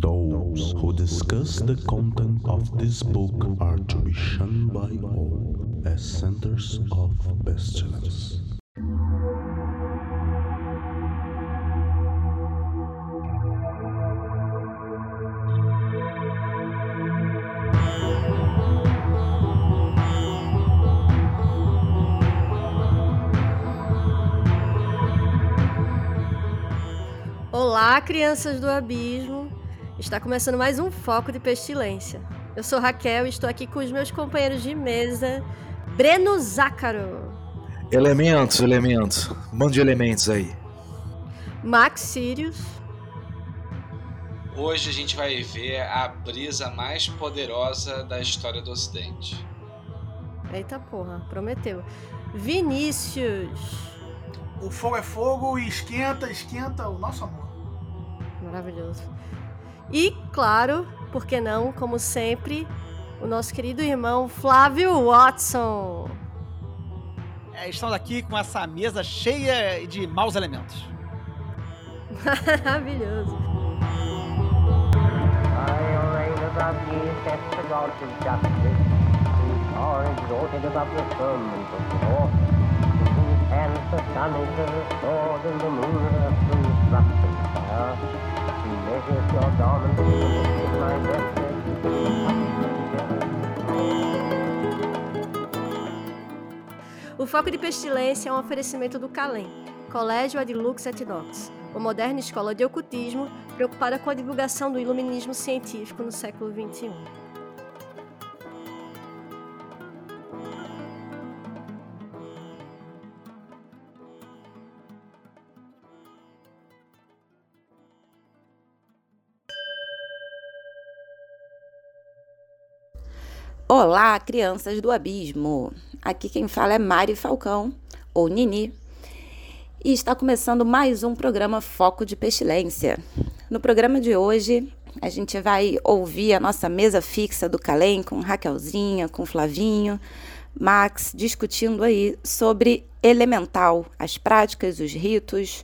Those who discuss the content of this book are to be shunned by all as centers of pestilence. Olá, crianças do abismo! Está começando mais um Foco de Pestilência. Eu sou Raquel e estou aqui com os meus companheiros de mesa, Breno Zácaro, Elementos, elementos. Mande de elementos aí. Max Sirius, Hoje a gente vai ver a brisa mais poderosa da história do Ocidente. eita porra, prometeu, Vinícius, O fogo é fogo e esquenta, esquenta o nosso amor. maravilhoso. E, claro, por que não, como sempre, o nosso querido irmão Flávio Watson. É, estamos aqui com essa mesa cheia de maus elementos. Maravilhoso. O Foco de Pestilência é um oferecimento do CALEM, Colégio Adlux et Nox, uma moderna escola de ocultismo preocupada com a divulgação do iluminismo científico no século. XXI. Olá, crianças do abismo! Aqui quem fala é Mari Falcão, ou Nini, e está começando mais um programa Foco de Pestilência. No programa de hoje, a gente vai ouvir a nossa mesa fixa do Calem com Raquelzinha, com Flavinho, Max, discutindo aí sobre elemental, as práticas, os ritos,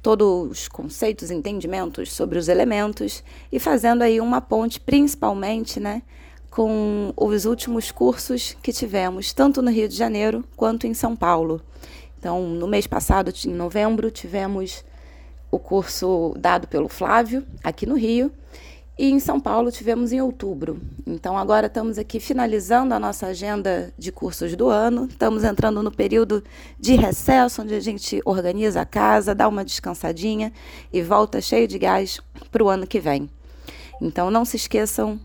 todos os conceitos, entendimentos sobre os elementos e fazendo aí uma ponte principalmente, né, com os últimos cursos que tivemos, tanto no Rio de Janeiro quanto em São Paulo. Então, no mês passado, em novembro, tivemos o curso dado pelo Flávio, aqui no Rio, e em São Paulo tivemos em outubro. Então, agora estamos aqui finalizando a nossa agenda de cursos do ano, estamos entrando no período de recesso, onde a gente organiza a casa, dá uma descansadinha e volta cheio de gás para o ano que vem. Então, não se esqueçam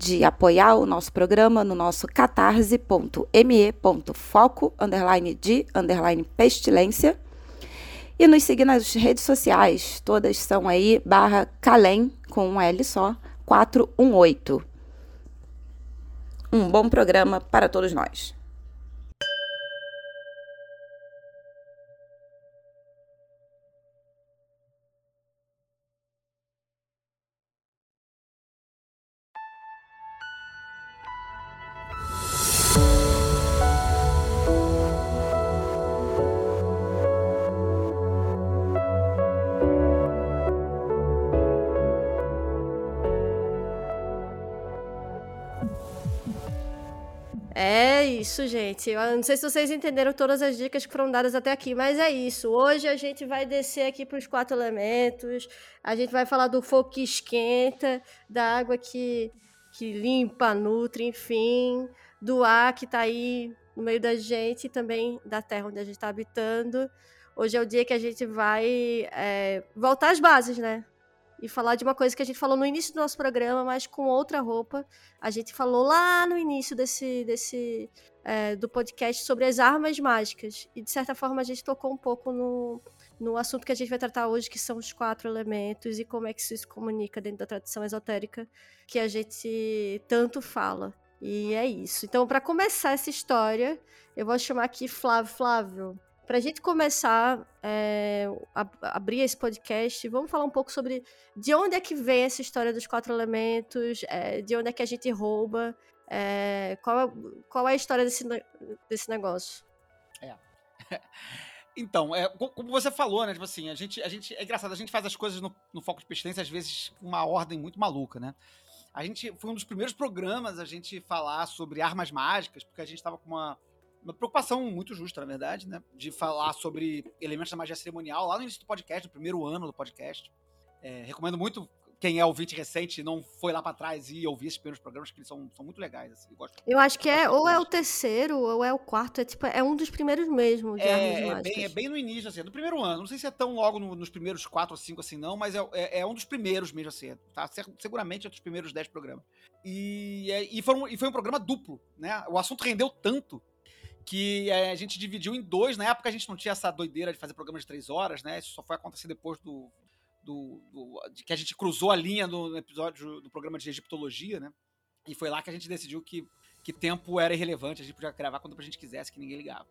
de apoiar o nosso programa no nosso catarse.me.foco, underline de, underline pestilência. E nos seguir nas redes sociais, todas são aí, barra Calem, com um L só, 418. Um bom programa para todos nós. É isso, gente. Eu não sei se vocês entenderam todas as dicas que foram dadas até aqui, mas é isso. Hoje a gente vai descer aqui para os quatro elementos. A gente vai falar do fogo que esquenta, da água que, que limpa, nutre, enfim, do ar que está aí no meio da gente e também da terra onde a gente está habitando. Hoje é o dia que a gente vai é, voltar às bases, né? E falar de uma coisa que a gente falou no início do nosso programa, mas com outra roupa. A gente falou lá no início desse, desse é, do podcast sobre as armas mágicas. E de certa forma a gente tocou um pouco no, no assunto que a gente vai tratar hoje, que são os quatro elementos e como é que isso se comunica dentro da tradição esotérica que a gente tanto fala. E é isso. Então, para começar essa história, eu vou chamar aqui Flávio. Flávio, para a gente começar é, a, abrir esse podcast, vamos falar um pouco sobre de onde é que vem essa história dos quatro elementos, é, de onde é que a gente rouba, é, qual, é- qual é a história desse, desse negócio. Então, é, co- como você falou, né? Tipo assim, a gente, a gente. É engraçado, a gente faz as coisas no, no foco de pestilência, às vezes, com uma ordem muito maluca, né? A gente. Foi um dos primeiros programas a gente falar sobre armas mágicas, porque a gente tava com uma, uma preocupação muito justa, na verdade, né? De falar sobre elementos da magia cerimonial lá no início do podcast, no primeiro ano do podcast. É, recomendo muito quem é ouvinte recente e não foi lá pra trás e ouvir esses primeiros programas, que eles são, são muito legais. Assim, eu gosto. Eu acho que é, ou é o terceiro, ou é o quarto. É, tipo, é um dos primeiros mesmo de armas É, é, bem, é bem no início, assim, é do primeiro ano. Não sei se é tão logo no- nos primeiros quatro ou cinco, assim, não, mas é, é, é um dos primeiros mesmo, assim. Tá? Seguramente é dos primeiros dez programas. E, é- e, foi um, e foi um programa duplo, né? O assunto rendeu tanto que é, a gente dividiu em dois. Na época a gente não tinha essa doideira de fazer programa de três horas, né? Isso só foi acontecer depois do. do, do- de que a gente cruzou a linha no episódio do programa de egiptologia, né? E foi lá que a gente decidiu que, que tempo era irrelevante, a gente podia gravar quando a gente quisesse, que ninguém ligava.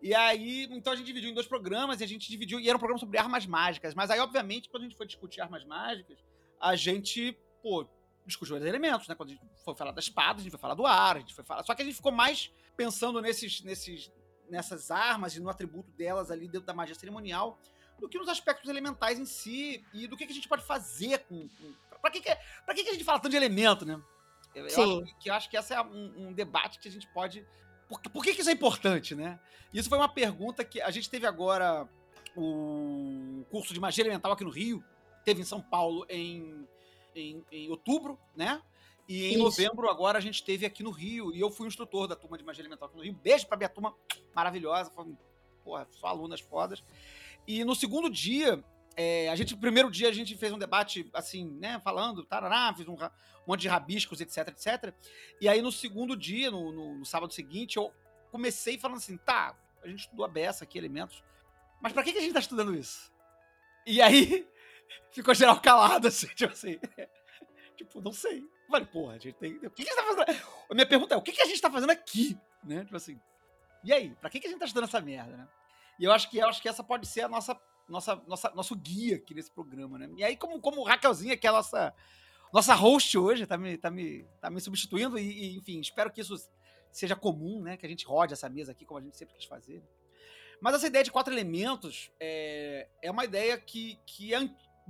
E aí, então a gente dividiu em dois programas e a gente dividiu. E era um programa sobre armas mágicas. Mas aí, obviamente, quando a gente foi discutir armas mágicas, a gente, pô, discutiu os elementos, né? Quando a gente foi falar da espada, a gente foi falar do ar, a gente foi falar. Só que a gente ficou mais pensando nesses, nesses, nessas armas e no atributo delas ali dentro da magia cerimonial do que nos aspectos elementais em si e do que, que a gente pode fazer com. com pra, que, que, pra que, que a gente fala tanto de elemento, né? Eu, eu acho que, que eu acho que esse é um, um debate que a gente pode. Por, por que, que isso é importante, né? Isso foi uma pergunta que a gente teve agora o curso de magia elemental aqui no Rio, teve em São Paulo em, em, em outubro, né? E em Isso. novembro agora a gente teve aqui no Rio, e eu fui o instrutor da turma de magia elemental aqui no Rio. Beijo pra minha turma maravilhosa, porra, só alunas fodas. E no segundo dia, é, a gente, no primeiro dia, a gente fez um debate, assim, né, falando, tarará, fiz um, um monte de rabiscos, etc, etc. E aí, no segundo dia, no, no- no sábado seguinte, eu comecei falando assim, tá, a gente estudou a beça aqui, elementos, mas pra que, que a gente tá estudando isso? E aí, ficou geral calado, assim, tipo assim, tipo, não sei. Falei, porra, a gente tem... O que, que tá fazendo? A minha pergunta é, o que, que a gente tá fazendo aqui? Né, tipo assim, e aí, pra que, que a gente tá estudando essa merda, né? E eu acho que, eu acho que essa pode ser a nossa, nossa, nossa, nosso guia aqui nesse programa, né? E aí, como, como Raquelzinha, que é a nossa, nossa host hoje, tá me, tá me, tá me substituindo, e, e, enfim, espero que isso seja comum, né? Que a gente rode essa mesa aqui, como a gente sempre quis fazer. Mas essa ideia de quatro elementos é, é uma ideia que, que é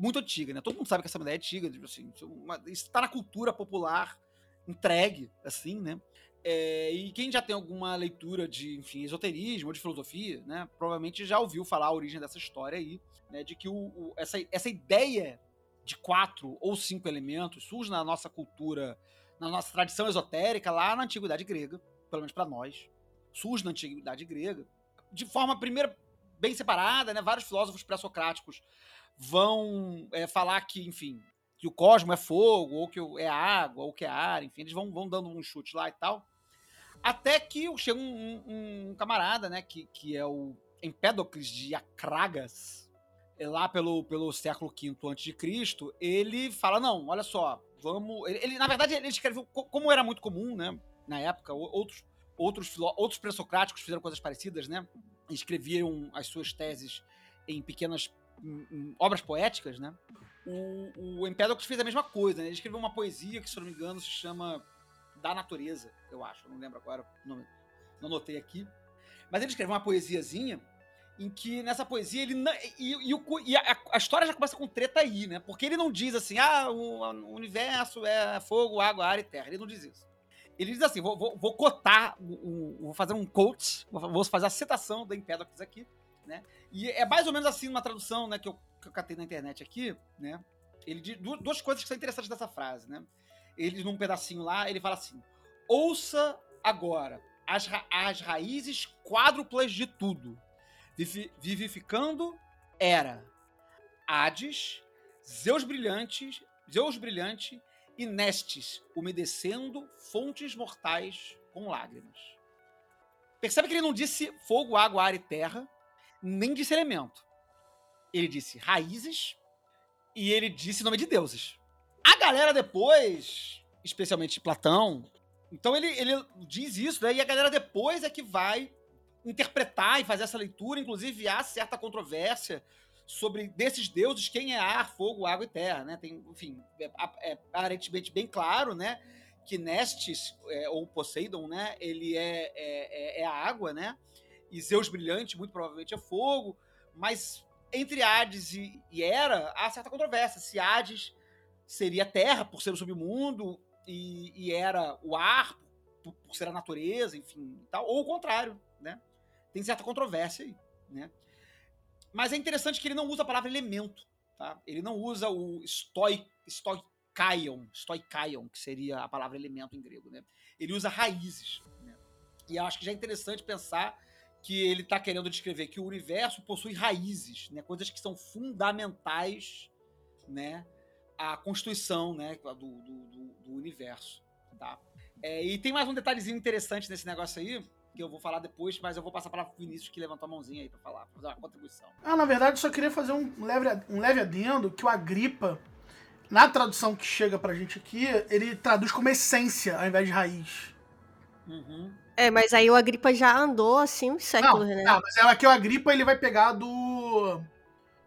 muito antiga, né? Todo mundo sabe que essa é uma ideia antiga, tipo assim, é uma- está na cultura popular entregue, assim, né? É, e quem já tem alguma leitura de, enfim, esoterismo ou de filosofia, né, provavelmente já ouviu falar a origem dessa história aí, né, de que o, o- essa, essa ideia de quatro ou cinco elementos surge na nossa cultura, na nossa tradição esotérica lá na antiguidade grega, pelo menos para nós, surge na antiguidade grega, de forma primeira bem separada, né, vários filósofos pré-socráticos vão é, falar que, enfim, que o cosmo é fogo, ou que é água, ou que é ar, enfim, eles vão, vão dando um chute lá e tal. Até que chega um, um- um camarada, né, que, que é o Empédocles de Acragas, é lá pelo, pelo século V a.C., ele fala, não, olha só, vamos... Ele, ele, na verdade, ele escreveu, co- como era muito comum, né, na época, outros, outros, outros pré-socráticos fizeram coisas parecidas, né, escreviam as suas teses em pequenas em- obras poéticas, né, o, o Empédocles fez a mesma coisa, né? Ele escreveu uma poesia que, se não me engano, se chama Da Natureza, eu acho. Não lembro agora, não, anotei aqui. Mas ele escreveu uma poesiazinha em que, nessa poesia, ele. não- E, e o e a, a história já começa com treta aí, né? Porque ele não diz assim, ah, o, o universo é fogo, água, ar e terra. Ele não diz isso. Ele diz assim: vou, vou, vou cotar, o, vou fazer um quote, vou fazer a citação da Empédocles aqui, né? E é mais ou menos assim uma tradução, né, que eu, que eu catei na internet aqui, né? Ele diz du- duas coisas que são interessantes dessa frase, né? Ele, num pedacinho lá, ele fala assim: ouça agora as, ra- as raízes quádruplas de tudo, vivi- vivificando era Hades, Zeus brilhantes, Zeus brilhante e Nestes, umedecendo fontes mortais com lágrimas. Percebe que ele não disse fogo, água, ar e terra, nem disse elemento. Ele disse raízes e ele disse nome de deuses. A galera depois, especialmente Platão, então ele, ele diz isso, né? E a galera depois é que vai interpretar e fazer essa leitura, inclusive há certa controvérsia sobre desses deuses quem é ar, fogo, água e terra, né? Tem, enfim, é, é aparentemente bem claro, né? Que Nestes, é, ou Poseidon, né? Ele é, é, é- é a água, né? E Zeus brilhante, muito provavelmente é fogo, mas entre Hades e, e Hera há certa controvérsia. Se Hades seria terra, por ser o submundo, e, e Hera o ar, por, por, ser a natureza, enfim, tal, ou o contrário, né? Tem certa controvérsia aí, né? Mas é interessante que ele não usa a palavra elemento, tá? Ele não usa o stoi, stoikaion, stoikaion, que seria a palavra elemento em grego, né? Ele usa raízes, né? E acho que já é interessante pensar que ele está querendo descrever que o universo possui raízes, né, coisas que são fundamentais, né, à constituição, né, do, do, do, universo, tá? É, e tem mais um detalhezinho interessante nesse negócio aí que eu vou falar depois, mas eu vou passar para o Vinícius que levantou a mãozinha aí para falar, pra fazer uma contribuição. Ah, na verdade, só queria fazer um leve, um leve adendo que o Agripa, na tradução que chega pra gente aqui, ele traduz como essência ao invés de raiz. Uhum. É, mas aí o Agripa já andou assim uns séculos, não, né? Tá, mas aqui o Agripa ele vai pegar do,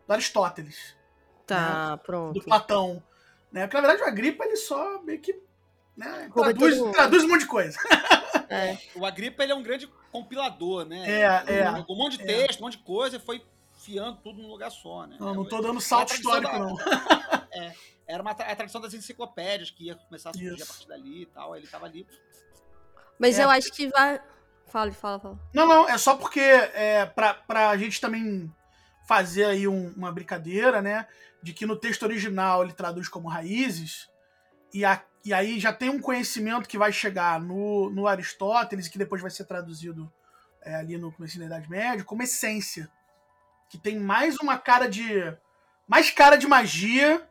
do Aristóteles. Tá, né? pronto. Do Platão. Né? Porque na verdade o Agripa ele só meio que né, traduz, traduz um monte de coisa. É. O Agripa ele é um grande compilador, né? É, é, um monte de é. texto, um monte de coisa e foi fiando tudo num lugar só, né? Não, não tô É, dando salto é histórico, da- não. Era uma tra- a tradição das enciclopédias que ia começar a surgir Isso. a partir dali e tal. Ele tava ali. Mas É. eu acho que vai. Fala, fala, fala. Não, não, é só porque é, pra, pra gente também fazer aí um- uma brincadeira, né? De que no texto original ele traduz como raízes, e, a- e aí já tem um conhecimento que vai chegar no, no Aristóteles, que depois vai ser traduzido é, ali no começo da Idade Média, como essência. Que tem mais uma cara de. mais cara de magia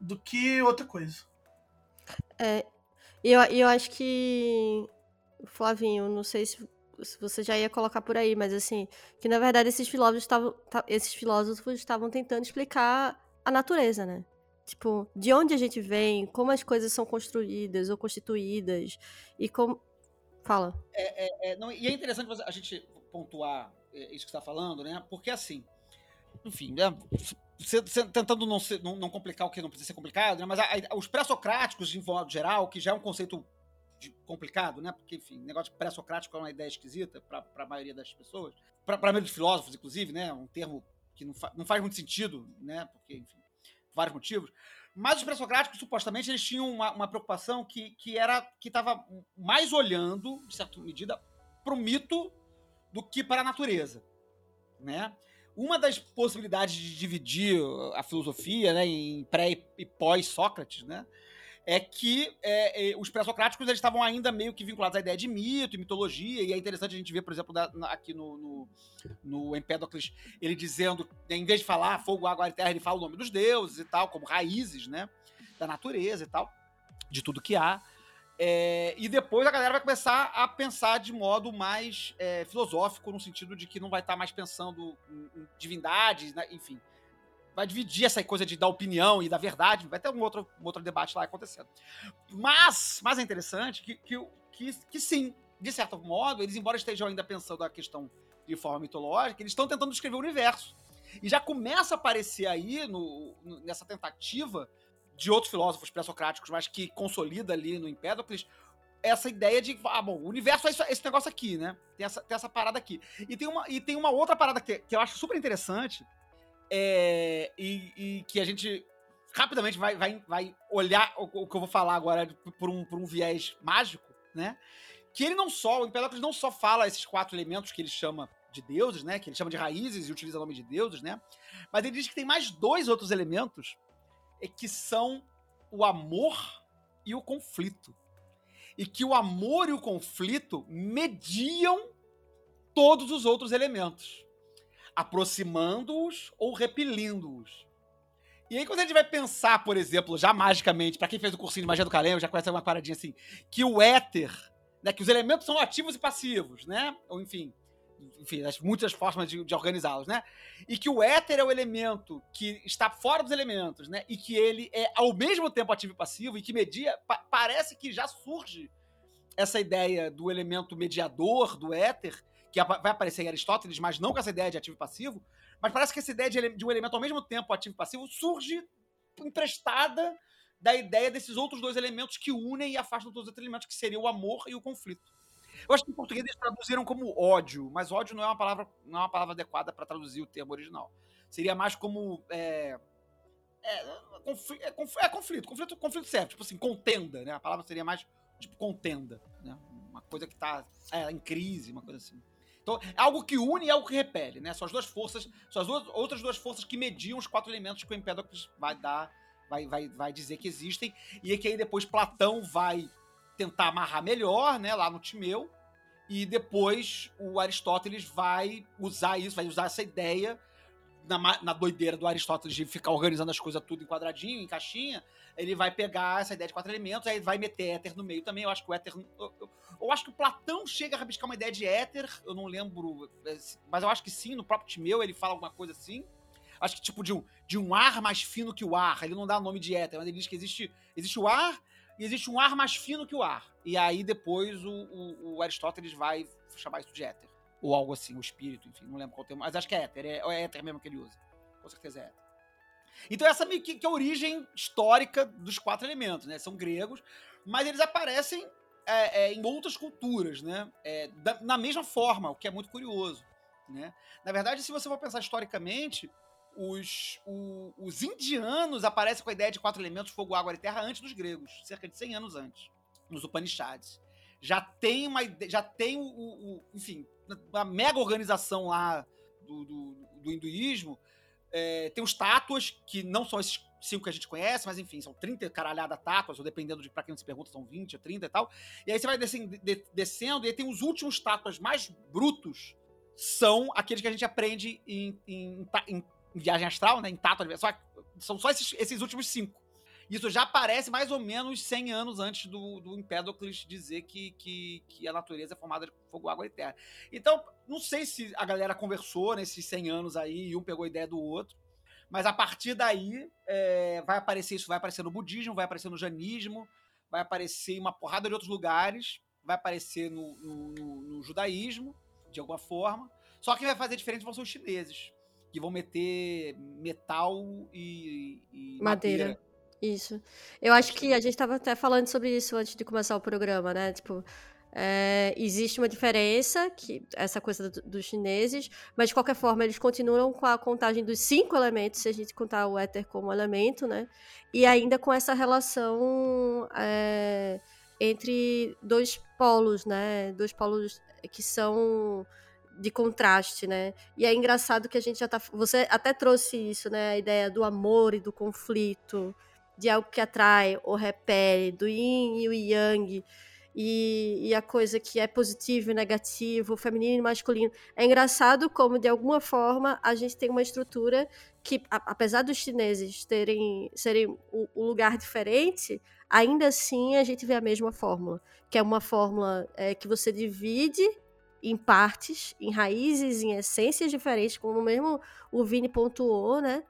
do que outra coisa. E eu, e eu acho que. Flavinho, não sei se, se você já ia colocar por aí, mas assim, que na verdade esses filósofos estavam. ta- Esses filósofos estavam tentando explicar a natureza, né? Tipo, de onde a gente vem, como as coisas são construídas ou constituídas, e como. Fala. É, não, e é interessante a gente pontuar é, isso que está falando, né? Porque assim, enfim, né? Tentando não, ser- não- não complicar o que não precisa ser complicado, né? Mas a- a- os pré-socráticos, de modo geral, que já é um conceito de- complicado, né? Porque, enfim, negócio pré-socrático é uma ideia esquisita para a maioria das pessoas, para a maioria dos filósofos, inclusive, né? Um termo que não, fa- não faz muito sentido, né? Porque, enfim, vários motivos. Mas os pré-socráticos, supostamente, eles tinham uma, uma preocupação que, que era que estava mais olhando, de certa medida, para o mito do que para a natureza, né? Uma das possibilidades de dividir a filosofia né, em pré e pós-Sócrates, né? É que é, é, os pré-socráticos estavam ainda meio que vinculados à ideia de mito e mitologia, e é interessante a gente ver, por exemplo, da- na- aqui no, no, no Empédocles, ele dizendo, em vez de falar fogo, água e terra, ele fala o nome dos deuses e tal, como raízes, né? Da natureza e tal, de tudo que há. É, e depois a galera vai começar a pensar de modo mais é, filosófico, no sentido de que não vai estar mais pensando em, em divindades, né, enfim. Vai dividir essa coisa de dar opinião e da verdade, vai ter um outro, um outro debate lá acontecendo. Mas, mas é interessante que, que, que, que sim, de certo modo, eles, embora estejam ainda pensando a questão de forma mitológica, eles estão tentando descrever o universo. E já começa a aparecer aí, no, nessa tentativa de outros filósofos pré-socráticos, mas que consolida ali no Empédocles, essa ideia de, ah, bom, o universo é esse negócio aqui, né? Tem essa, tem essa parada aqui. E tem uma, e tem uma outra parada que, que eu acho super interessante, é, e, e que a gente rapidamente vai, vai, vai olhar o, o que eu vou falar agora por um, por um viés mágico, né? Que ele não só, o Empédocles não só fala esses quatro elementos que ele chama de deuses, né? Que ele chama de raízes e utiliza o nome de deuses, né? Mas ele diz que tem mais dois outros elementos é que são o amor e o conflito. E que o amor e o conflito mediam todos os outros elementos, aproximando-os ou repelindo-os. E aí, quando a gente vai pensar, por exemplo, já magicamente, para quem fez o cursinho de magia do Calema, já conhece uma paradinha assim, que o éter, né, que os elementos são ativos e passivos, né? Ou enfim, enfim, as muitas formas de, de organizá-los, né? E que o éter é o elemento que está fora dos elementos, né? E que ele é ao mesmo tempo ativo e passivo e que media, pa- parece que já surge essa ideia do elemento mediador do éter, que vai aparecer em Aristóteles, mas não com essa ideia de ativo e passivo, mas parece que essa ideia de, um elemento ao mesmo tempo ativo e passivo surge emprestada da ideia desses outros dois elementos que unem e afastam todos os outros elementos, que seria o amor e o conflito. Eu acho que em português eles traduziram como ódio, mas ódio não é uma palavra, não é uma palavra adequada para traduzir o termo original. Seria mais como. É, é, é, é conflito, conflito, conflito certo, tipo assim, contenda, né? A palavra seria mais tipo contenda, né? Uma coisa que tá é, em crise, uma coisa assim. Então, é algo que une e algo que repele, né? São as duas forças, são as duas, outras duas forças que mediam os quatro elementos que o Empédocles vai dar, vai, vai, vai dizer que existem, e que aí depois Platão vai tentar amarrar melhor, né, lá no Timeu, e depois o Aristóteles vai usar isso, vai usar essa ideia na, na doideira do Aristóteles de ficar organizando as coisas tudo em quadradinho, em caixinha, ele vai pegar essa ideia de quatro elementos, aí vai meter éter no meio também. Eu acho que o éter. Eu, eu, eu acho que o Platão chega a rabiscar uma ideia de éter, eu não lembro, mas eu acho que sim, no próprio Timeu ele fala alguma coisa assim. Acho que tipo de um, de um ar mais fino que o ar. Ele não dá nome de éter, mas ele diz que existe, existe o ar e existe um ar mais fino que o ar. E aí depois o, o, o Aristóteles vai chamar isso de éter. Ou algo assim, o espírito, enfim, não lembro qual termo, mas acho que é éter, é, é éter mesmo que ele usa. Com certeza é éter. Então essa meio que, que é a origem histórica dos quatro elementos, né? São gregos, mas eles aparecem é, é, em outras culturas, né? É, da, na mesma forma, o que é muito curioso, né? Na verdade, se você for pensar historicamente, os, o, os indianos aparecem com a ideia de quatro elementos, fogo, água e terra, antes dos gregos, cerca de 100 anos antes, nos Upanishads. Já tem uma já tem o, o enfim, uma mega organização lá do, do, do hinduísmo, é, tem os tátuas, que não são esses cinco que a gente conhece, mas enfim, são 30 caralhada tátuas, ou dependendo de pra quem se pergunta, são 20 ou 30 e tal. E aí você vai descendo, de, descendo e aí tem os últimos tátuas mais brutos, são aqueles que a gente aprende em, em, em viagem astral, né? Em Tato, só, são só esses, esses últimos cinco. Isso já aparece mais ou menos 100 anos antes do, do Empédocles dizer que, que, que a natureza é formada de fogo, água e terra. Então, não sei se a galera conversou nesses 100 anos aí e um pegou a ideia do outro, mas a partir daí é, vai aparecer isso, vai aparecer no budismo, vai aparecer no janismo, vai aparecer em uma porrada de outros lugares, vai aparecer no, no, no, no judaísmo, de alguma forma. Só que vai fazer diferente vão ser os chineses que vão meter metal e, e madeira. madeira. Isso. Eu acho que a gente estava até falando sobre isso antes de começar o programa, né? Tipo, é, existe uma diferença, que essa coisa do, dos chineses, mas de qualquer forma eles continuam com a contagem dos cinco elementos, se a gente contar o éter como elemento, né? E ainda com essa relação é, entre dois polos, né? Dois polos que são de contraste, né? E é engraçado que a gente já tá. Você até trouxe isso, né? A ideia do amor e do conflito, de algo que atrai ou repele, do yin e o yang. E, e, a coisa que é positivo e negativo, feminino e masculino. É engraçado como, de alguma forma, a gente tem uma estrutura que, a, apesar dos chineses terem serem um, um lugar diferente, ainda assim a gente vê a mesma fórmula, que é uma fórmula é, que você divide em partes, em raízes, em essências diferentes, como mesmo o Vini pontuou, né?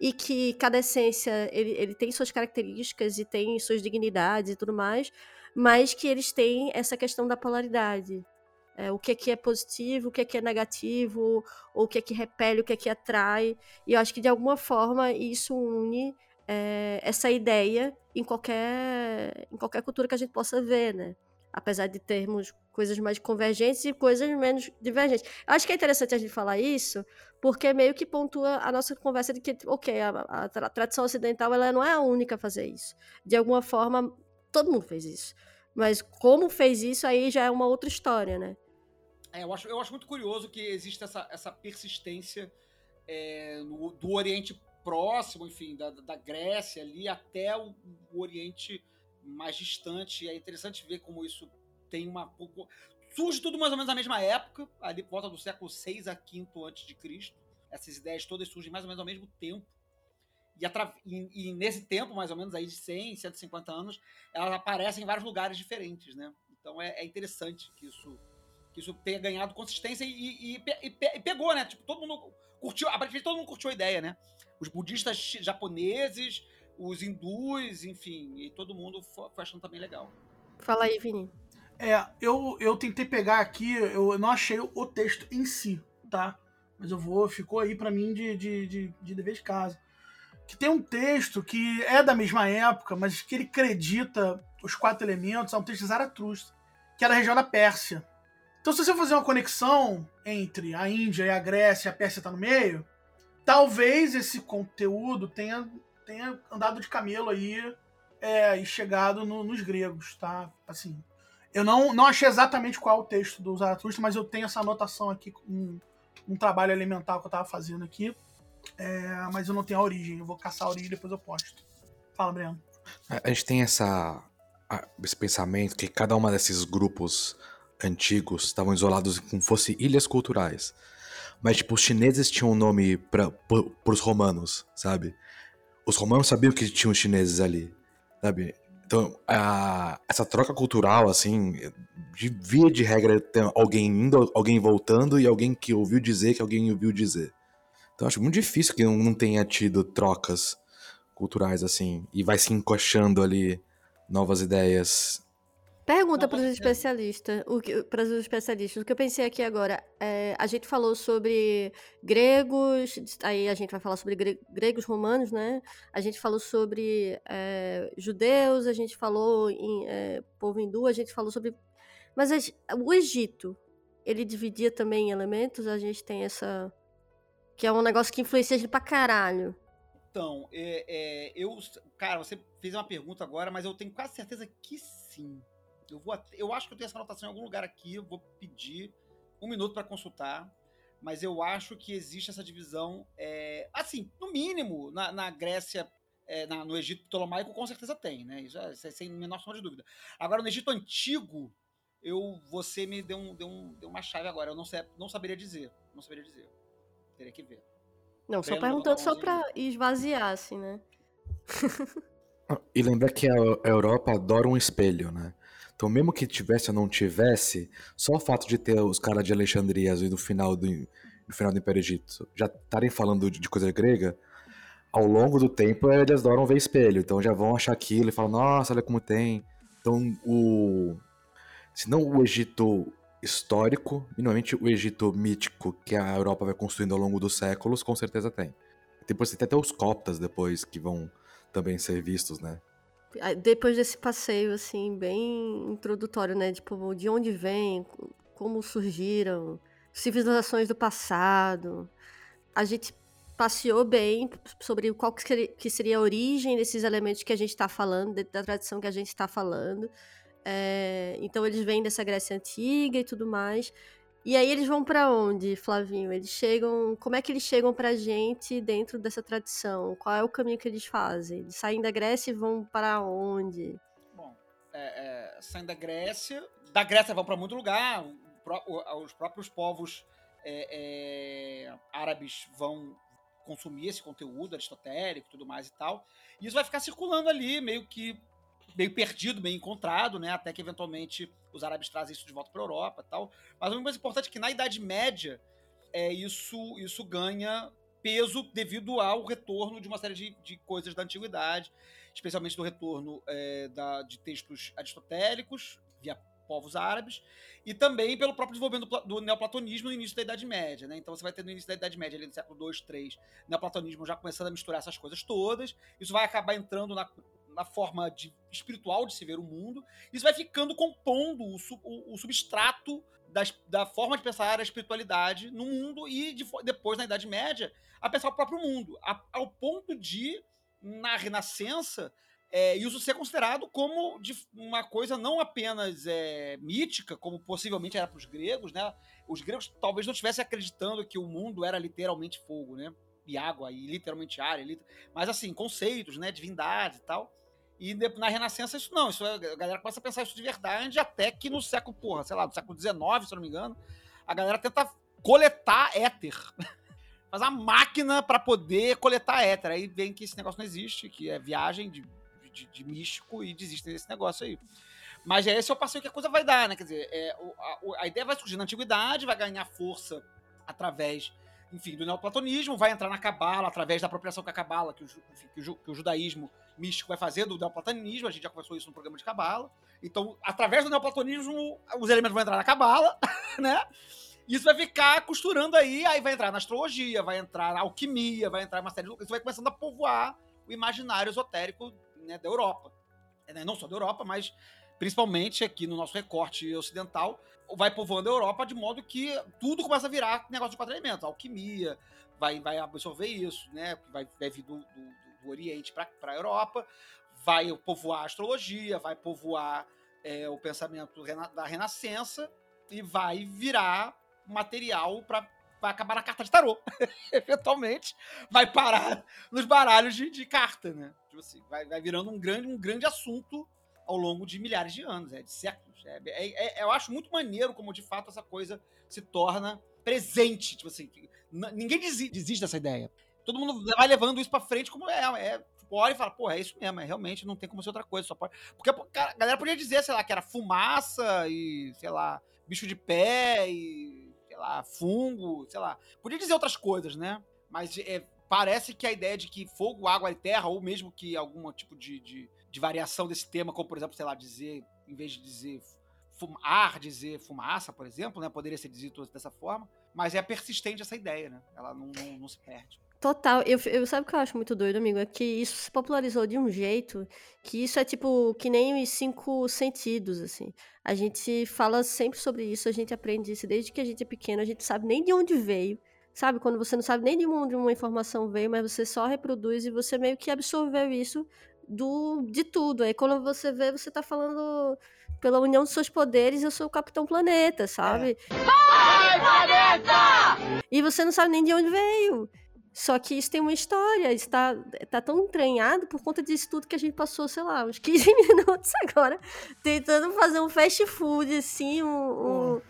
E que cada essência ele, ele tem suas características e tem suas dignidades e tudo mais, mas que eles têm essa questão da polaridade. É, o que aqui é positivo, o que aqui é negativo, ou o que aqui repele, o que aqui atrai. E eu acho que de alguma forma isso une é, essa ideia em qualquer, em qualquer cultura que a gente possa ver, né? apesar de termos coisas mais convergentes e coisas menos divergentes. Acho que é interessante a gente falar isso, porque meio que pontua a nossa conversa de que, ok, a, a tradição ocidental ela não é a única a fazer isso. De alguma forma, todo mundo fez isso. Mas como fez isso aí já é uma outra história, né? É, eu, acho, eu acho muito curioso que existe essa, essa persistência é, no, do Oriente Próximo, enfim, da, da Grécia ali até o, o Oriente mais distante. E é interessante ver como isso tem uma. Surge tudo mais ou menos na mesma época, ali por volta do século 6 a 5 antes de Cristo. Essas ideias todas surgem mais ou menos ao mesmo tempo. E, e, e, nesse tempo, mais ou menos aí de 100, 150 anos, elas aparecem em vários lugares diferentes, né? Então é, é interessante que isso, que isso tenha ganhado consistência e, e, e, pegou, né? Tipo, todo mundo curtiu, aparentemente todo mundo curtiu a ideia, né? Os budistas japoneses, os hindus, enfim, e todo mundo foi, achando também legal. Fala aí, Vini. É, eu, eu tentei pegar aqui, eu não achei o texto em si, tá? Mas eu vou, ficou aí para mim de, de, de, de dever de casa. Que tem um texto que é da mesma época, mas que ele acredita os quatro elementos, é um texto de Zaratustra. que era a região da Pérsia. Então, se você fazer uma conexão entre a Índia e a Grécia a Pérsia está no meio, talvez esse conteúdo tenha, tenha andado de camelo aí é, e chegado no- nos gregos, tá? Assim, eu não, não achei exatamente qual é o texto do Zaratustra, mas eu tenho essa anotação aqui, um, um trabalho elemental que eu tava fazendo aqui, é, mas eu não tenho a origem. Eu vou caçar a origem e depois eu posto. Fala, Breno. A gente tem essa, esse pensamento que cada uma desses grupos antigos estavam isolados como fosse ilhas culturais. Mas, tipo, os chineses tinham um nome para os romanos, sabe? Os romanos sabiam que tinham os chineses ali, sabe? Então, a- essa troca cultural, assim, de via de regra, tem alguém indo, alguém voltando e alguém que ouviu dizer que alguém ouviu dizer. Então, acho muito difícil que não tenha tido trocas culturais, assim, e vai se encoxando ali novas ideias. Pergunta para os especialistas, o que, para os especialistas, o que eu pensei aqui agora, é, a gente falou sobre gregos, aí a gente vai falar sobre gre- gregos romanos, né? A gente falou sobre é, judeus, a gente falou em é, povo hindu, a gente falou sobre, mas as- o Egito, ele dividia também em elementos, a gente tem essa, que é um negócio que influencia a gente pra caralho. Então, é, é, eu. Cara, você fez uma pergunta agora, mas eu tenho quase certeza que sim. Eu, vou, até- eu acho que eu tenho essa anotação em algum lugar aqui. Eu vou pedir um minuto para consultar. Mas eu acho que existe essa divisão. é, assim, no mínimo, na, na Grécia, é, na- no Egito Ptolomaico, com certeza tem, né? Isso é, isso é sem menor sombra de dúvida. Agora, no Egito Antigo, eu, você me deu, um, deu, um, deu uma chave agora. Eu não, sei, não saberia dizer. Não saberia dizer. Teria que ver. Não, só perguntando só levantou a pra esvaziar, assim, né? E lembrar que a Europa adora um espelho, né? Então, mesmo que tivesse ou não tivesse, só o fato de ter os caras de Alexandria e do final do, no final do Império Egito já estarem falando de, de coisa grega, ao longo do tempo eles adoram ver espelho. Então já vão achar aquilo e falam, nossa, olha como tem. Então, o. Se não o Egito histórico, minimamente o Egito mítico que a Europa vai construindo ao longo dos séculos, com certeza tem. Depois tem até os coptas depois que vão também ser vistos, né? Depois desse passeio, assim, bem introdutório, né? Tipo, de onde vem, co- como surgiram, civilizações do passado. A gente passeou bem sobre qual que seria, a origem desses elementos que a gente está falando, da tradição que a gente está falando. É, então, eles vêm dessa Grécia Antiga e tudo mais. E aí eles vão pra onde, Flavinho? Eles chegam. Como é que eles chegam pra gente dentro dessa tradição? Qual é o caminho que eles fazem? Eles saem da Grécia e vão para onde? Bom, é, é, saindo da Grécia, da Grécia vão para muito lugar, os próprios povos é, é, árabes vão consumir esse conteúdo aristotélico tudo mais e tal, e isso vai ficar circulando ali, meio que meio perdido, meio encontrado, né, até que eventualmente os árabes trazem isso de volta para a Europa tal. Mas o mais importante é que na Idade Média é, isso, isso ganha peso devido ao retorno de uma série de, de coisas da antiguidade, especialmente do retorno é, da- de textos aristotélicos via povos árabes e também pelo próprio desenvolvimento do, do neoplatonismo no início da Idade Média, né? Então você vai ter no início da Idade Média, ali no século 2, 3, neoplatonismo já começando a misturar essas coisas todas. Isso vai acabar entrando na, na forma de, espiritual de se ver o mundo. Isso vai ficando compondo o, o- o substrato das- da forma de pensar a espiritualidade no mundo e de depois na Idade Média a pensar o próprio mundo, a- ao ponto de na Renascença é, isso ser considerado como de uma coisa não apenas é, mítica, como possivelmente era para os gregos, né? Os gregos talvez não estivessem acreditando que o mundo era literalmente fogo, né? E água, e literalmente ar, e lit- mas assim, conceitos, né? Divindade e tal. E na Renascença isso não, isso é- a galera começa a pensar isso de verdade, até que no século, porra, sei lá, no século XIX, se eu não me engano, a galera tenta coletar éter. Faz a máquina para poder coletar éter. Aí vem que esse negócio não existe, que é viagem de, de, de místico e desistem desse negócio aí. Mas é esse é o passeio que a coisa vai dar, né? Quer dizer, é, a, a ideia vai surgir na antiguidade, vai ganhar força através, enfim, do neoplatonismo, vai entrar na cabala através da apropriação que a cabala, que que que o judaísmo místico vai fazer do neoplatonismo, a gente já conversou isso no programa de cabala. Então, através do neoplatonismo, os elementos vão entrar na cabala, né? Isso vai ficar costurando aí, aí vai entrar na astrologia, vai entrar na alquimia, vai entrar uma série de... Isso vai começando a povoar o imaginário esotérico né, da Europa. É, né, Não só da Europa, mas principalmente aqui no nosso recorte ocidental, vai povoando a Europa de modo que tudo começa a virar negócio de quatro elementos. Alquimia vai, vai absorver isso, né? Vai, vai vir do, do, do Oriente para a Europa, vai povoar a astrologia, vai povoar é, o pensamento da Renascença e vai virar material para acabar na carta de tarô. Eventualmente, vai parar nos baralhos de, de carta, né? Tipo assim, vai, vai virando um grande, um grande assunto ao longo de milhares de anos, é, de séculos. É, é- é- eu acho muito maneiro como, de fato, essa coisa se torna presente. Tipo assim, ninguém desi- desiste dessa ideia. Todo mundo vai levando isso pra frente como é. é tipo, olha e fala, pô, é isso mesmo, é realmente não tem como ser outra coisa. Só pode... Porque a galera podia dizer, sei lá, que era fumaça e, sei lá, bicho de pé e, sei lá, fungo, sei lá. Podia dizer outras coisas, né? Mas é, parece que a ideia de que fogo, água e terra, ou mesmo que algum tipo de, de, de variação desse tema, como por exemplo, sei lá, dizer, em vez de dizer ar, dizer fumaça, por exemplo, né? Poderia ser dito dessa forma. Mas é persistente essa ideia, né? Ela não, não, não se perde. Total, eu, eu sabe o que eu acho muito doido, amigo? É que isso se popularizou de um jeito que isso é tipo que nem os cinco sentidos, assim. A gente fala sempre sobre isso, a gente aprende isso desde que a gente é pequeno, a gente sabe nem de onde veio. Sabe, quando você não sabe nem de onde uma informação veio, mas você só reproduz e você meio que absorveu isso do de tudo. Aí quando você vê, você tá falando pela união dos seus poderes, eu sou o Capitão Planeta, sabe? E você não sabe nem de onde veio. Só que isso tem uma história, isso tá, tão entranhado por conta disso tudo que a gente passou, sei lá, uns 15 minutos agora, tentando fazer um fast food, assim, um. um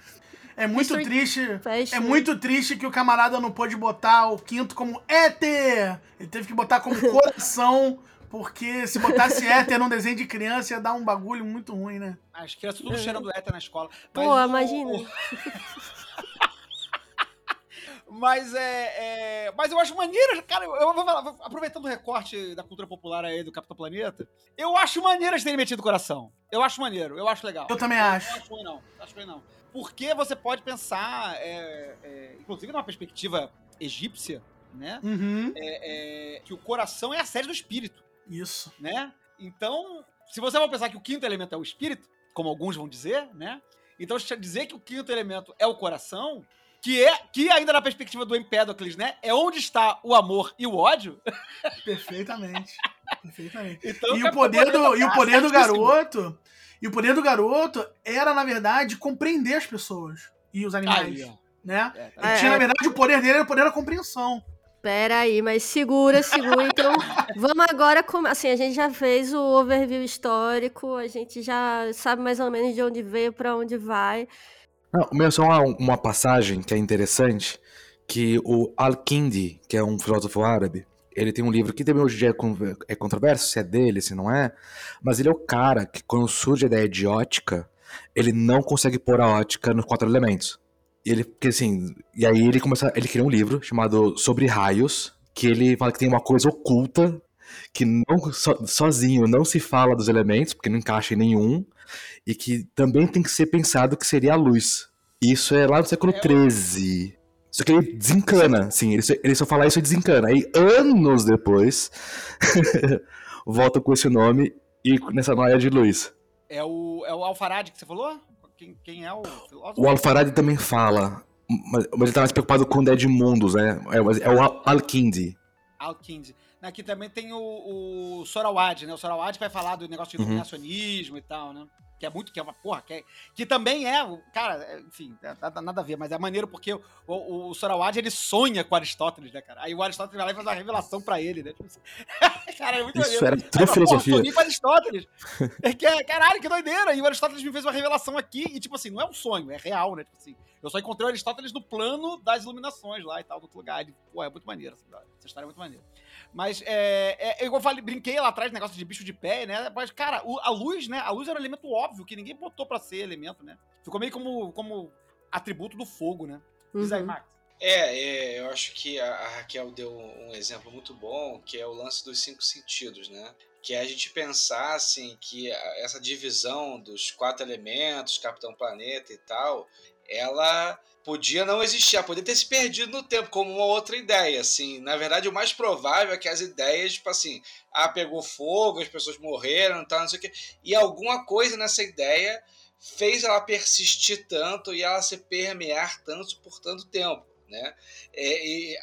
É muito History triste. fast, É muito triste que o camarada não pôde botar o quinto como éter. Ele teve que botar como coração, porque se botasse éter num desenho de criança ia dar um bagulho muito ruim, né? As crianças tudo cheirando éter na escola. Pô, Mas o- imagina. Mas é, é- Mas eu acho maneiro, cara. Eu eu vou falar, aproveitando o recorte da cultura popular aí do Capitão Planeta, eu acho maneiro eles terem metido o coração. Eu acho maneiro, eu acho legal. Eu também Não acho. acho ruim, não. Não acho ruim, não. Porque você pode pensar, é, é, inclusive numa perspectiva egípcia, né? Uhum. é, é, que o coração é a sede do espírito Isso. né? Então, se você vai pensar que o quinto elemento é o espírito, como alguns vão dizer, né? Então, dizer que o quinto elemento é o coração, que é que ainda na perspectiva do Empédocles, né? É onde está o amor e o ódio. Perfeitamente. Perfeitamente. Então, e o poder do, e o poder do garoto. E o poder do garoto era, na verdade, compreender as pessoas e os animais. Aí, né? É, tá tinha, na verdade, o poder dele era o poder da compreensão. Pera aí, mas segura, segura. Então, vamos agora. com- Assim, a gente já fez o overview histórico, a gente já sabe mais ou menos de onde veio, pra onde vai. Não, meu, só uma, uma passagem que é interessante, que o Al-Kindi, que é um filósofo árabe, ele tem um livro que também hoje em dia é con- controverso, se é dele, se não é, mas ele é o cara que quando surge a ideia de ótica, ele não consegue pôr a ótica nos quatro elementos. E ele, porque assim, e aí ele começa, ele cria um livro chamado Sobre Raios, que ele fala que tem uma coisa oculta que não so- sozinho não se fala dos elementos, porque não encaixa em nenhum, e que também tem que ser pensado que seria a luz. Isso é lá no século É, XIII. Só que ele desencana, assim, ele só, ele só fala isso e desencana. Aí, anos depois, volta com esse nome e nessa noia de luz. É o, é o Alfarade que você falou? Quem, quem é o filósofo? O Alfarade também fala, mas, mas ele tá mais preocupado com o de Edmundos, né? É, é o Al- Al-Kindi. Al-Kindi. Aqui também tem o, o Sorawad, né? O Sorawad vai falar do negócio de Uhum. iluminacionismo e tal, né? Que é muito, que é uma porra, que, é- que também é, cara, é, enfim, é, nada, nada a ver, mas é maneiro porque o, o, o Sorawad, ele sonha com Aristóteles, né, cara? Aí o Aristóteles vai lá e faz uma revelação pra ele, né? Tipo assim, cara, é muito Isso maneiro. era "Porra, filosofia. sonhei com Aristóteles. É que, é- caralho, que doideira! E o Aristóteles me fez uma revelação aqui, e tipo assim, não é um sonho, é real, né? Tipo assim, eu só encontrei o Aristóteles no plano das iluminações lá e tal, do outro lugar. Ele, pô, é muito maneiro essa, essa história é muito maneira. Mas, é, é, igual eu falei, brinquei lá atrás, negócio de bicho de pé, né? Mas, cara, o- a luz, né? A luz era um elemento óbvio, que ninguém botou pra ser elemento, né? Ficou meio como, como atributo do fogo, né? Diz aí, Uhum. Max. É, é, eu acho que a, a Raquel deu um exemplo muito bom, que é o lance dos cinco sentidos, né? Que é a gente pensar, assim, que essa divisão dos quatro elementos, Capitão Planeta e tal, ela podia não existir, ela podia ter se perdido no tempo como uma outra ideia, assim. Na verdade, o mais provável é que as ideias, tipo assim, ah, pegou fogo, as pessoas morreram, tal, não sei o quê, e alguma coisa nessa ideia fez ela persistir tanto e ela se permear tanto por tanto tempo, né? É, e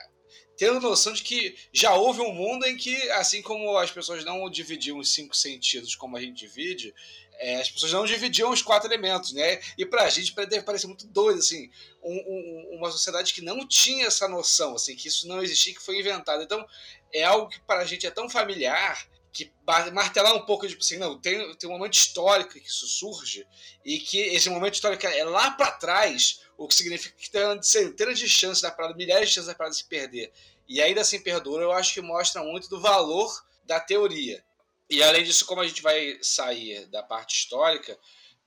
tendo noção de que já houve um mundo em que, assim como as pessoas não dividiam os cinco sentidos como a gente divide, é, as pessoas não dividiam os quatro elementos, né? E pra gente deve parecer muito doido, assim, um, um, uma sociedade que não tinha essa noção, assim, que isso não existia, que foi inventado. Então, é algo que para a gente é tão familiar que martelar um pouco, tipo assim, não, tem, tem um momento histórico que isso surge e que esse momento histórico é lá para trás, o que significa que tem centenas de chances da parada, milhares de chances da parada se perder. E ainda assim perdura, eu acho que mostra muito do valor da teoria. E além disso, como a gente vai sair da parte histórica,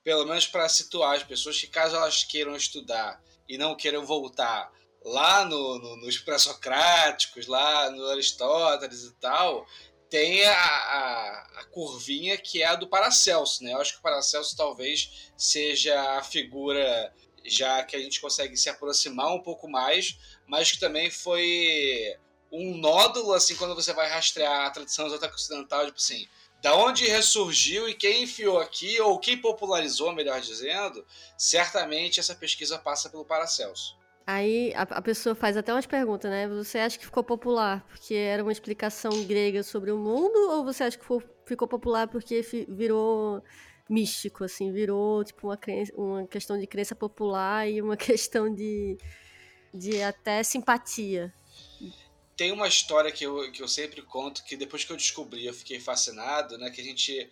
pelo menos para situar as pessoas que, caso elas queiram estudar e não queiram voltar lá no, no, nos pré-socráticos, lá no Aristóteles e tal, tem a, a, a, curvinha que é a do Paracelso, né? Eu acho que o Paracelso talvez seja a figura já que a gente consegue se aproximar um pouco mais, mas que também foi um nódulo, assim, quando você vai rastrear a tradição exótica ocidental, tipo assim, da onde ressurgiu e quem enfiou aqui, ou quem popularizou, melhor dizendo, certamente essa pesquisa passa pelo Paracelso. Aí a, a, pessoa faz até umas perguntas, né? Você acha que ficou popular porque era uma explicação grega sobre o mundo, ou você acha que ficou, ficou popular porque virou místico, assim, virou tipo uma, uma questão de crença popular e uma questão de, de até simpatia? Tem uma história que eu, que eu sempre conto, que depois que eu descobri eu fiquei fascinado, né? Que a gente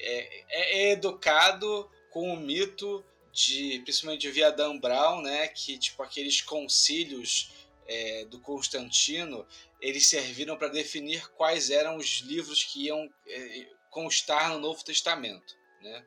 é, é, é educado com o mito de, principalmente de Via Dan Brown, né? Que, tipo, aqueles concílios é, do Constantino, eles serviram para definir quais eram os livros que iam é, constar no Novo Testamento. Né?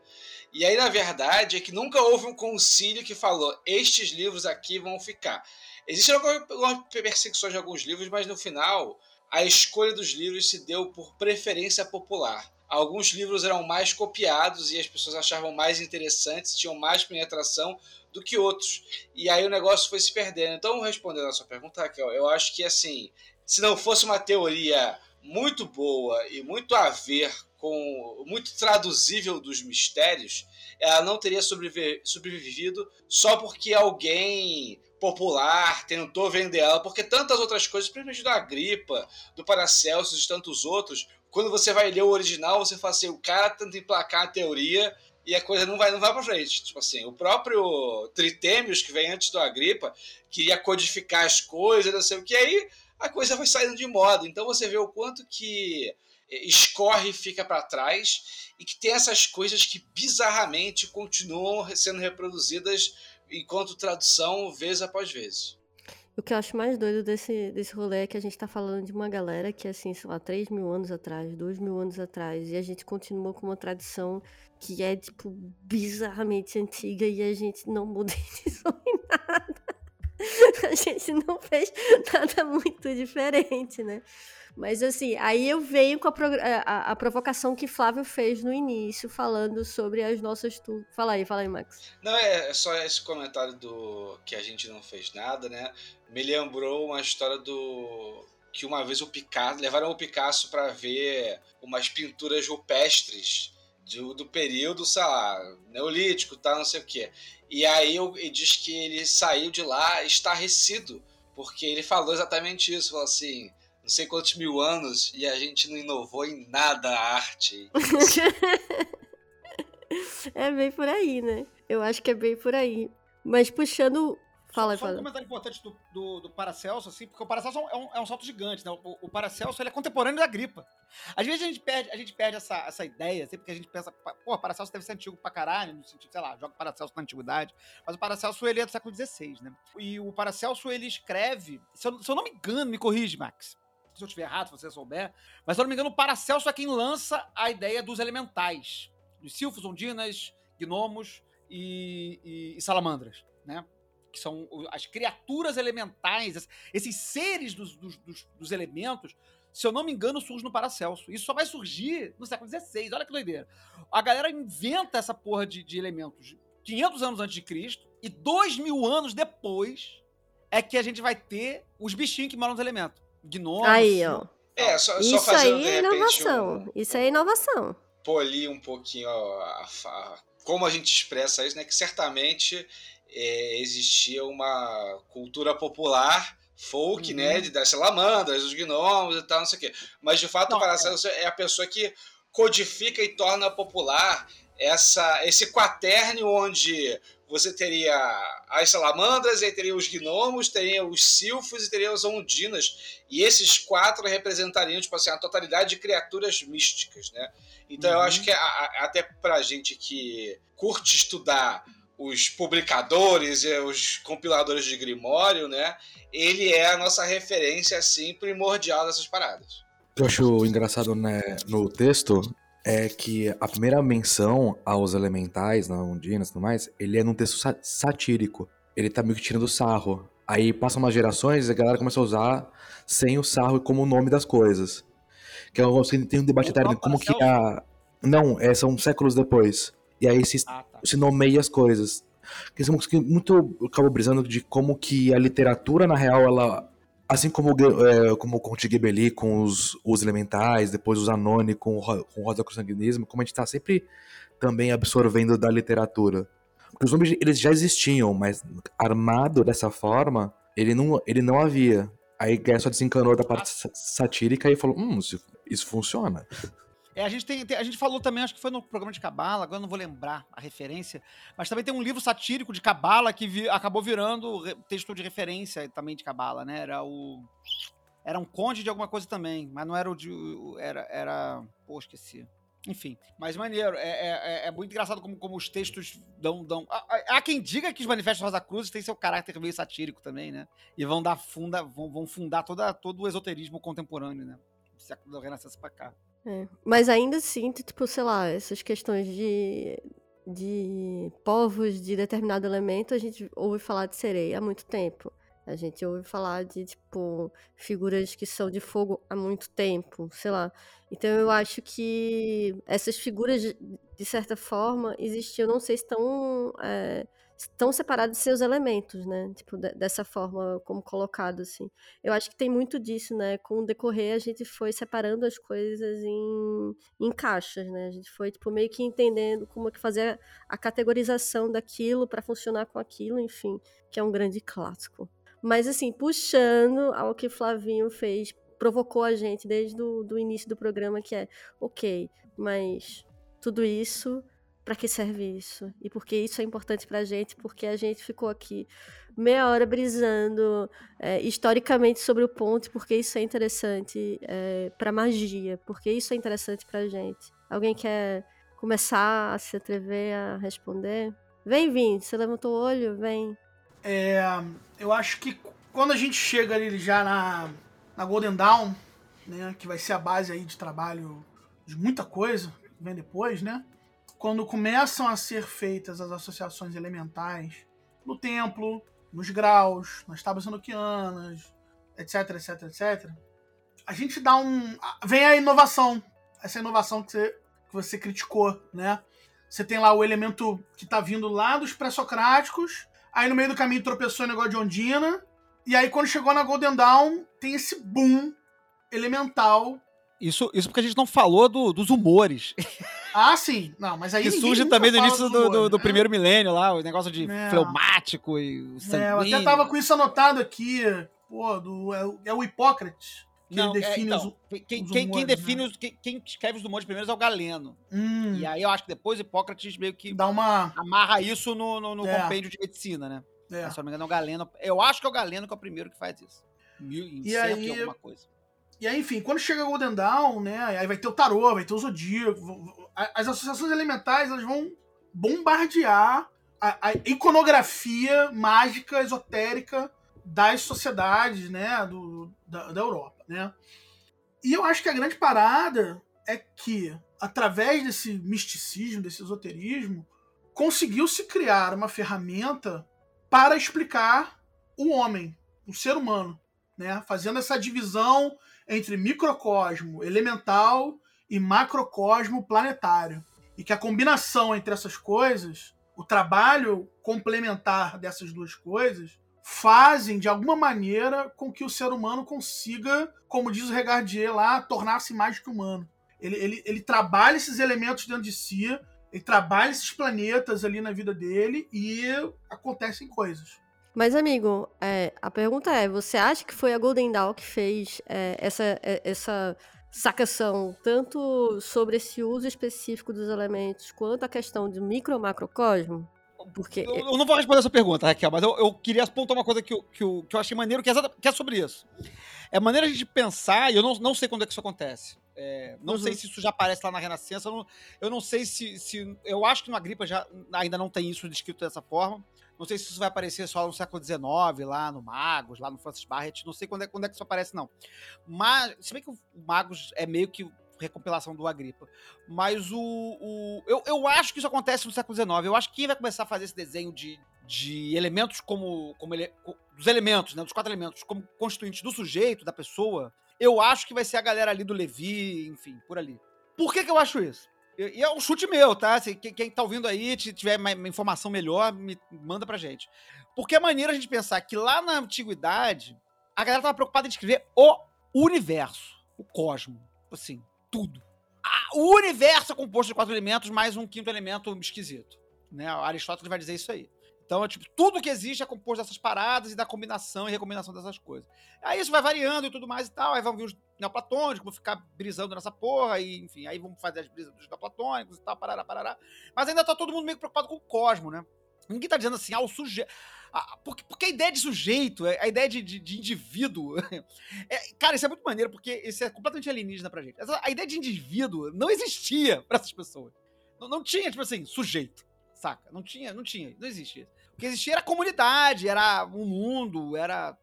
E aí, na verdade, é que nunca houve um concílio que falou: estes livros aqui vão ficar. Existem algumas perseguições de alguns livros, mas no final a escolha dos livros se deu por preferência popular. Alguns livros eram mais copiados e as pessoas achavam mais interessantes, tinham mais penetração do que outros. E aí o negócio foi se perdendo. Então, respondendo a sua pergunta, Raquel, eu acho que assim, se não fosse uma teoria muito boa e muito a ver com muito traduzível dos mistérios, ela não teria sobrevivido só porque alguém popular tentou vender ela, porque tantas outras coisas, principalmente da Agripa, do Paracelsus e tantos outros, quando você vai ler o original, você fala assim, o cara tenta emplacar a teoria e a coisa não vai, não vai pra frente. Tipo assim, o próprio Tritêmios, que vem antes do Agripa, queria codificar as coisas, não sei o que, aí a coisa vai saindo de moda. Então você vê o quanto que escorre e fica para trás e que tem essas coisas que bizarramente continuam sendo reproduzidas enquanto tradução vez após vez. O que eu acho mais doido desse, desse rolê é que a gente tá falando de uma galera que, assim, sei lá, 3 mil anos atrás, 2 mil anos atrás, e a gente continua com uma tradição que é, tipo, bizarramente antiga e a gente não modernizou em nada. A gente não fez nada muito diferente, né? Mas assim, aí eu venho com a, a, a, provocação que Flávio fez no início, falando sobre as nossas. Tu... Fala aí, fala aí, Max. Não, é, é só esse comentário do que a gente não fez nada, né? Me lembrou uma história do. Que uma vez o Picasso. Levaram o Picasso para ver umas pinturas rupestres do, do período, sei lá, neolítico, tá, não sei o quê. E aí ele diz que ele saiu de lá estarrecido, porque ele falou exatamente isso, falou assim, sei quantos mil anos e a gente não inovou em nada a arte. é bem por aí, né? Eu acho que é bem por aí. Mas puxando. Fala, só, fala. um comentário importante do, do, do, Paracelso, assim, porque o Paracelso é um, é um salto gigante, né? O, o, Paracelso ele é contemporâneo da gripa. Às vezes a gente perde, a gente perde essa, essa ideia, assim, porque a gente pensa, pô, o Paracelso deve ser antigo pra caralho, no sentido, sei lá, joga Paracelso na antiguidade. Mas o Paracelso ele é do século XVI, né? E o Paracelso ele escreve, se eu, se eu não me engano, me corrige, Max se eu estiver errado, se você souber, mas se eu não me engano, o Paracelso é quem lança a ideia dos elementais, dos silfos, ondinas, gnomos e, e, e salamandras, né? Que são as criaturas elementais, esses seres dos, dos, dos, dos elementos, se eu não me engano, surge no Paracelso. Isso só vai surgir no século XVI. Olha que doideira. A galera inventa essa porra de, de elementos 500 anos antes de Cristo, E dois mil anos depois é que a gente vai ter os bichinhos que moram nos elementos. Gnomos. Aí, ó. É, só, só Isso fazendo aí é inovação. um, Isso aí é inovação. polir um pouquinho a, a- a- como a gente expressa isso, né? Que certamente é, existia uma cultura popular, folk, Uhum. né? De, das salamandras, dos gnomos e tal, não sei o quê. Mas de fato Não, o Paracelso é a pessoa que codifica e torna popular essa, esse quaternio onde você teria as salamandras, aí teria os gnomos, teria os silfos e teria as ondinas. E esses quatro representariam, tipo assim, a totalidade de criaturas místicas, né? Então eu Uhum. acho que a- a- até pra gente que curte estudar os publicadores e os compiladores de Grimório, né? Ele é a nossa referência, assim, primordial dessas paradas. Eu acho engraçado né, no texto é que a primeira menção aos elementais, na Undina e tudo mais, ele é num texto sa- satírico. Ele tá meio que tirando sarro. Aí passam umas gerações e a galera começa a usar sem o sarro como o nome das coisas. Que é um, tem um debate eterno. Como que a. Não, é, são séculos depois. E aí se, Ah, tá. se nomeia as coisas. Que são que muito eu acabo brisando de como que a literatura, na real, ela. Assim como, é, como o Conte Ghibelli com os, os elementais, depois os Anoni com o, com o Rosa Sanguinismo, como a gente tá sempre também absorvendo da literatura. Porque os nomes eles já existiam, mas armado dessa forma, ele não, ele não havia. Aí Gaia só desencanou da parte sa- satírica e falou: hum, isso funciona. É, a, gente tem, tem- a gente falou também, acho que foi no programa de Cabala, agora não vou lembrar a referência, mas também tem um livro satírico de Cabala que vi- acabou virando texto de referência também de Cabala, né? Era o. Era um conde de alguma coisa também, mas não era o de. Era. era pô, esqueci. Enfim, mas maneiro. É, é, é- é muito engraçado como, como os textos dão. dão há- há quem diga que os Manifestos Rosa Cruz têm seu caráter meio satírico também, né? E vão dar funda, vão, vão fundar toda, todo o esoterismo contemporâneo, né? Do século da Renascença pra cá. É, Mas ainda assim, tipo, sei lá, essas questões de, de povos de determinado elemento, a gente ouve falar de sereia há muito tempo. A gente ouve falar de, tipo, figuras que são de fogo há muito tempo, sei lá. Então eu acho que essas figuras, de certa forma, existiam, não sei se estão é, estão separados de seus elementos, né? Tipo, de- dessa forma como colocado, assim. Eu acho que tem muito disso, né? Com o decorrer, a gente foi separando as coisas em, em caixas, né? A gente foi, tipo, meio que entendendo como é que fazer a categorização daquilo para funcionar com aquilo, enfim, que é um grande clássico. Mas, assim, puxando ao que Flavinho fez, provocou a gente desde o do início do programa, que é, ok, mas tudo isso, para que serve isso? E por que isso é importante pra gente? Porque a gente ficou aqui meia hora brisando é, historicamente sobre o ponto, porque isso é interessante é, para magia, porque isso é interessante pra gente. Alguém quer começar a se atrever a responder? Vem, Vim, você levantou o olho? Vem. É, eu acho que quando a gente chega ali já na, na Golden Dawn, né, que vai ser a base aí de trabalho de muita coisa que vem depois, né? Quando começam a ser feitas as associações elementais no templo, nos graus, nas tábuas enoquianas, etc, etc, etc, a gente dá um. Vem a inovação. Essa inovação que você, que você criticou, né? Você tem lá o elemento que tá vindo lá dos pré-socráticos, aí no meio do caminho tropeçou em negócio de Ondina, e aí quando chegou na Golden Dawn, tem esse boom elemental. Isso, isso porque a gente não falou do- dos humores. Ah, sim. Não, mas aí que surge também do fala início do, do- humores, do né? primeiro milênio lá, o negócio de É. fleumático e o É, eu sanguíneo. até tava com isso anotado aqui. Pô, do, é, o- é o Hipócrates. Que Não, ele é, define então, os. quem, os quem- quem humores, define né? os, quem, quem escreve os humores primeiros é o Galeno. Hum, E aí eu acho que depois Hipócrates meio que dá uma. amarra isso no, no, no É. compêndio de medicina, né? É. Se eu não me engano, é o Galeno. Eu acho que é o Galeno que é o primeiro que faz isso. Mil, em E aí- alguma coisa. E aí, enfim, quando chega Golden Dawn, né? Aí vai ter o tarô, vai ter o zodíaco. As associações elementais elas vão bombardear a, a iconografia mágica, esotérica das sociedades, né? Do, da, da Europa, né? E eu acho que a grande parada é que, através desse misticismo, desse esoterismo, conseguiu-se criar uma ferramenta para explicar o homem, o ser humano, né? Fazendo essa divisão entre microcosmo elemental e macrocosmo planetário. E que a combinação entre essas coisas o trabalho complementar dessas duas coisas fazem, de alguma maneira, com que o ser humano consiga, como diz o Regardier lá, tornar-se mais que humano. Ele, ele, ele trabalha esses elementos dentro de si, ele trabalha esses planetas ali na vida dele e acontecem coisas. Mas, amigo, é, a pergunta é: você acha que foi a Golden Dawn que fez é, essa, é, essa sacação, tanto sobre esse uso específico dos elementos, quanto a questão do micro macrocosmo? Porque. Eu, eu, não vou responder essa pergunta, Raquel, mas eu, eu queria apontar uma coisa que eu, que eu, que eu achei maneiro, que é, que é sobre isso. É maneira gente pensar, e eu não, não sei quando é que isso acontece. É, não uhum. sei se isso já aparece lá na Renascença. Eu não, eu não sei se, se. Eu acho que no Agripa já, ainda não tem isso descrito dessa forma. Não sei se isso vai aparecer só no século XIX, lá no Magos, lá no Francis Barrett. Não sei quando é, quando é que isso aparece, não. Mas, se bem que o Magos é meio que recompilação do Agripa. Mas o. o eu, eu acho que isso acontece no século XIX. Eu acho que quem vai começar a fazer esse desenho de, de elementos como. como ele, dos elementos, né? Dos quatro elementos, como constituintes do sujeito, da pessoa, eu acho que vai ser a galera ali do Levi, enfim, por ali. Por que, que eu acho isso? E é um chute meu, tá? Se quem tá ouvindo aí tiver uma informação melhor, me manda pra gente. Porque é maneira a gente pensar que lá na antiguidade, a galera tava preocupada em escrever o universo, o cosmo. Assim, tudo. o universo é composto de quatro elementos mais um quinto elemento esquisito. Né? Aristóteles vai dizer isso aí. Então, é tipo, tudo que existe é composto dessas paradas e da combinação e recombinação dessas coisas. Aí isso vai variando e tudo mais e tal. Aí vão vir os neoplatônicos, vão ficar brisando nessa porra, e enfim, aí vamos fazer as brisas dos neoplatônicos e tal, parará, parará. Mas ainda tá todo mundo meio preocupado com o cosmo, né? Ninguém tá dizendo assim, ah, o sujeito. Ah, porque, porque a ideia de sujeito, a ideia de, de, de indivíduo. É, cara, isso é muito maneiro, porque isso é completamente alienígena pra gente. Essa, a ideia de indivíduo não existia para essas pessoas. Não, não, tinha, tipo assim, sujeito. Saca? Não tinha, não tinha, não existia. Que existia era comunidade, era um mundo, era.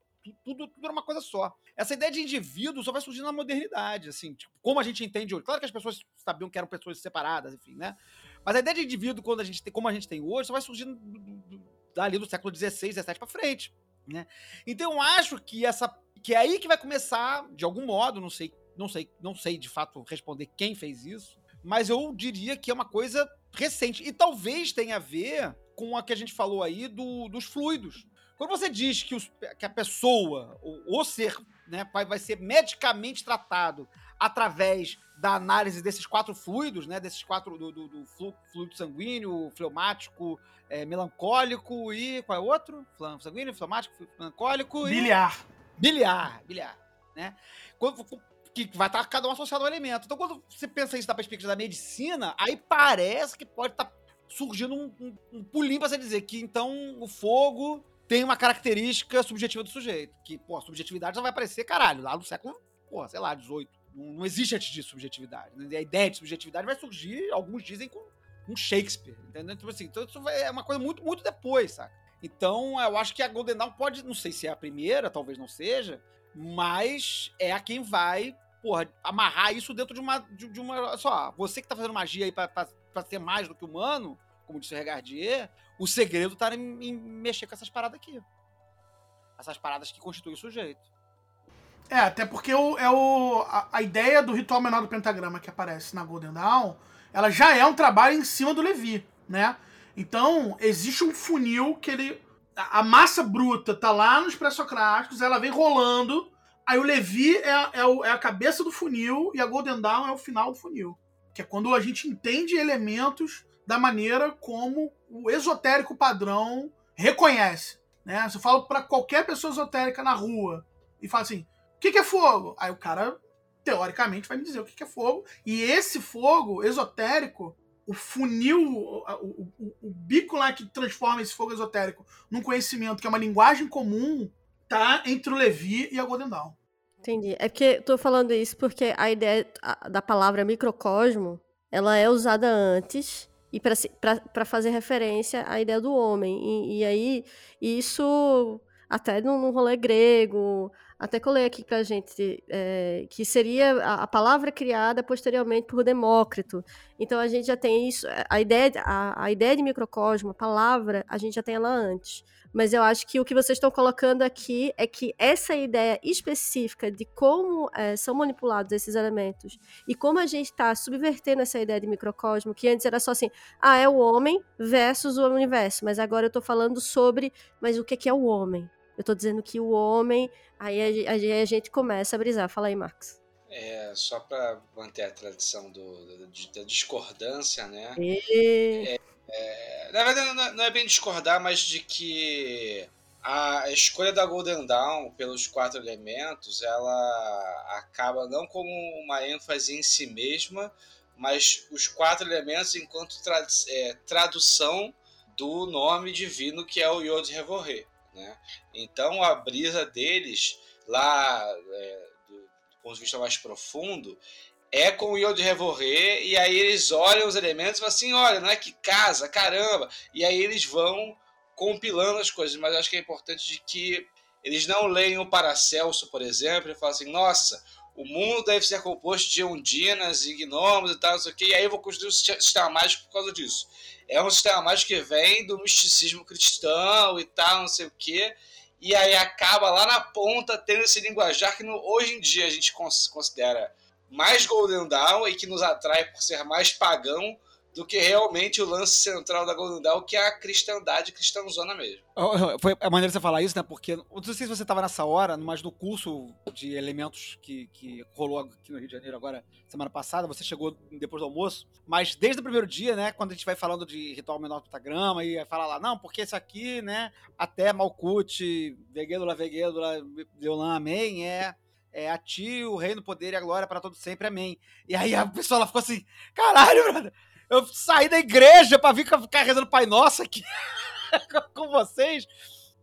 Tudo, tudo era uma coisa só. Essa ideia de indivíduo só vai surgindo na modernidade, assim, tipo, como a gente entende hoje. Claro que as pessoas sabiam que eram pessoas separadas, enfim, né? Mas a ideia de indivíduo, quando a gente tem, como a gente tem hoje, só vai surgindo dali do século XVI, XVII para frente, né? Então eu acho que essa que é aí que vai começar, de algum modo, não sei, não sei, não sei de fato responder quem fez isso, mas eu diria que é uma coisa recente e talvez tenha a ver com a que a gente falou aí do, dos fluidos. Quando você diz que, os, que a pessoa, o, o ser, né, vai, vai ser medicamente tratado através da análise desses quatro fluidos, né? Desses quatro do, do, do fluido sanguíneo, fleumático, é, melancólico e qual é o outro? Sanguíneo, fleumático, melancólico e biliar. Biliar, biliar, né? Quando, que vai estar cada um associado ao elemento. Então, quando você pensa isso da perspectiva da medicina, aí parece que pode estar surgindo um, um, um pulinho para você dizer que então o fogo tem uma característica subjetiva do sujeito. Que, pô, a subjetividade já vai aparecer, caralho, lá do século, pô, sei lá, 18. Não, não existe antes disso subjetividade. Né? A ideia de subjetividade vai surgir, alguns dizem, com, com Shakespeare. Entendeu? Tipo assim, então isso é uma coisa muito, muito depois, saca? Então, eu acho que a Golden Dawn pode, não sei se é a primeira, talvez não seja, mas é a quem vai, porra, amarrar isso dentro de uma. De, de uma só, você que tá fazendo magia aí pra, pra, pra ser mais do que humano, como disse o Regardier, o segredo tá em, em mexer com essas paradas aqui. Essas paradas que constituem o sujeito. É, até porque o, é o, a, a, ideia do ritual menor do pentagrama que aparece na Golden Dawn, ela já é um trabalho em cima do Levi, né? Então, existe um funil que ele. A, a massa bruta tá lá nos pré-socráticos, ela vem rolando. Aí o Levi é, é, é a cabeça do funil e a Golden Dawn é o final do funil. Que é quando a gente entende elementos da maneira como o esotérico padrão reconhece. Né? Você fala para qualquer pessoa esotérica na rua e fala assim: o que, que é fogo? Aí o cara, teoricamente, vai me dizer o que, que é fogo. E esse fogo esotérico, o funil, o, o, o, o bico lá que transforma esse fogo esotérico num conhecimento que é uma linguagem comum, tá entre o Levi e a Golden Dawn. Entendi. É porque tô falando isso porque a ideia da palavra microcosmo, ela é usada antes e para fazer referência à ideia do homem. E, e aí, isso até no, no rolê grego, até colei aqui pra gente, é, que seria a, a, palavra criada posteriormente por Demócrito. Então a gente já tem isso, a ideia, a, a ideia de microcosmo, a palavra, a gente já tem ela antes. Mas eu acho que o que vocês estão colocando aqui é que essa ideia específica de como é, são manipulados esses elementos e como a gente está subvertendo essa ideia de microcosmo, que antes era só assim, ah, é o homem versus o universo, mas agora eu estou falando sobre, mas o que é o homem? Eu estou dizendo que o homem, aí a, a, a, gente começa a brisar. Fala aí, Marcos. É, só para manter a tradição do, da, da discordância, né? E... É, é, na verdade, não é bem discordar, mas de que a escolha da Golden Dawn pelos quatro elementos ela acaba não como uma ênfase em si mesma, mas os quatro elementos enquanto tra é, tradução do nome divino que é o Yod Revorre. Né? Então a brisa deles lá é, do, do ponto de vista mais profundo é com o Yod Revorrer, e aí eles olham os elementos e falam assim, olha, não é que casa, caramba, e aí eles vão compilando as coisas, mas acho que é importante de que eles não leem o Paracelso, por exemplo, e falam assim, nossa, o mundo deve ser composto de ondinas e gnomos e tal, não sei o quê, e aí eu vou construir um sistema mágico por causa disso. É um sistema mágico que vem do misticismo cristão e tal, não sei o quê, e aí acaba lá na ponta tendo esse linguajar que no, hoje em dia a gente considera mais Golden Dawn e que nos atrai por ser mais pagão do que realmente o lance central da Golden Dawn, que é a cristandade cristãozona mesmo. Foi a maneira de você falar isso, né? Porque não sei se você estava nessa hora, mas no curso de elementos que, que rolou aqui no Rio de Janeiro agora, semana passada, você chegou depois do almoço, mas desde o primeiro dia, né, quando a gente vai falando de ritual menor do pentagrama e fala lá, não, porque esse aqui, né, até Malkuth, Veguedula, Veguedula, Deolan, Amém, é é, a ti, o reino, o poder e a glória para todo sempre, amém. E aí a pessoa ela ficou assim, caralho, brother, eu saí da igreja para vir ficar rezando Pai Nosso aqui com vocês.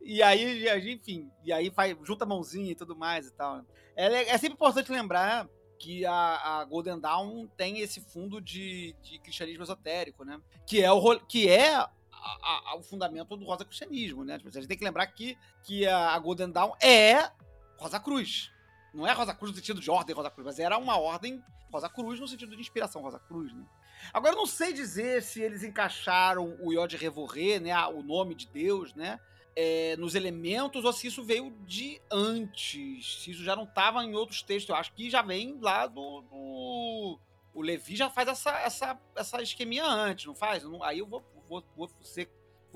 E aí, enfim, e aí vai, junta a mãozinha e tudo mais e tal. É, é sempre importante lembrar que a, a, Golden Dawn tem esse fundo de, de cristianismo esotérico, né? Que é o, que é a, a, o fundamento do Rosa Cristianismo, né? Tipo, a gente tem que lembrar que, que a, Golden Dawn é Rosa Cruz. Não é Rosa Cruz no sentido de ordem Rosa Cruz, mas era uma ordem Rosa Cruz no sentido de inspiração Rosa Cruz, né? Agora, eu não sei dizer se eles encaixaram o Yod Revorrer, né, o nome de Deus, né, é, nos elementos, ou se isso veio de antes, se isso já não estava em outros textos. Eu acho que já vem lá do, do... O Levi já faz essa, essa, essa esqueminha antes, não faz? Aí eu vou, vou, vou ser,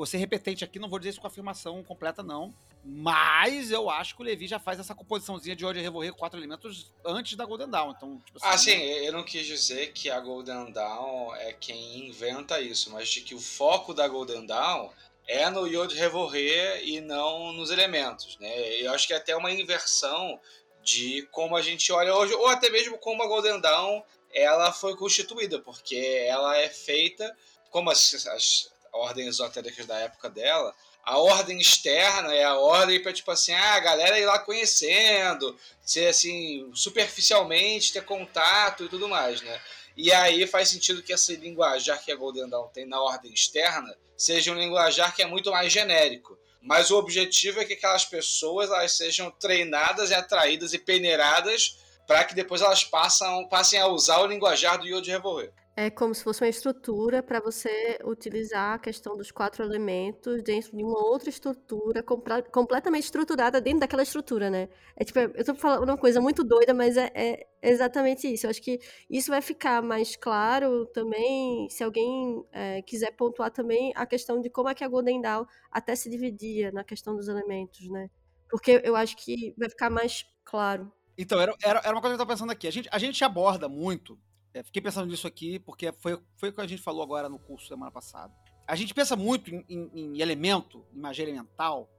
ser repetente aqui, não vou dizer isso com afirmação completa, não. Mas eu acho que o Levi já faz essa composiçãozinha de ódio revorrer quatro elementos antes da Golden Dawn. Então, tipo assim, ah, sim, né? eu não quis dizer que a Golden Dawn é quem inventa isso, mas de que o foco da Golden Dawn é no Yod Revorrer e não nos elementos, né? Eu acho que é até uma inversão de como a gente olha hoje, ou até mesmo como a Golden Dawn ela foi constituída, porque ela é feita como as, as ordens esotéricas da época dela, a ordem externa é a ordem para tipo assim, ah, a galera ir lá conhecendo, ser assim, superficialmente ter contato e tudo mais, né? E aí faz sentido que esse linguajar que a Golden Dawn tem na ordem externa seja um linguajar que é muito mais genérico. Mas o objetivo é que aquelas pessoas elas sejam treinadas e atraídas e peneiradas para que depois elas passam, passem a usar o linguajar do Yod Revolver. É como se fosse uma estrutura para você utilizar a questão dos quatro elementos dentro de uma outra estrutura completamente estruturada dentro daquela estrutura, né? É tipo, eu tô falando uma coisa muito doida, mas é, é exatamente isso. Eu acho que isso vai ficar mais claro também, se alguém é, quiser pontuar também a questão de como é que a Golden Dawn até se dividia na questão dos elementos, né? Porque eu acho que vai ficar mais claro. Então, era, era, era uma coisa que eu tava pensando aqui. A gente, a gente aborda muito é, fiquei pensando nisso aqui porque foi, foi o que a gente falou agora no curso semana passada. A gente pensa muito em, em, em elemento, em magia elemental,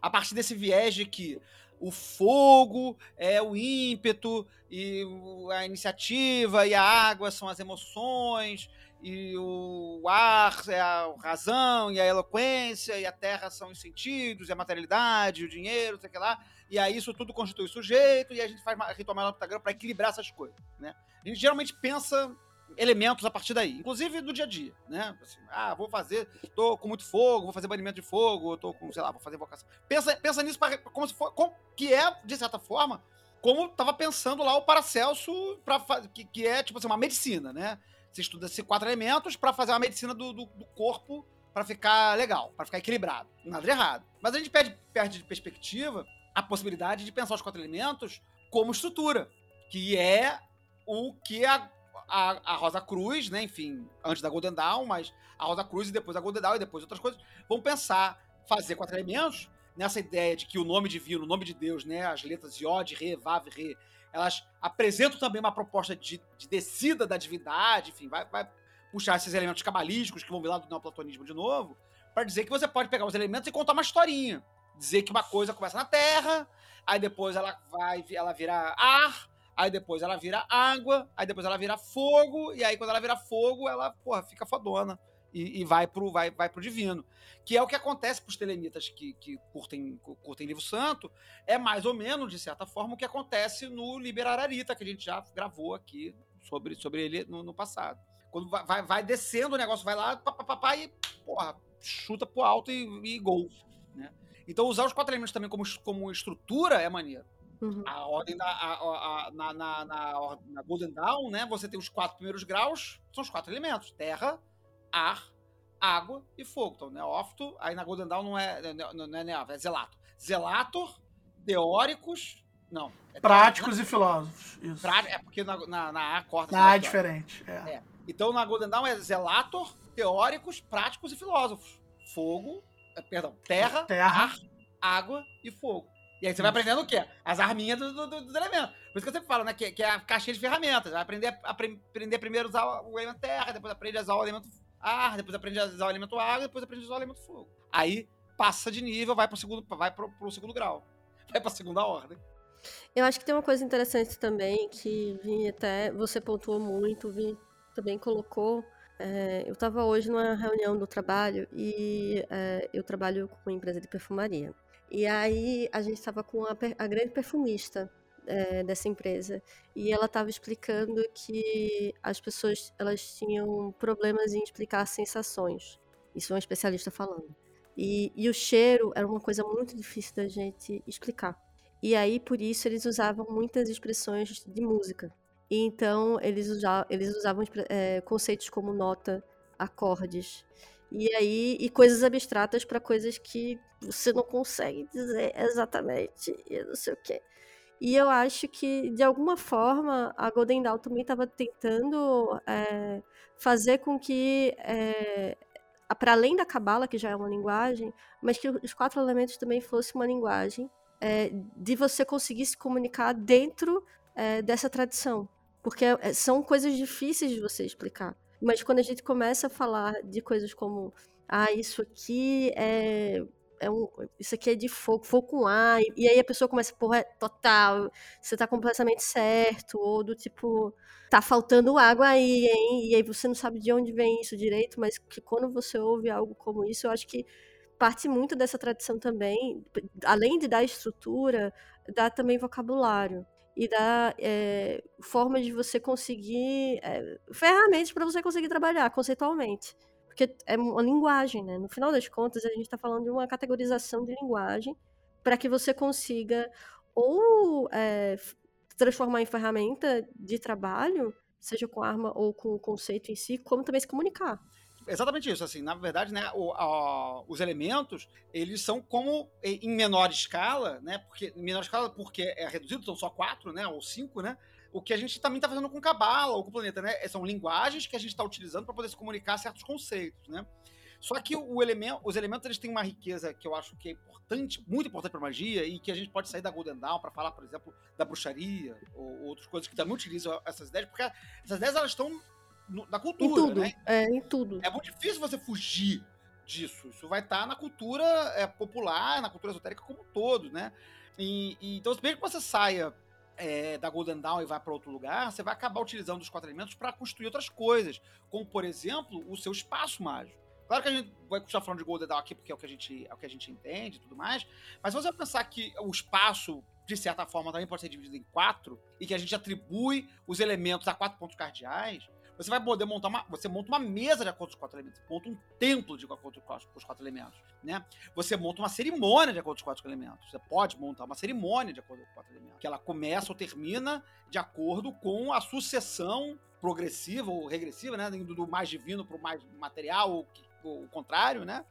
a partir desse viés de que o fogo é o ímpeto e a iniciativa e a água são as emoções e o ar é a razão e a eloquência e a terra são os sentidos e a materialidade, o dinheiro, sei lá. E aí isso tudo constitui o sujeito e a gente faz ritual menor do para equilibrar essas coisas, né? A gente geralmente pensa elementos a partir daí, inclusive do dia a dia, né? Assim, ah, vou fazer, tô com muito fogo, vou fazer banimento de fogo, tô com, sei lá, vou fazer invocação. Pensa, pensa nisso pra, como se for, como, que é, de certa forma, como tava pensando lá o Paracelso, pra, que, que é, tipo assim, uma medicina, né? Você estuda esses quatro elementos para fazer uma medicina do, do, do corpo para ficar legal, para ficar equilibrado. Nada de errado. Mas a gente perde, perde de perspectiva a possibilidade de pensar os quatro elementos como estrutura, que é o que a, a, a Rosa Cruz, né, enfim, antes da Golden Dawn, mas a Rosa Cruz e depois a Golden Dawn e depois outras coisas, vão pensar fazer quatro elementos nessa ideia de que o nome divino, o nome de Deus, né, as letras Yod, Re, Vav, Re, elas apresentam também uma proposta de, de descida da divindade, enfim, vai, vai puxar esses elementos cabalísticos que vão vir lá do neoplatonismo de novo, para dizer que você pode pegar os elementos e contar uma historinha. Dizer que uma coisa começa na terra, aí depois ela vai, ela vira ar, aí depois ela vira água, aí depois ela vira fogo, e aí quando ela vira fogo, ela, porra, fica fodona e, e vai, pro, vai, vai pro divino. Que é o que acontece pros telemitas que, que curtem, curtem livro santo, é mais ou menos, de certa forma, o que acontece no Liberararita, que a gente já gravou aqui sobre, sobre ele no, no passado. Quando vai, vai, vai, descendo o negócio, vai lá, papapá, e, porra, chuta pro alto e, e gol. Né? Então, usar os quatro elementos também como, como estrutura é maneiro. Uhum. A ordem da. A, a, a, na, na, na, na, Golden Dawn, né? Você tem os quatro primeiros graus, são os quatro elementos: terra, ar, água e fogo. Então, neófito, aí na Golden Dawn não é, não, não é neófito, é zelato. Zelator, teóricos. Não. É Práticos né? e filósofos. Isso. Prá, é porque na, na, na A corta. Na A é diferente. É. é. Então na Golden Dawn é zelator, teóricos, práticos e filósofos. Fogo, perdão, terra, terra. ar, água e fogo. E aí você vai aprendendo o quê? As arminhas do, do, do, dos elementos. Por isso que eu sempre falo, né? Que, que é a caixinha de ferramentas. Vai aprender, aprender primeiro a usar o elemento terra, depois aprende a usar o elemento ar, depois aprende a usar o elemento água, depois aprende a usar o elemento fogo. Aí passa de nível, vai pro segundo, vai pro, pro segundo grau. Vai pra segunda ordem. Eu acho que tem uma coisa interessante também, que Vini até, você pontuou muito, Vini também colocou. É, eu estava hoje numa reunião do trabalho e é, eu trabalho com uma empresa de perfumaria. E aí a gente estava com a, a, grande perfumista é, dessa empresa e ela estava explicando que as pessoas elas tinham problemas em explicar sensações. Isso é um especialista falando. E, e o cheiro era uma coisa muito difícil da gente explicar. E aí por isso eles usavam muitas expressões de música. E então eles usavam, eles usavam é, conceitos como nota, acordes. E aí, e coisas abstratas para coisas que você não consegue dizer exatamente e não sei o quê. E eu acho que, de alguma forma, a Golden Dawn também estava tentando é, fazer com que, é, para além da Cabala, que já é uma linguagem, mas que os quatro elementos também fosse uma linguagem é, de você conseguir se comunicar dentro dessa tradição. Porque são coisas difíceis de você explicar. Mas quando a gente começa a falar de coisas como, ah, isso aqui é. é um, isso aqui é de fogo, fogo com ar, e, e aí a pessoa começa, porra, é total, você tá completamente certo, ou do tipo, tá faltando água aí, hein? E aí você não sabe de onde vem isso direito, mas que quando você ouve algo como isso, eu acho que parte muito dessa tradição também, além de dar estrutura, dá também vocabulário e dá é, formas de você conseguir é, ferramentas para você conseguir trabalhar conceitualmente. Porque é uma linguagem, né? No final das contas, a gente está falando de uma categorização de linguagem para que você consiga ou é, transformar em ferramenta de trabalho, seja com arma ou com o conceito em si, como também se comunicar exatamente isso. Assim, na verdade, né, o, a, os elementos eles são como em menor escala, né? Porque em menor escala porque é reduzido, são só quatro, né? Ou cinco, né? O que a gente também está fazendo com Cabala ou com o planeta, né? São linguagens que a gente está utilizando para poder se comunicar certos conceitos, né? Só que o elemento, os elementos eles têm uma riqueza que eu acho que é importante, muito importante para magia e que a gente pode sair da Golden Dawn para falar, por exemplo, da bruxaria ou outras coisas que também utilizam essas ideias, porque essas ideias elas estão no, na cultura, em tudo, né? É, em tudo. É muito difícil você fugir disso. Isso vai estar tá na cultura é, popular, na cultura esotérica como um todo, né? E, e, então, mesmo que você saia é, da Golden Dawn e vá para outro lugar, você vai acabar utilizando os quatro elementos para construir outras coisas, como, por exemplo, o seu espaço mágico. Claro que a gente vai continuar falando de Golden Dawn aqui, porque é o que a gente, é o que a gente entende e tudo mais, mas se você pensar que o espaço, de certa forma, também pode ser dividido em quatro, e que a gente atribui os elementos a quatro pontos cardeais, Você vai poder montar uma. Você monta uma mesa de acordo com os quatro elementos. Monta um templo de acordo com os quatro elementos. Né? Você monta uma cerimônia de acordo com os quatro elementos. Você pode montar uma cerimônia de acordo com os quatro elementos. Que ela começa ou termina de acordo com a sucessão progressiva ou regressiva, né? Do mais divino para o mais material, ou, ou o contrário, né?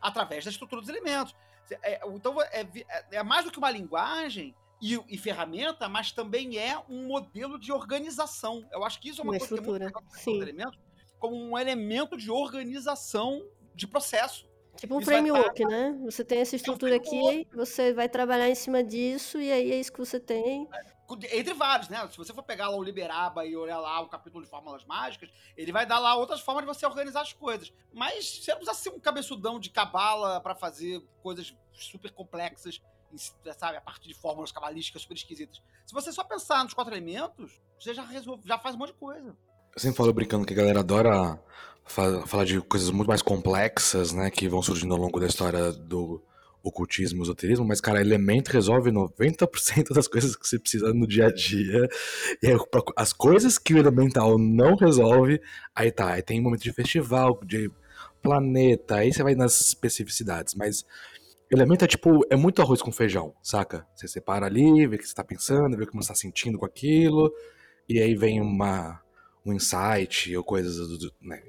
Através da estrutura dos elementos. É, então é, é, é mais do que uma linguagem, e, e, ferramenta, mas também é um modelo de organização. Eu acho que isso é uma, uma coisa estrutura. que é muito Sim. Elemento, como um elemento de organização de processo. Tipo um isso framework, estar... né? Você tem essa estrutura é um aqui, você vai trabalhar em cima disso, e aí é isso que você tem. É, entre vários, né? Se você for pegar lá o Liberaba e olhar lá o capítulo de fórmulas mágicas, ele vai dar lá outras formas de você organizar as coisas. Mas você não precisa ser um cabeçudão de cabala para fazer coisas super complexas sabe, a parte de fórmulas cabalísticas super esquisitas. Se você só pensar nos quatro elementos, você já, resolve, já faz um monte de coisa. Eu sempre falo brincando que a galera adora falar de coisas muito mais complexas, né, que vão surgindo ao longo da história do ocultismo e esoterismo, mas, cara, elemento resolve 90% das coisas que você precisa no dia a dia. E aí, as coisas que o elemental não resolve, aí tá, aí tem momento de festival, de planeta, aí você vai nas especificidades, mas Elemento é tipo, é muito arroz com feijão, saca? Você separa ali, vê o que você tá pensando, vê como você tá sentindo com aquilo, e aí vem uma, um insight ou coisas do, né,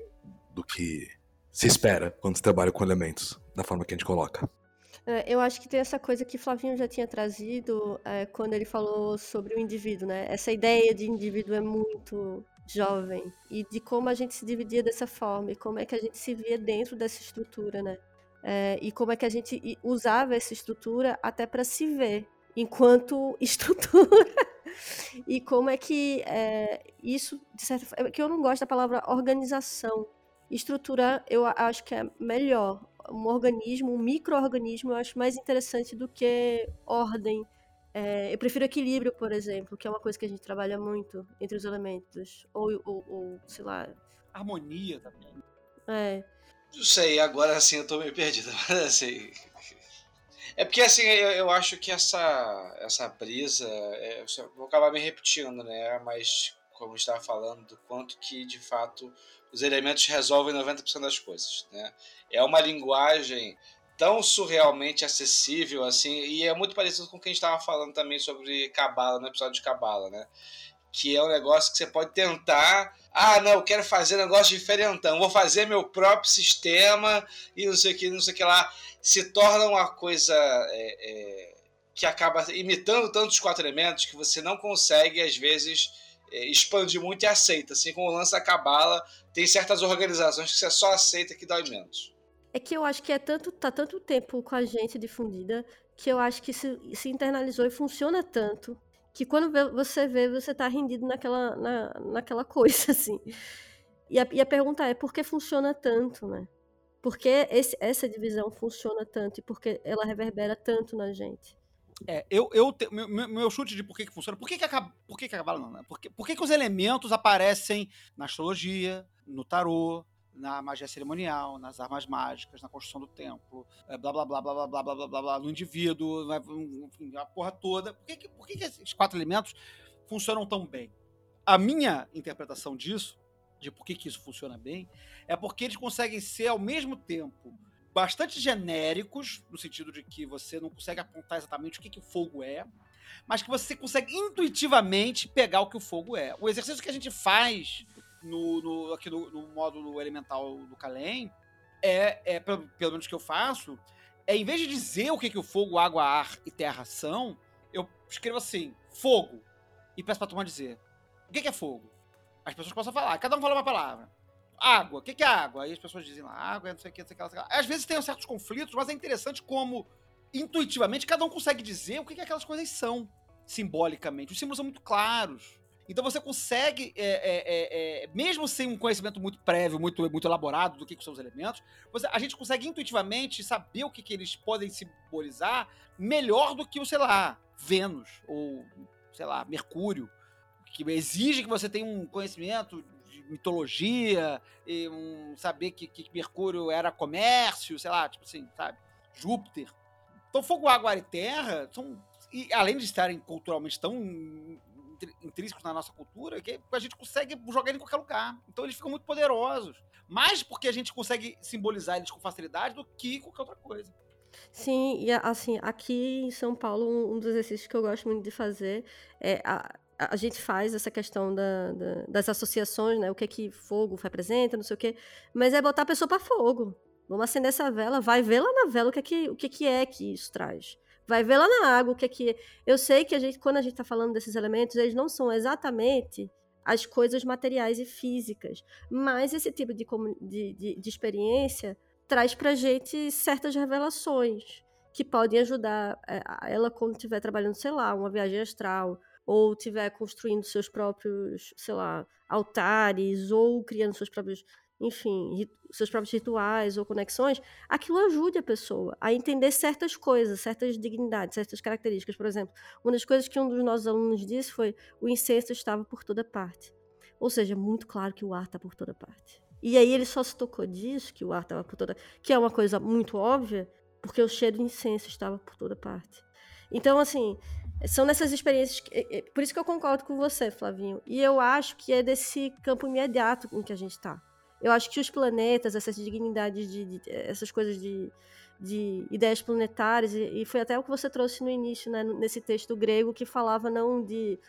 do que se espera quando você trabalha com elementos, da forma que a gente coloca. É, eu acho que tem essa coisa que Flavinho já tinha trazido é, quando ele falou sobre o indivíduo, né? Essa ideia de indivíduo é muito jovem e de como a gente se dividia dessa forma e como é que a gente se via dentro dessa estrutura, né? É, e como é que a gente usava essa estrutura até para se ver enquanto estrutura. e como é que é, isso, de certa forma, é que eu não gosto da palavra organização. Estrutura eu acho que é melhor. Um organismo, um microorganismo, eu acho mais interessante do que ordem. É, eu prefiro equilíbrio, por exemplo, que é uma coisa que a gente trabalha muito entre os elementos. Ou, ou, ou sei lá. Harmonia também. É. Não sei, agora assim eu tô meio perdido, mas assim. É porque assim, eu, eu acho que essa, essa brisa. É, vou acabar me repetindo, né? Mas como estava falando, do quanto que de fato os elementos resolvem 90% das coisas. Né? É uma linguagem tão surrealmente acessível assim, e é muito parecido com o que a gente estava falando também sobre Cabala, no episódio de Cabala, né? Que é um negócio que você pode tentar ah, não, eu quero fazer um negócio diferentão, vou fazer meu próprio sistema e não sei o que, não sei o que lá. Se torna uma coisa é, é, que acaba imitando tantos quatro elementos que você não consegue, às vezes, é, expandir muito e aceita. Assim como o lance da cabala, tem certas organizações que você só aceita que dói menos. É que eu acho que é tanto, tá tanto tempo com a gente difundida que eu acho que se, se internalizou e funciona tanto que quando você vê, você tá rendido naquela, na, naquela coisa, assim. E a, e a pergunta é, por que funciona tanto, né? Por que esse, essa divisão funciona tanto e por que ela reverbera tanto na gente? É, eu, eu te, meu, meu, chute de por que, que funciona, por que, que, acaba, por que, que acaba não, né? Por, que, por que, que os elementos aparecem na astrologia, no tarô, na magia cerimonial, nas armas mágicas, na construção do templo, blá blá blá blá blá blá blá blá blá, blá no indivíduo, enfim, a porra toda. Por que, por que esses quatro elementos funcionam tão bem? A minha interpretação disso, de por que, que isso funciona bem, é porque eles conseguem ser ao mesmo tempo bastante genéricos, no sentido de que você não consegue apontar exatamente o que, que o fogo é, mas que você consegue intuitivamente pegar o que o fogo é. O exercício que a gente faz no, no aqui no, no, módulo elemental do Kalem, é, é pelo, pelo, menos que eu faço, é em vez de dizer o que, que o fogo, água, ar e terra são, eu escrevo assim, fogo, e peço pra turma dizer, o que, que é fogo? As pessoas possam falar, cada um fala uma palavra. Água, o que, que é água? Aí as pessoas dizem lá, água, não sei o que, não sei o que, não sei o que. Às vezes tem certos conflitos, mas é interessante como, intuitivamente, cada um consegue dizer o que, que aquelas coisas são, simbolicamente. Os símbolos são muito claros. Então você consegue, é, é, é, é, mesmo sem um conhecimento muito prévio, muito, muito elaborado do que, que são os elementos, você, a gente consegue intuitivamente saber o que, que eles podem simbolizar melhor do que o, sei lá, Vênus ou, sei lá, Mercúrio, que exige que você tenha um conhecimento de mitologia, e um, saber que, que Mercúrio era comércio, sei lá, tipo assim, sabe? Júpiter. Então, fogo, água, ar e terra são, e além de estarem culturalmente tão intrínsecos na nossa cultura que a gente consegue jogar ele em qualquer lugar. Então eles ficam muito poderosos. Mais porque a gente consegue simbolizar eles com facilidade do que qualquer outra coisa. Sim, e assim, aqui em São Paulo, um, dos exercícios que eu gosto muito de fazer é a, a gente faz essa questão da, da- das associações, né? O que é que fogo representa, não sei o quê, mas é botar a pessoa para fogo. Vamos acender essa vela, vai ver lá na vela o que é que, o que, é que é que isso traz. Vai ver lá na água o que é que. Eu sei que a gente, quando a gente está falando desses elementos, eles não são exatamente as coisas materiais e físicas, mas esse tipo de, de, de, de experiência traz pra gente certas revelações que podem ajudar a ela quando estiver trabalhando, sei lá, uma viagem astral, ou estiver construindo seus próprios, sei lá, altares, ou criando seus próprios, enfim, seus próprios rituais ou conexões, aquilo ajude a pessoa a entender certas coisas, certas dignidades, certas características. Por exemplo, uma das coisas que um dos nossos alunos disse foi o incenso estava por toda parte. Ou seja, é muito claro que o ar está por toda parte. E aí ele só se tocou disso, que o ar estava por toda... Que é uma coisa muito óbvia, porque o cheiro de incenso estava por toda parte. Então, assim, são nessas experiências... Que... é- é- Por isso que eu concordo com você, Flavinho. E eu acho que é desse campo imediato em que a gente está. Eu acho que os planetas, essas dignidades, de, de- essas coisas de, de ideias planetárias, e, e foi até o que você trouxe no início, né, nesse texto grego, que falava não de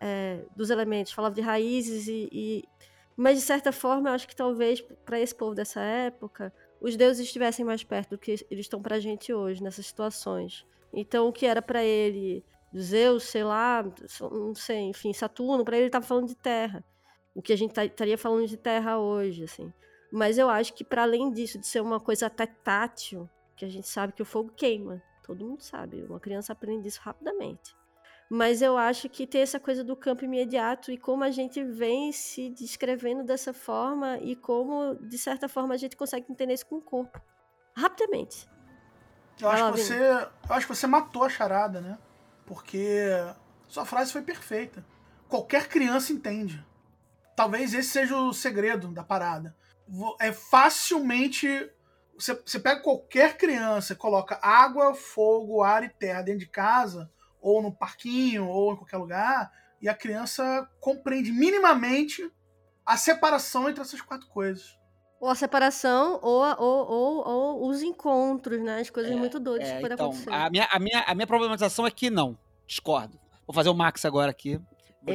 é, dos elementos, falava de raízes e, e- mas de certa forma eu acho que talvez para esse povo dessa época os deuses estivessem mais perto do que eles estão pra gente hoje nessas situações. Então o que era para ele Zeus, sei lá, não sei, enfim, Saturno, para ele ele tava falando de terra. O que a gente tá- estaria falando de terra hoje, assim. Mas eu acho que para além disso de ser uma coisa até tátil, que a gente sabe que o fogo queima, todo mundo sabe, uma criança aprende isso rapidamente. Mas eu acho que tem essa coisa do campo imediato e como a gente vem se descrevendo dessa forma e como, de certa forma, a gente consegue entender isso com o corpo. Rapidamente. Eu acho, lá, que você, eu acho que você matou a charada, né? Porque sua frase foi perfeita. Qualquer criança entende. Talvez esse seja o segredo da parada. É facilmente. Você, você pega qualquer criança, coloca água, fogo, ar e terra dentro de casa, ou no parquinho, ou em qualquer lugar, e a criança compreende minimamente a separação entre essas quatro coisas. Ou a separação, ou, a- ou, ou, ou os encontros, né? As coisas muito doidas É, que podem então, acontecer. a minha, a, minha, a minha problematização é que não. Discordo. Vou fazer o Max agora aqui.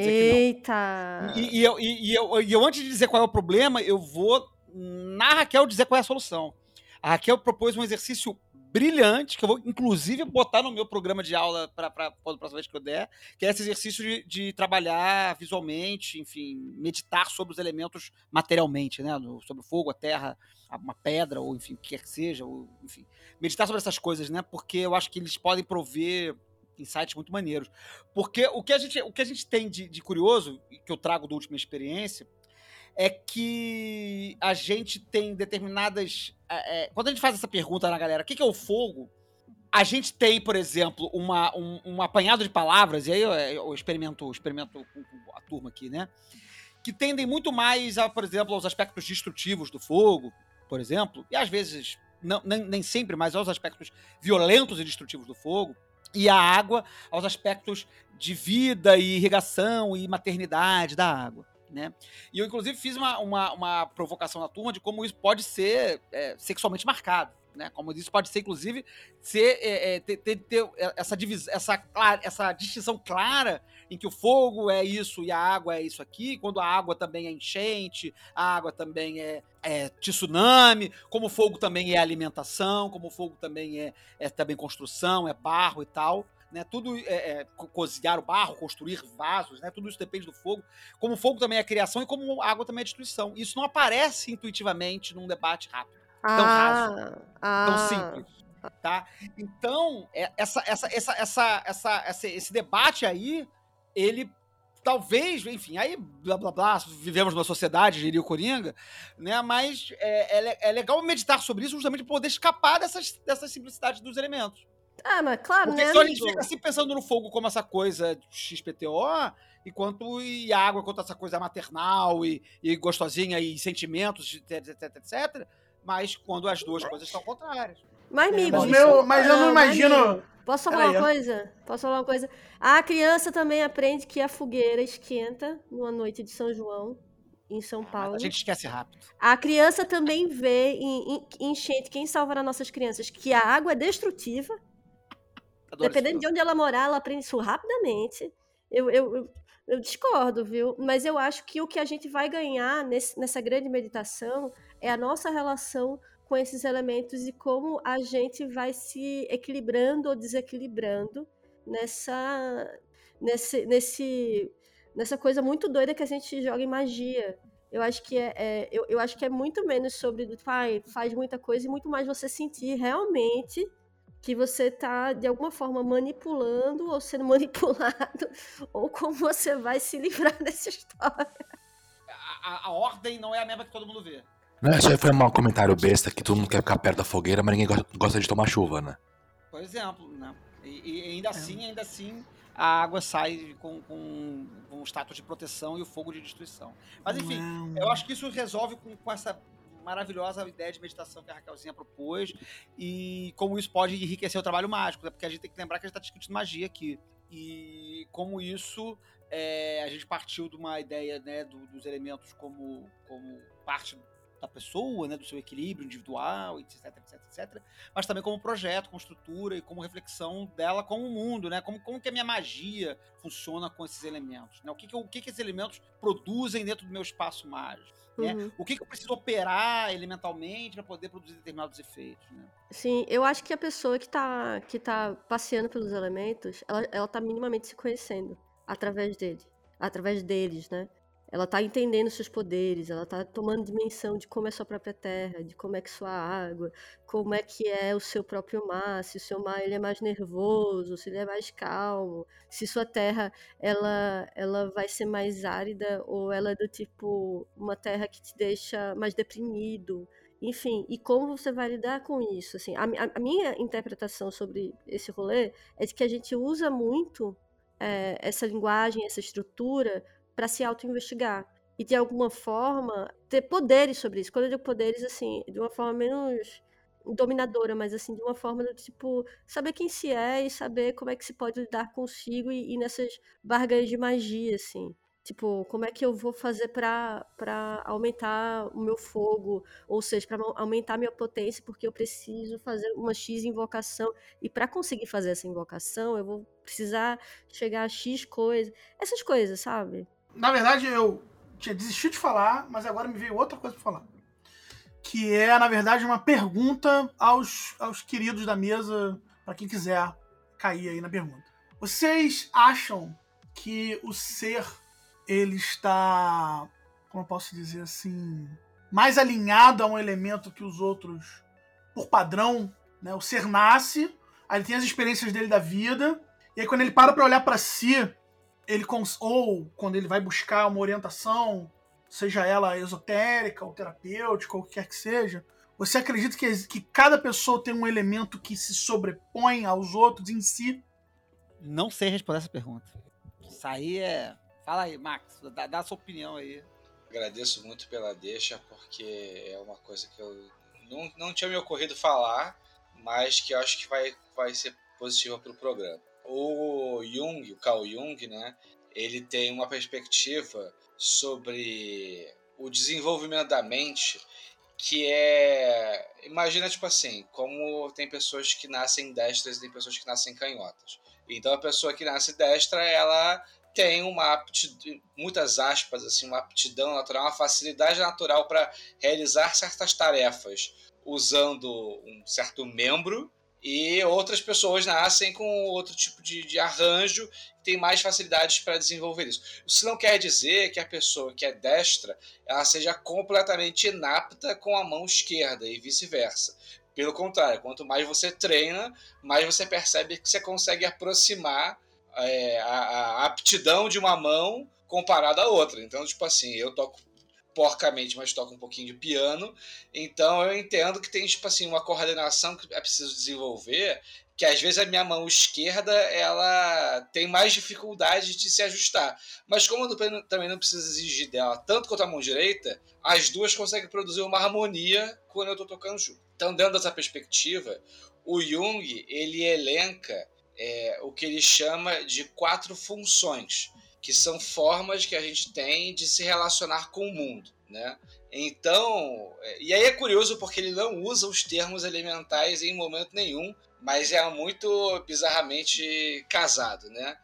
Vou. Eita! E, e eu, e, eu, e eu, antes de dizer qual é o problema, eu vou na Raquel dizer qual é a solução. A Raquel propôs um exercício brilhante, que eu vou, inclusive, botar no meu programa de aula para a próxima vez que eu der, que é esse exercício de, de trabalhar visualmente, enfim, meditar sobre os elementos materialmente, né? no- sobre o fogo, a terra, uma pedra, ou enfim, o que quer que seja, ou, enfim. Meditar sobre essas coisas, né? Porque eu acho que eles podem prover insights muito maneiros. Porque o que a gente, o que a gente tem de, de curioso, que eu trago da última experiência, é que a gente tem determinadas. é, é, quando a gente faz essa pergunta na galera, o que, que é o fogo? A gente tem, por exemplo, uma, um, um apanhado de palavras, e aí eu, eu experimento, experimento com a turma aqui, né? Que tendem muito mais, a, por exemplo, aos aspectos destrutivos do fogo, por exemplo, e às vezes, não, nem, nem sempre, mas aos aspectos violentos e destrutivos do fogo, e a água aos aspectos de vida e irrigação e maternidade da água. Né? E eu, inclusive, fiz uma, uma, uma provocação na turma de como isso pode ser é, sexualmente marcado. Né? Como isso pode ser, inclusive, ser, é, é, ter, ter, ter essa, divis, essa, essa distinção clara em que o fogo é isso e a água é isso aqui, quando a água também é enchente, a água também é, é tsunami, como o fogo também é alimentação, como o fogo também é, é também construção, é barro e tal né? Tudo é, é, cozinhar o barro, construir vasos, né? Tudo isso depende do fogo. Como o fogo também é criação e como a água também é destruição. Isso não aparece intuitivamente num debate rápido, tão raso, ah, tão simples, tá? Então é, essa, essa, essa, essa, essa, essa, esse debate aí, ele talvez, enfim, aí blá blá blá, vivemos numa sociedade, diria o Coringa, né? Mas é, é, é legal meditar sobre isso justamente para poder escapar dessas, dessas simplicidades dos elementos. Ah, mas claro, Porque né? senão a gente fica assim pensando no fogo como essa coisa XPTO, enquanto e a água quanto essa coisa maternal e, e gostosinha e sentimentos, etc, etc, etc. Mas quando as duas coisas estão contrárias. Mas, amigo, Mas, isso- meu, mas eu não ah, imagino. amigo. Posso falar uma coisa? Posso falar uma coisa? A criança também aprende que a fogueira esquenta numa noite de São João, em São Paulo. Mas a gente esquece rápido. A criança também vê em, enchente, quem salvará nossas crianças, que a água é destrutiva. Adoro Dependendo esse de onde ela morar, ela aprende isso rapidamente. Eu, eu, eu, eu discordo, viu? Mas eu acho que o que a gente vai ganhar nesse- nessa grande meditação é a nossa relação com esses elementos e como a gente vai se equilibrando ou desequilibrando nessa, nesse, nesse, nessa coisa muito doida que a gente joga em magia. Eu acho que é, é- eu, eu acho que é muito menos sobre do "Ai, faz muita coisa e muito mais você sentir realmente que você tá de alguma forma manipulando ou sendo manipulado ou como você vai se livrar dessa história. A, a- a ordem não é a mesma que todo mundo vê. Não, isso aí foi um comentário besta que todo mundo quer ficar perto da fogueira, mas ninguém go- gosta de tomar chuva, né? Por exemplo, né? E, e ainda assim, ainda assim, a água sai com, com, com o status de proteção e o fogo de destruição. Mas enfim, eu acho que isso resolve com, com essa maravilhosa ideia de meditação que a Raquelzinha propôs e como isso pode enriquecer o trabalho mágico, né? porque a gente tem que lembrar que a gente está discutindo magia aqui. E como isso, é, a gente partiu de uma ideia né, do- dos elementos como, como parte da pessoa, né, do seu equilíbrio individual, etc, etc, etc mas também como projeto, como estrutura e como reflexão dela com o mundo, né? Como, como que a minha magia funciona com esses elementos, né? O que, que, eu- o que, que esses elementos produzem dentro do meu espaço mágico, né? Uhum. O que, que eu preciso operar elementalmente para poder produzir determinados efeitos, né? Sim, eu acho que a pessoa que tá, que tá passeando pelos elementos, ela, ela tá minimamente se conhecendo através dele, através deles, né? Ela tá entendendo seus poderes, ela tá tomando dimensão de como é sua própria terra, de como é que sua água, como é que é o seu próprio mar, se o seu mar ele é mais nervoso, se ele é mais calmo, se sua terra ela, ela vai ser mais árida ou ela é do tipo uma terra que te deixa mais deprimido, enfim, e como você vai lidar com isso? Assim, a- a minha interpretação sobre esse rolê é de que a gente usa muito é, essa linguagem, essa estrutura para se auto-investigar e de alguma forma ter poderes sobre isso. Quando eu digo poderes, assim, de uma forma menos dominadora, mas assim, de uma forma do tipo, saber quem se é e saber como é que se pode lidar consigo e, e nessas barganhas de magia, assim. Tipo, como é que eu vou fazer pra aumentar o meu fogo, ou seja, au- aumentar a minha potência, porque eu preciso fazer uma X invocação. E pra conseguir fazer essa invocação, eu vou precisar chegar a X coisa. Essas coisas, sabe? Na verdade, eu tinha desistido de falar, mas agora me veio outra coisa pra falar. Que é, na verdade, uma pergunta aos, aos queridos da mesa, para quem quiser cair aí na pergunta. Vocês acham que o ser ele está, como eu posso dizer assim, mais alinhado a um elemento que os outros por padrão, né? O ser nasce, aí ele tem as experiências dele da vida, e aí quando ele para para olhar para si, ele cons- ou quando ele vai buscar uma orientação, seja ela esotérica ou terapêutica ou o que quer que seja, você acredita que, que cada pessoa tem um elemento que se sobrepõe aos outros em si? Não sei responder essa pergunta. Isso aí é. Fala aí, Max, dá, dá a sua opinião aí. Agradeço muito pela deixa, porque é uma coisa que eu não, não tinha me ocorrido falar, mas que eu acho que vai, vai ser positiva para o programa. O Jung, o Carl Jung, né, ele tem uma perspectiva sobre o desenvolvimento da mente que é. Imagina, tipo assim, como tem pessoas que nascem destras e tem pessoas que nascem canhotas. Então a pessoa que nasce destra, ela tem uma aptidão, muitas aspas, assim, uma aptidão natural, uma facilidade natural para realizar certas tarefas usando um certo membro e outras pessoas nascem com outro tipo de, de arranjo que tem mais facilidades para desenvolver isso. Isso não quer dizer que a pessoa que é destra ela seja completamente inapta com a mão esquerda e vice-versa. Pelo contrário, quanto mais você treina, mais você percebe que você consegue aproximar é, a, a aptidão de uma mão comparada à outra. Então, tipo assim, eu toco porcamente, mas toco um pouquinho de piano. Então eu entendo que tem, tipo assim, uma coordenação que é preciso desenvolver, que às vezes a minha mão esquerda, ela tem mais dificuldade de se ajustar. Mas como eu também não preciso exigir dela tanto quanto a mão direita, as duas conseguem produzir uma harmonia quando eu tô tocando junto. Então, dentro dessa perspectiva, o Jung ele elenca é, o que ele chama de quatro funções, que são formas que a gente tem de se relacionar com o mundo, né? Então, é, e aí é curioso porque ele não usa os termos elementais em momento nenhum, mas é muito bizarramente casado, né?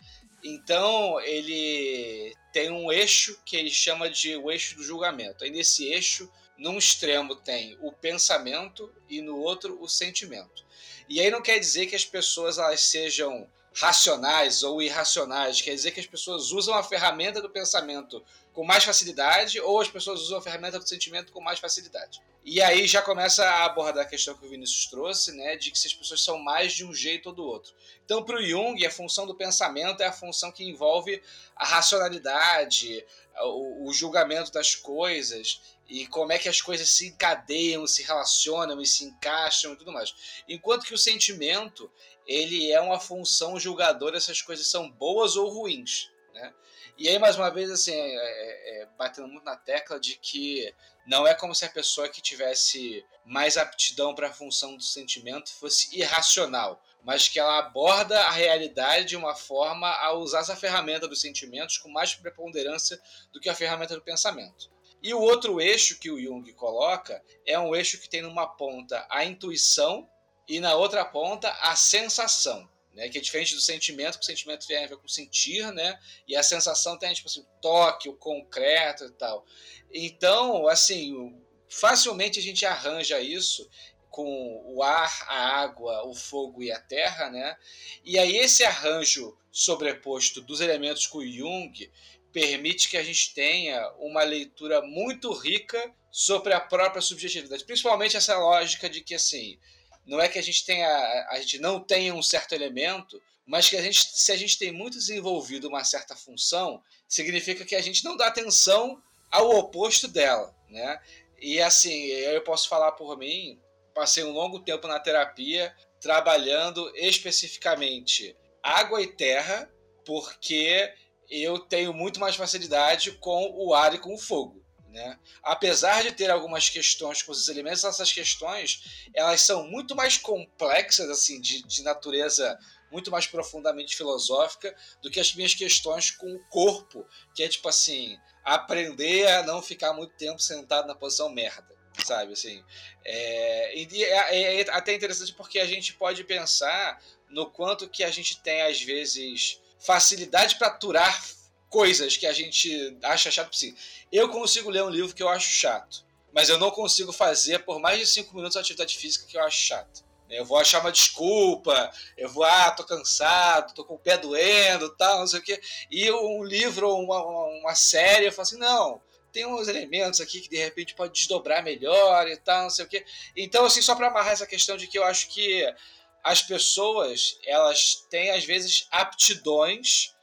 Então, ele tem um eixo que ele chama de o eixo do julgamento. Aí nesse eixo, num extremo tem o pensamento e no outro o sentimento. E aí não quer dizer que as pessoas elas sejam racionais ou irracionais, quer dizer que as pessoas usam a ferramenta do pensamento com mais facilidade ou as pessoas usam a ferramenta do sentimento com mais facilidade. E aí já começa a abordar a questão que o Vinícius trouxe, né, de que se as pessoas são mais de um jeito ou do outro. Então, para o Jung, a função do pensamento é a função que envolve a racionalidade, o, o julgamento das coisas e como é que as coisas se encadeiam, se relacionam e se encaixam e tudo mais. Enquanto que o sentimento, ele é uma função julgadora se as coisas são boas ou ruins, né? E aí, mais uma vez, assim, é, é, é, batendo muito na tecla de que não é como se a pessoa que tivesse mais aptidão para a função do sentimento fosse irracional, mas que ela aborda a realidade de uma forma a usar essa ferramenta dos sentimentos com mais preponderância do que a ferramenta do pensamento. E o outro eixo que o Jung coloca é um eixo que tem numa ponta a intuição e na outra ponta a sensação. Né, que é diferente do sentimento, que o sentimento tem a ver com sentir, né? E a sensação tem tipo assim, o toque, o concreto e tal. Então, assim, facilmente a gente arranja isso com o ar, a água, o fogo e a terra, né? E aí esse arranjo sobreposto dos elementos com Jung permite que a gente tenha uma leitura muito rica sobre a própria subjetividade, principalmente essa lógica de que assim, não é que a gente tenha a gente não tenha um certo elemento, mas que a gente se a gente tem muito desenvolvido uma certa função, significa que a gente não dá atenção ao oposto dela, né? E assim, eu posso falar por mim, passei um longo tempo na terapia trabalhando especificamente água e terra, porque eu tenho muito mais facilidade com o ar e com o fogo. Né? Apesar de ter algumas questões com os elementos, essas questões elas são muito mais complexas, assim, de, de natureza muito mais profundamente filosófica do que as minhas questões com o corpo, que é tipo assim, aprender a não ficar muito tempo sentado na posição merda, sabe? Assim, é, e é, é até interessante porque a gente pode pensar no quanto que a gente tem, às vezes, facilidade para aturar coisas que a gente acha chato. Assim, eu consigo ler um livro que eu acho chato, mas eu não consigo fazer por mais de cinco minutos a atividade física que eu acho chato. Eu vou achar uma desculpa, eu vou, ah, tô cansado, tô com o pé doendo, tal, não sei o quê. E um livro ou uma, uma série, eu falo assim, não, tem uns elementos aqui que de repente pode desdobrar melhor e tal, não sei o quê. Então, assim, só para amarrar essa questão de que eu acho que as pessoas, elas têm às vezes aptidões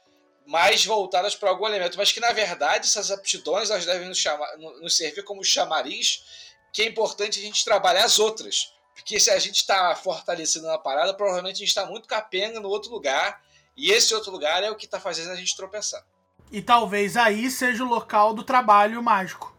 mais voltadas para algum elemento, mas que na verdade essas aptidões elas devem nos, chamar, nos servir como chamariz, que é importante a gente trabalhar as outras. Porque se a gente está fortalecido na parada, provavelmente a gente está muito capenga no outro lugar. E esse outro lugar é o que está fazendo a gente tropeçar. E talvez aí seja o local do trabalho mágico.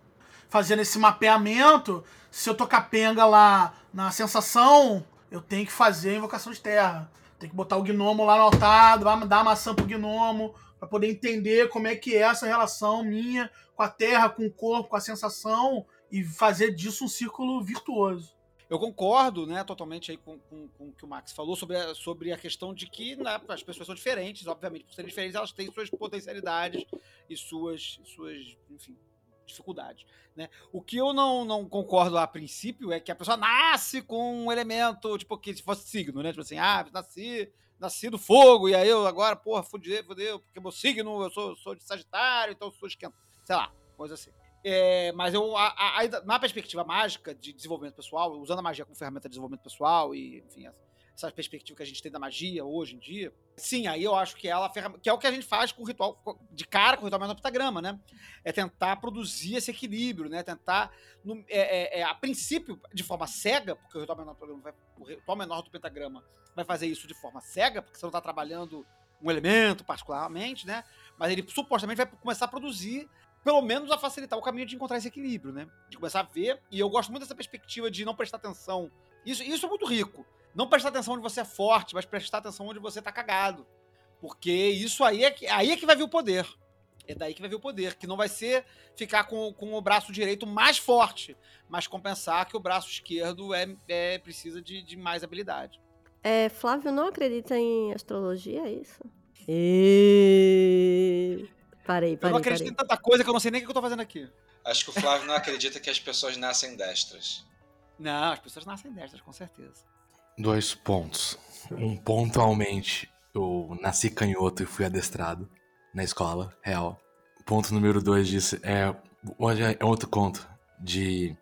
Fazendo esse mapeamento, se eu tô capenga lá na sensação, eu tenho que fazer a invocação de terra. Tem que botar o gnomo lá no altar, dar a maçã pro gnomo, para poder entender como é que é essa relação minha com a terra, com o corpo, com a sensação, e fazer disso um círculo virtuoso. Eu concordo, né, totalmente aí com, com, com, o que o Max falou sobre a, sobre a questão de que né, as pessoas são diferentes, obviamente, por serem diferentes, elas têm suas potencialidades e suas, suas enfim, dificuldades. Né? O que eu não, não concordo a princípio é que a pessoa nasce com um elemento, tipo, que se fosse signo, né? Tipo assim, ah, nasci, nasci do fogo, e aí eu agora, porra, fudeu, fudeu, porque meu signo, eu sou, sou de Sagitário, então eu sou esquentado. Sei lá, coisa assim. É, mas eu, a, a, na perspectiva mágica de desenvolvimento pessoal, usando a magia como ferramenta de desenvolvimento pessoal e, enfim, essa perspectiva que a gente tem da magia hoje em dia, sim, aí eu acho que ela que é o que a gente faz com o ritual de cara com o ritual menor pentagrama, né? É tentar produzir esse equilíbrio, né? Tentar, no, é, é, é, a princípio, de forma cega, porque o ritual menor do vai, o ritual menor do pentagrama vai fazer isso de forma cega, porque você não está trabalhando um elemento particularmente, né? Mas ele supostamente vai começar a produzir pelo menos a facilitar o caminho de encontrar esse equilíbrio, né? De começar a ver. E eu gosto muito dessa perspectiva de não prestar atenção Isso, isso é muito rico. Não prestar atenção onde você é forte, mas prestar atenção onde você tá cagado. Porque isso aí é que, aí é que vai vir o poder. É daí que vai vir o poder, que não vai ser ficar com, com o braço direito mais forte, mas compensar que o braço esquerdo é, é precisa de, de mais habilidade. É, Flávio não acredita em astrologia, é isso? E... Parei, Eu parei, não acredito parei. em tanta coisa que eu não sei nem o que eu tô fazendo aqui. Acho que o Flávio não acredita que as pessoas nascem destras. Não, as pessoas nascem destras, com certeza. Dois pontos. Um, pontualmente, eu nasci canhoto e fui adestrado na escola, real. Ponto número dois disso é, hoje é outro conto de...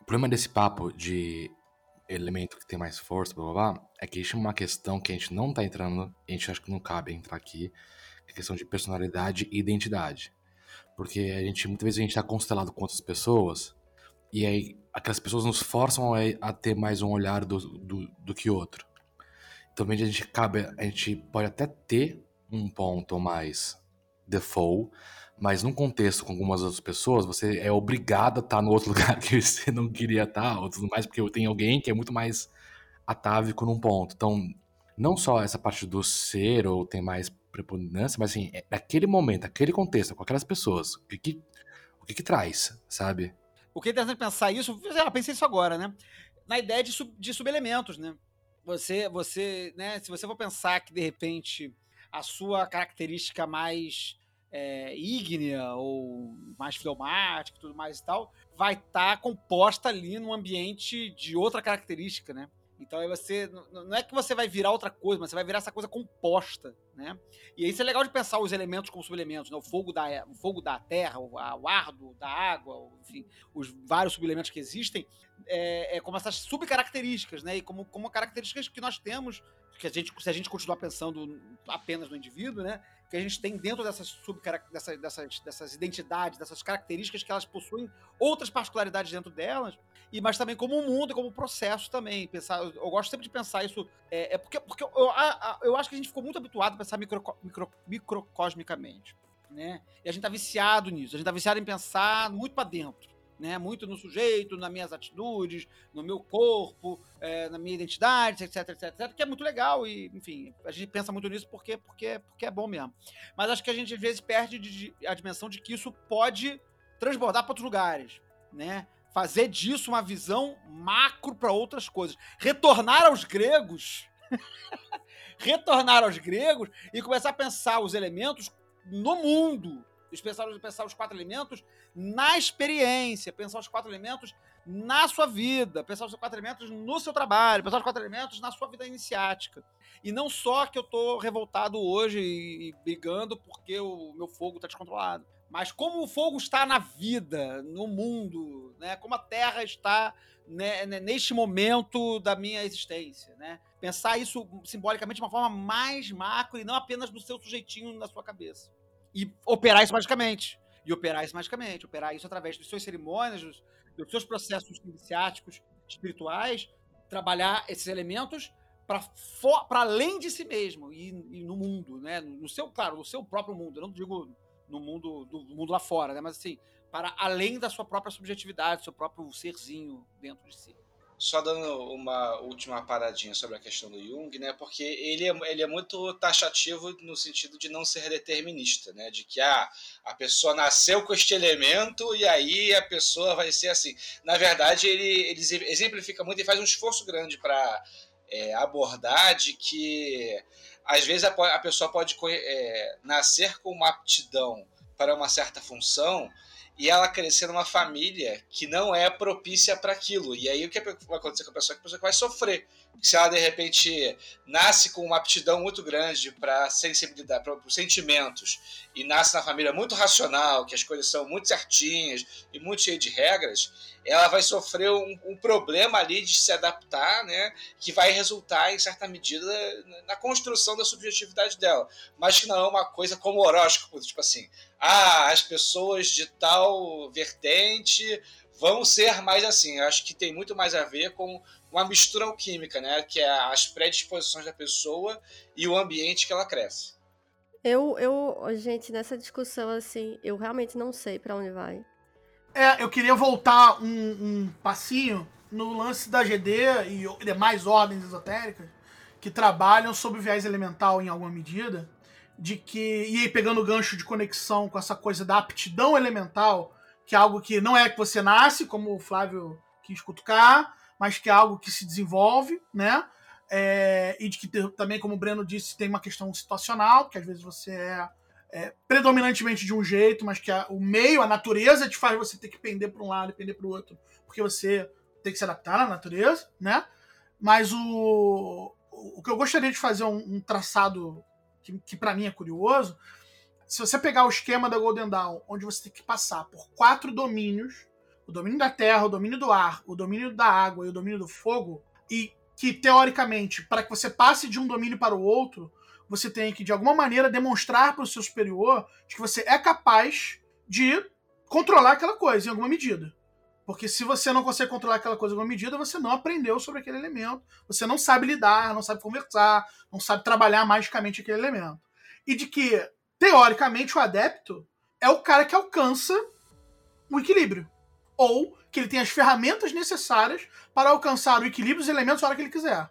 O problema desse papo de elemento que tem mais força, blá blá blá, é que é uma questão que a gente não tá entrando, a gente acha que não cabe entrar aqui, que é a questão de personalidade e identidade. Porque a gente, muitas vezes a gente tá constelado com outras pessoas, e aí aquelas pessoas nos forçam a, a ter mais um olhar do, do, do que outro. Então, a gente cabe, a gente pode até ter um ponto mais default, mas num contexto com algumas outras pessoas, você é obrigado a estar no outro lugar que você não queria estar, ou tudo mais, porque tem alguém que é muito mais atávico num ponto. Então, não só essa parte do ser ou tem mais preponderância, mas assim, é naquele momento, aquele contexto, com aquelas pessoas, o que que, o que, que traz, sabe? O que é interessante pensar isso, eu pensei isso agora, né? Na ideia de, sub, de subelementos, né? Você, você, né? Se você for pensar que de repente a sua característica mais é, ígnea ou mais fleumática tudo mais e tal, vai estar composta ali num ambiente de outra característica, né? Então aí você. Não é que você vai virar outra coisa, mas você vai virar essa coisa composta, né? E isso é legal de pensar os elementos como subelementos, né? O fogo da, o fogo da terra, o, o ar do- da água, enfim, os vários subelementos que existem, é, é como essas subcaracterísticas, né? E como, como características que nós temos, que a gente, se a gente continuar pensando apenas no indivíduo, né? Que a gente tem dentro dessas subcarac- dessa- dessas, dessas identidades, dessas características que elas possuem outras particularidades dentro delas e mas também como um mundo como um processo também. Pensar, eu, eu gosto sempre de pensar isso. É, é porque, porque eu, a- eu acho que a gente ficou muito habituado a pensar micro, micro, microcosmicamente. Né? E a gente tá viciado nisso. A gente tá viciado em pensar muito para dentro. Né? Muito no sujeito, nas minhas atitudes, no meu corpo, é, na minha identidade, etc, etc, etc, que é muito legal e, enfim, a gente pensa muito nisso porque, porque, porque é bom mesmo. Mas acho que a gente às vezes perde de- de- a dimensão de que isso pode transbordar para outros lugares, né? Fazer disso uma visão macro para outras coisas. Retornar aos gregos, retornar aos gregos e começar a pensar os elementos no mundo. Pensar, pensar os quatro elementos na experiência, pensar os quatro elementos na sua vida, pensar os quatro elementos no seu trabalho, pensar os quatro elementos na sua vida iniciática. E não só que eu tô revoltado hoje e, e brigando porque o meu fogo tá descontrolado, mas como o fogo está na vida, no mundo, né? Como a Terra está né, né, neste momento da minha existência, né? Pensar isso simbolicamente de uma forma mais macro e não apenas no seu sujeitinho na sua cabeça. E operar isso magicamente. E operar isso magicamente. Operar isso através das suas cerimônias, dos, dos seus processos iniciáticos, espirituais, trabalhar esses elementos para além de si mesmo e, e no mundo, né? No seu, claro, no seu próprio mundo. Eu não digo no mundo do mundo lá fora, né? Mas assim, para além da sua própria subjetividade, seu próprio serzinho dentro de si. Só dando uma última paradinha sobre a questão do Jung, né? Porque ele é, ele é muito taxativo no sentido de não ser determinista, né? De que ah, a pessoa nasceu com este elemento e aí a pessoa vai ser assim. Na verdade, ele, ele exemplifica muito e faz um esforço grande para é, abordar de que às vezes a, a pessoa pode é, nascer com uma aptidão para uma certa função e ela crescer numa família que não é propícia para aquilo. E aí o que vai acontecer com a pessoa? Que a pessoa vai sofrer. Se ela de repente nasce com uma aptidão muito grande para sensibilidade, para os sentimentos, e nasce na família muito racional, que as coisas são muito certinhas e muito cheias de regras, ela vai sofrer um, um, problema ali de se adaptar, né, que vai resultar em certa medida na construção da subjetividade dela, mas que não é uma coisa como horóscopo, tipo assim, ah, as pessoas de tal vertente vão ser mais assim. Eu acho que tem muito mais a ver com uma mistura alquímica, né, que é as predisposições da pessoa e o ambiente que ela cresce. Eu, eu, gente, nessa discussão assim, eu realmente não sei para onde vai. É, eu queria voltar um, um passinho no lance da GD e demais ordens esotéricas que trabalham sobre o viés elemental em alguma medida, de que. E aí, pegando o gancho de conexão com essa coisa da aptidão elemental, que é algo que não é que você nasce, como o Flávio quis cutucar, mas que é algo que se desenvolve, né? É, e de que também, como o Breno disse, tem uma questão situacional, que às vezes você é, é predominantemente de um jeito, mas que a, o meio, a natureza, te faz você ter que pender para um lado e pender para o outro, porque você tem que se adaptar à natureza, né? Mas o, o que eu gostaria de fazer um, um traçado que, que para mim é curioso, se você pegar o esquema da Golden Dawn, onde você tem que passar por quatro domínios, o domínio da terra, o domínio do ar, o domínio da água e o domínio do fogo, e que teoricamente, para que você passe de um domínio para o outro, você tem que de alguma maneira demonstrar para o seu superior que você é capaz de controlar aquela coisa em alguma medida. Porque se você não consegue controlar aquela coisa em alguma medida, você não aprendeu sobre aquele elemento, você não sabe lidar, não sabe conversar, não sabe trabalhar magicamente aquele elemento. E de que, teoricamente, o adepto é o cara que alcança o equilíbrio. Ou que ele tem as ferramentas necessárias para alcançar o equilíbrio dos elementos na hora que ele quiser.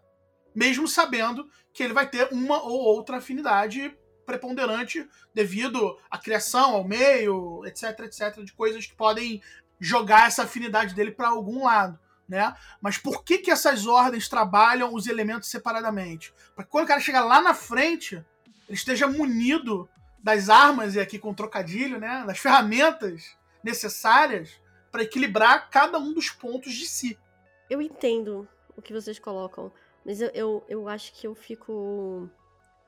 Mesmo sabendo que ele vai ter uma ou outra afinidade preponderante devido à criação, ao meio, etc, etc, de coisas que podem jogar essa afinidade dele para algum lado. Né? Mas por que, que essas ordens trabalham os elementos separadamente? Para quando o cara chegar lá na frente, ele esteja munido das armas, e aqui com trocadilho, né? das ferramentas necessárias para equilibrar cada um dos pontos de si. Eu entendo o que vocês colocam, mas eu, eu, eu acho que eu fico.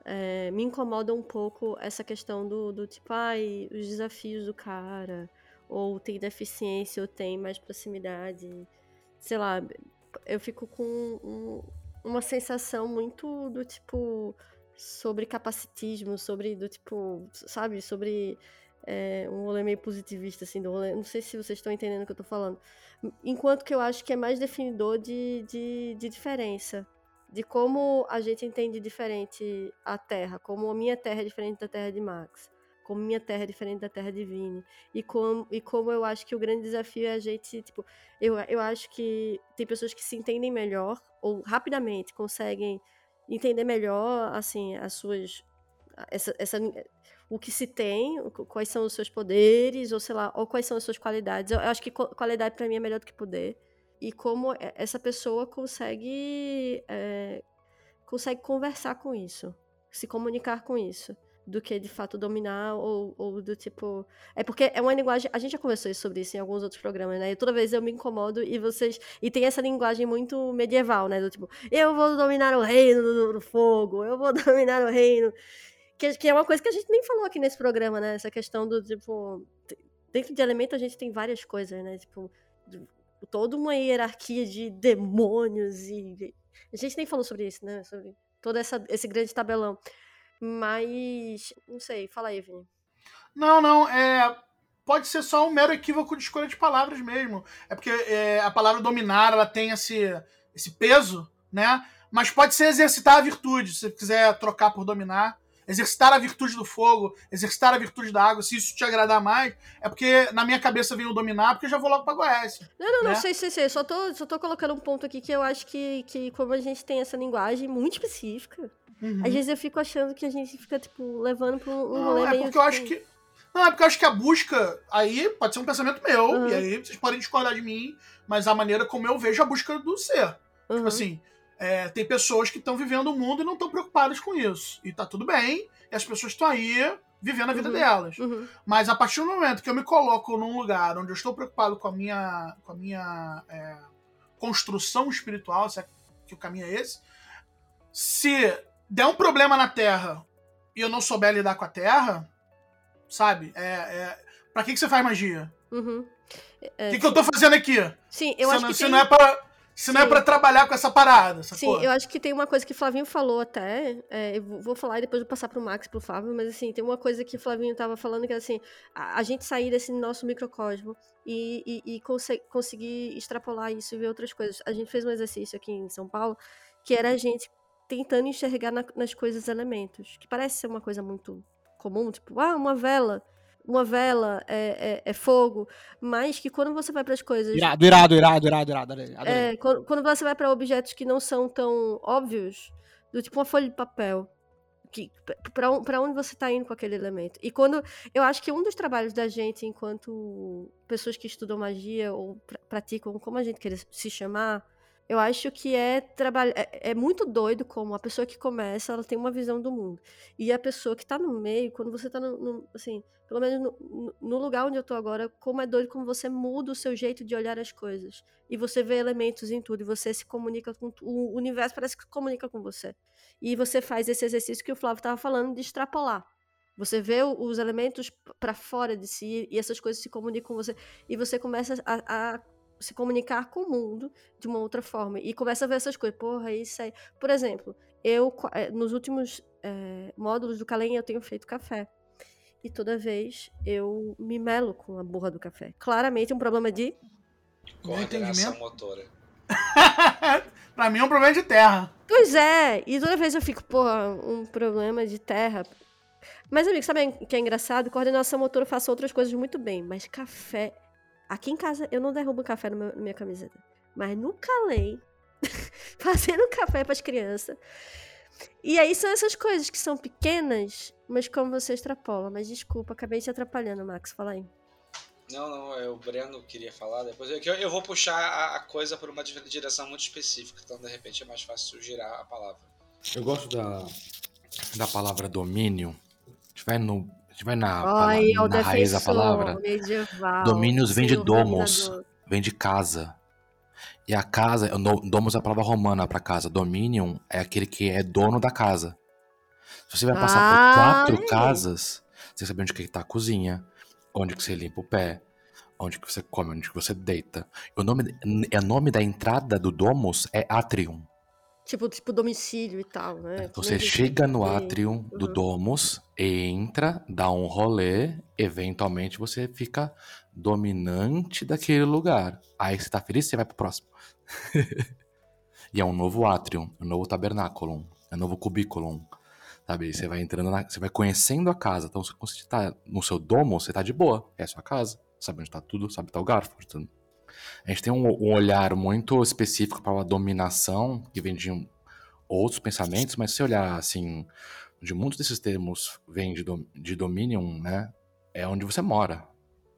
É, me incomoda um pouco essa questão do, do tipo, ai, os desafios do cara ou tem deficiência, ou tem mais proximidade. Sei lá, eu fico com um, uma sensação muito do tipo sobre capacitismo, sobre do tipo, sabe, sobre é, um rolê meio positivista, assim, do rolê. Não sei se vocês estão entendendo o que eu tô falando. Enquanto que eu acho que é mais definidor de, de, de diferença. De como a gente entende diferente a Terra, como a minha Terra é diferente da Terra de Max como minha terra é diferente da terra de Vini. E como, e como eu acho que o grande desafio é a gente, tipo, eu, eu acho que tem pessoas que se entendem melhor, ou rapidamente conseguem entender melhor, assim, as suas. Essa, essa, o que se tem, quais são os seus poderes, ou sei lá, ou quais são as suas qualidades. Eu, eu acho que qualidade para mim é melhor do que poder. E como essa pessoa consegue. É, consegue conversar com isso, se comunicar com isso do que de fato dominar ou, ou do tipo. É porque é uma linguagem. A gente já conversou sobre isso em alguns outros programas, né? E toda vez eu me incomodo e vocês. E tem essa linguagem muito medieval, né? Do tipo, eu vou dominar o reino do, do fogo, eu vou dominar o reino. Que, que é uma coisa que a gente nem falou aqui nesse programa, né? Essa questão do tipo. Dentro de elemento a gente tem várias coisas, né? Tipo, toda uma hierarquia de demônios e. A gente nem falou sobre isso, né? Sobre todo essa, esse grande tabelão. Mas. Não sei, fala aí, Vini. Não, não, é. Pode ser só um mero equívoco de escolha de palavras mesmo. É porque é, a palavra dominar ela tem esse, esse peso, né? Mas pode ser exercitar a virtude, se você quiser trocar por dominar. Exercitar a virtude do fogo, exercitar a virtude da água, se isso te agradar mais, é porque na minha cabeça vem o dominar, porque eu já vou logo pra Goiás. Não, não, né? não, sei, sei, sei. Só tô, só tô colocando um ponto aqui que eu acho que, que como a gente tem essa linguagem muito específica, Uhum. Às vezes eu fico achando que a gente fica, tipo, levando pra um, um não, rolê é. Porque eu acho que. Não, é porque eu acho que a busca aí pode ser um pensamento meu, uhum. e aí vocês podem discordar de mim, mas a maneira como eu vejo a busca do ser. Uhum. Tipo assim, é, tem pessoas que estão vivendo o mundo e não estão preocupadas com isso. E tá tudo bem, e as pessoas estão aí vivendo a vida uhum. delas. Uhum. Mas a partir do momento que eu me coloco num lugar onde eu estou preocupado com a minha, com a minha é, construção espiritual, se é que o caminho é esse, se der um problema na Terra e eu não souber lidar com a Terra, sabe? É, é... Pra que, que você faz magia? O uhum. é, que, que eu tô fazendo aqui? Sim, eu se acho não, que se tem... não é pra se não é pra trabalhar com essa parada, sacou? Sim, eu acho que tem uma coisa que o Flavinho falou até, é, eu vou falar e depois vou passar pro Max e pro Fábio, mas assim, tem uma coisa que o Flavinho tava falando que é assim, a, a gente sair desse nosso microcosmo e, e, e conseguir extrapolar isso e ver outras coisas. A gente fez um exercício aqui em São Paulo, que era a gente tentando enxergar na, nas coisas elementos. Que parece ser uma coisa muito comum, tipo, ah, uma vela. uma vela é, é, é fogo, mas que quando você vai para as coisas. Irado, irado, irado, irado, irado. É, quando, quando você vai para objetos que não são tão óbvios, do tipo uma folha de papel, que para onde você está indo com aquele elemento? E quando eu acho que um dos trabalhos da gente enquanto pessoas que estudam magia ou pra- praticam como a gente quer se chamar, eu acho que é trabalhar é, é muito doido como a pessoa que começa, ela tem uma visão do mundo. E a pessoa que está no meio, quando você está no, no- assim, pelo menos no, no- lugar onde eu tô agora, como é doido como você muda o seu jeito de olhar as coisas. E você vê elementos em tudo, e você se comunica com o universo parece que se comunica com você. E você faz esse exercício que o Flávio estava falando de extrapolar. Você vê os elementos para fora de si e essas coisas se comunicam com você e você começa a, a se comunicar com o mundo de uma outra forma e começa a ver essas coisas. Porra, isso aí. Por exemplo, eu eh, nos últimos eh, módulos do Calem eu tenho feito café. E toda vez eu me melo com a borra do café. Claramente um problema de Coordenação motora. pra mim é um problema de terra. Pois é, e toda vez eu fico, porra, um problema de terra. Mas, amigo, sabe o que é engraçado? Coordenação motora eu faço outras coisas muito bem, mas café. Aqui em casa eu não derrubo café no meu- na minha camiseta. Mas no Calém, fazendo café pras crianças. E aí são essas coisas que são pequenas, mas como você extrapola. Mas desculpa, acabei te atrapalhando, Max. Fala aí. Não, não, é, o Breno queria falar depois. Eu, eu vou puxar a, a coisa por uma di- direção muito específica, então de repente é mais fácil girar a palavra. Eu gosto da, da palavra domínio. A gente vai, no, gente vai na, Ai, é o na raiz da palavra. medieval. Domínios vem de domos, vem de casa. E a casa, domos é a palavra romana para casa. Dominium é aquele que é dono da casa. Se você vai passar Ah, por quatro olha aí. casas, você sabe onde que tá a cozinha, onde que você limpa o pé, onde que você come, onde que você deita. O nome, é o nome da entrada do domus é atrium. Tipo, tipo domicílio e tal, né? Então Que você chega no tem. atrium do Uhum. domus, entra, dá um rolê, eventualmente você fica dominante daquele lugar. Aí você tá feliz, você vai pro próximo. e é um novo atrium, um novo tabernáculum, é um novo cubiculum. Sabe? Você vai entrando, na, você vai conhecendo a casa. Então, se você tá no seu domo, você tá de boa. É a sua casa. Sabe onde tá tudo, sabe tá o garfo. tudo. A gente tem um, um olhar muito específico para a dominação, que vem de outros pensamentos, mas se olhar assim, de muitos desses termos vêm de, dom, de dominion, né? É onde você mora.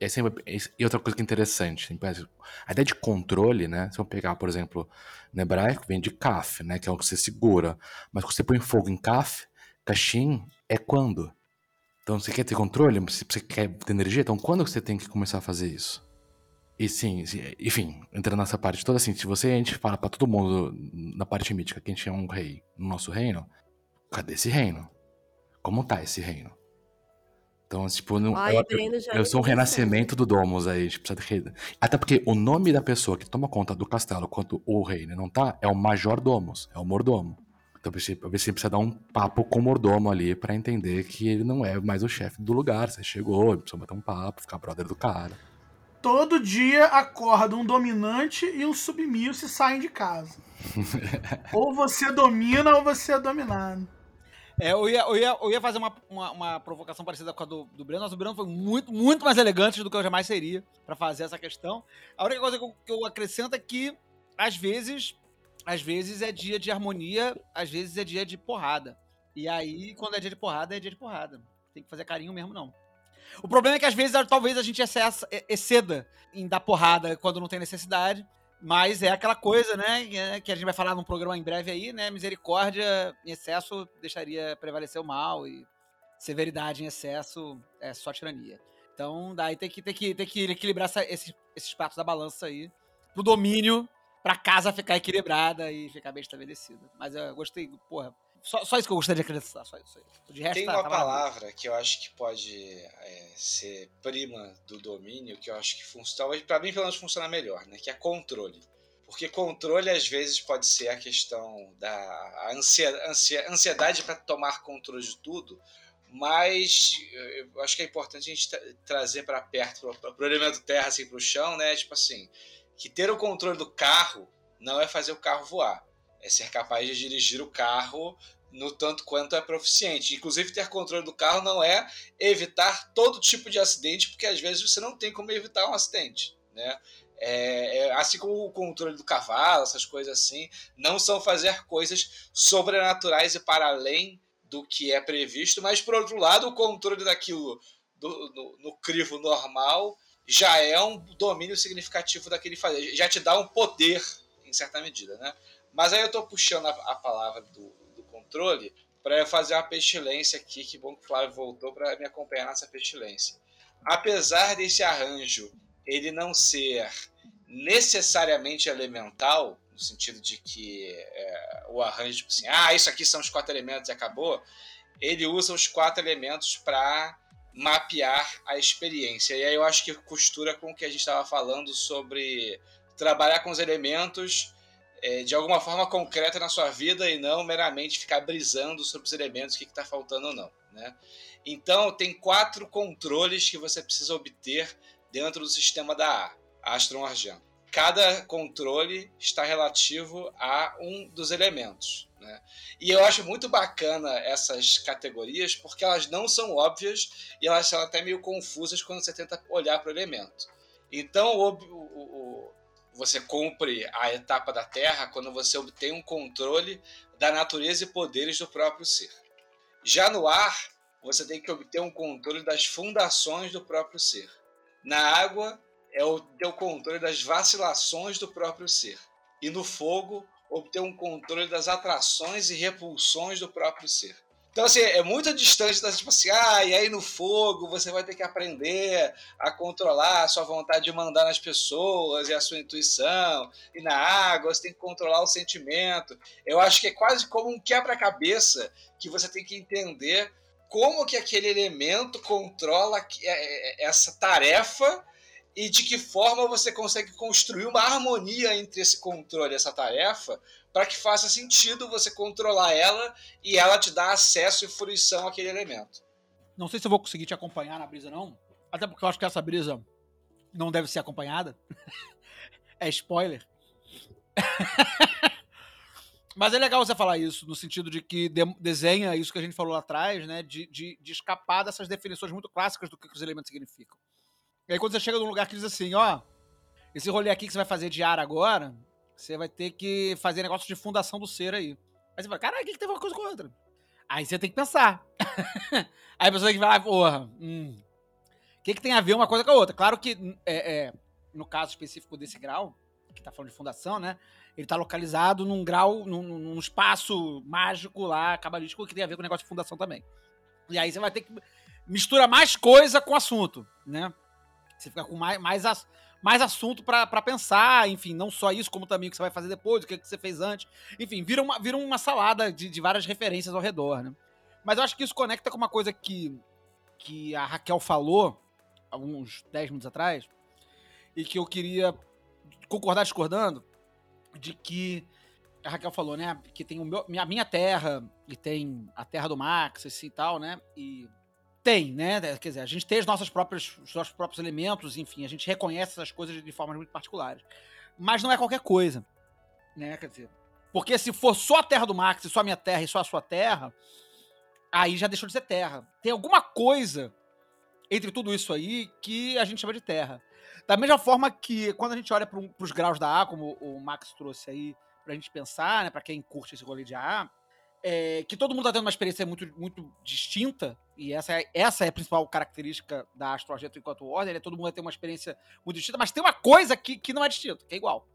E, e outra coisa que é interessante, exemplo, a ideia de controle, né? Se eu pegar, por exemplo, no hebraico, vem de kaf, né? Que é o que você segura. Mas quando você põe fogo em kaf, kashin é quando. Então, você quer ter controle, você quer ter energia, então quando você tem que começar a fazer isso? E sim, enfim, entrando nessa parte toda, assim, se você a gente fala pra todo mundo na parte mítica que a gente é um rei no nosso reino, cadê esse reino? Como tá esse reino? Então, tipo, não, Ai, eu, já eu sou um me renascimento do Domus aí, a gente precisa de rei. Até porque o nome da pessoa que toma conta do castelo quando o rei né, não tá é o Major Domus, é o mordomo. Então, você você precisa dar um papo com o mordomo ali pra entender que ele não é mais o chefe do lugar. Você chegou, precisa bater um papo, ficar brother do cara. Todo dia acorda um dominante e um submisso e saem de casa. ou você domina ou você é dominado. É, eu ia, eu ia, eu ia fazer uma, uma, uma provocação parecida com a do, do Breno, mas o Breno foi muito, muito mais elegante do que eu jamais seria pra fazer essa questão. A única coisa que eu, que eu acrescento é que, às vezes, às vezes é dia de harmonia, às vezes é dia de porrada. E aí, quando é dia de porrada, é dia de porrada. Tem que fazer carinho mesmo, não. O problema é que às vezes, talvez a gente excessa, exceda em dar porrada quando não tem necessidade. Mas é aquela coisa, né? é, Que a gente vai falar num programa em breve aí, né? Misericórdia em excesso deixaria prevalecer o mal e severidade em excesso é só tirania. Então, daí tem que, tem que, tem que equilibrar essa- esses, esses pratos da balança aí pro domínio, pra casa ficar equilibrada e ficar bem estabelecida. Mas eu gostei, porra. Só, só isso que eu gostaria de acreditar, só isso. De resto, Tem tá- uma tá palavra que eu acho que pode é, ser prima do domínio, que eu acho que funciona, talvez pra mim pelo menos funciona melhor, né? Que é controle. Porque controle às vezes pode ser a questão da ansiedade para tomar controle de tudo, mas eu acho que é importante a gente tra- trazer para perto, para o elemento terra, assim, para o chão, né? Tipo assim, que ter o controle do carro não é fazer o carro voar. É ser capaz de dirigir o carro no tanto quanto é proficiente. Inclusive, ter controle do carro não é evitar todo tipo de acidente, porque às vezes você não tem como evitar um acidente. Né? É, é, assim como o controle do cavalo, essas coisas assim, não são fazer coisas sobrenaturais e para além do que é previsto, mas por outro lado, o controle daquilo do, no, crivo normal já é um domínio significativo daquele fazer, já te dá um poder em certa medida, né? Mas aí eu estou puxando a, a palavra do, do controle para fazer uma pestilência aqui, que bom que o Flávio voltou para me acompanhar nessa pestilência. Apesar desse arranjo ele não ser necessariamente elemental, no sentido de que é, o arranjo, tipo assim, ah, isso aqui são os quatro elementos e acabou, ele usa os quatro elementos para mapear a experiência. E aí eu acho que costura com o que a gente estava falando sobre trabalhar com os elementos é, de alguma forma concreta na sua vida e não meramente ficar brisando sobre os elementos, o que está faltando ou não. Né? Então, tem quatro controles que você precisa obter dentro do sistema da A, Astron Argent. Cada controle está relativo a um dos elementos. Né? E eu acho muito bacana essas categorias porque elas não são óbvias e elas são até meio confusas quando você tenta olhar para o elemento. Então, o, o, o, você cumpre a etapa da Terra quando você obtém um controle da natureza e poderes do próprio ser. Já no ar, você tem que obter um controle das fundações do próprio ser. Na água, é o teu controle das vacilações do próprio ser. E no fogo, obter um controle das atrações e repulsões do próprio ser. Então, assim, é muito distante das, tipo assim, ah, e aí no fogo você vai ter que aprender a controlar a sua vontade de mandar nas pessoas e a sua intuição. E na água você tem que controlar o sentimento. Eu acho que é quase como um quebra-cabeça que você tem que entender como que aquele elemento controla é, é, essa tarefa e de que forma você consegue construir uma harmonia entre esse controle e essa tarefa para que faça sentido você controlar ela e ela te dar acesso e fruição àquele elemento. Não sei se eu vou conseguir te acompanhar na brisa, não. Até porque eu acho que essa brisa não deve ser acompanhada. é spoiler. Mas é legal você falar isso, no sentido de que de desenha isso que a gente falou lá atrás, né? De, de, de, escapar dessas definições muito clássicas do que os elementos significam. E aí quando você chega num lugar que diz assim, ó, esse rolê aqui que você vai fazer de ar agora, você vai ter que fazer negócio de fundação do ser aí. Aí você fala, caralho, o que, que tem uma coisa com a outra? Aí você tem que pensar. aí a pessoa que vai, porra, hum, o que, que tem a ver uma coisa com a outra? Claro que, é, é, no caso específico desse grau, que tá falando de fundação, né? Ele está localizado num grau, num, num, espaço mágico lá, cabalístico, que tem a ver com o negócio de fundação também. E aí você vai ter que mistura mais coisa com assunto, né? Você fica com mais, mais, mais assunto para pensar, enfim, não só isso, como também o que você vai fazer depois, o que, que você fez antes. Enfim, vira uma, vira uma salada de, de várias referências ao redor, né? Mas eu acho que isso conecta com uma coisa que, que a Raquel falou alguns 10 minutos atrás, e que eu queria concordar discordando, de que a Raquel falou, né? Que tem o meu, a minha terra e tem a terra do Max assim, e tal, né? E tem, né? Quer dizer, a gente tem as nossas próprias, os nossos próprios elementos, enfim, a gente reconhece essas coisas de formas muito particulares. Mas não é qualquer coisa, né? Quer dizer, porque se for só a terra do Max e só a minha terra e só a sua terra, aí já deixou de ser terra. Tem alguma coisa entre tudo isso aí que a gente chama de terra. Da mesma forma que quando a gente olha para os graus da A, como o Max trouxe aí para a gente pensar, né, para quem curte esse rolê de A, é, que todo mundo está tendo uma experiência muito, muito distinta, e essa é, essa é a principal característica da Astro Argento enquanto ordem, né, todo mundo vai ter uma experiência muito distinta, mas tem uma coisa que, que não é distinta, que é igual.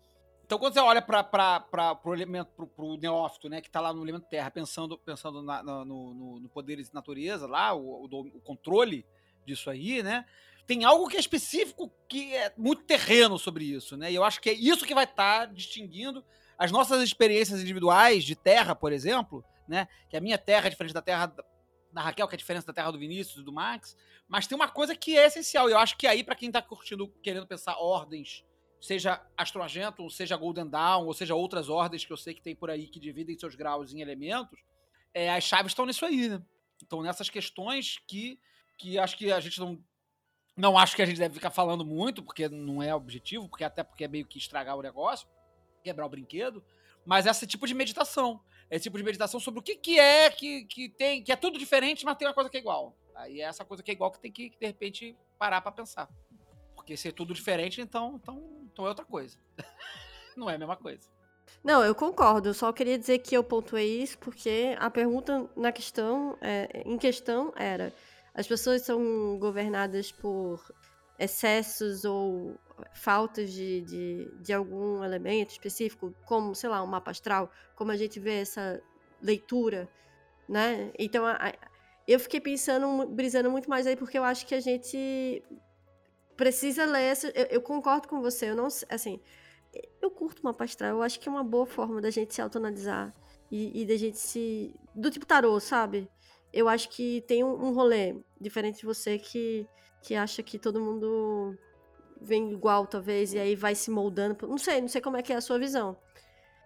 Então, quando você olha para o elemento, para o neófito, né, que está lá no elemento terra, pensando, pensando na, no, no, no poderes de natureza, lá, o, o, o controle disso aí, né, tem algo que é específico, que é muito terreno sobre isso, né? E eu acho que é isso que vai estar tá distinguindo as nossas experiências individuais de terra, por exemplo, né? Que a minha terra é diferente da terra da Raquel, que é diferente da terra do Vinícius e do Max, mas tem uma coisa que é essencial, e eu acho que aí, para quem tá curtindo, querendo pensar ordens, seja Astro Argento, seja Golden Dawn, ou seja outras ordens que eu sei que tem por aí que dividem seus graus em elementos, é, as chaves estão nisso aí, né? Estão nessas questões que, que acho que a gente não não acho que a gente deve ficar falando muito, porque não é objetivo, porque até porque é meio que estragar o negócio, quebrar o brinquedo. Mas esse tipo de meditação. Esse tipo de meditação sobre o que, que é que, que tem, que é tudo diferente, mas tem uma coisa que é igual. Aí é essa coisa que é igual que tem que, de repente, parar para pensar. Porque se é tudo diferente, então, então, então é outra coisa. Não é a mesma coisa. Não, eu concordo. Só queria dizer que eu pontuei isso porque a pergunta na questão, é, em questão era: as pessoas são governadas por excessos ou faltas de, de, de algum elemento específico, como, sei lá, um mapa astral, como a gente vê essa leitura, né? Então, a, a, eu fiquei pensando, brisando muito mais aí, porque eu acho que a gente precisa ler essa. Eu, eu concordo com você, eu não. Assim, eu curto uma astral, eu acho que é uma boa forma da gente se autoanalisar e, e da gente se. Do tipo tarô, sabe? Eu acho que tem um, um rolê diferente de você que, que acha que todo mundo vem igual, talvez, e aí vai se moldando. Não sei, não sei como é que é a sua visão.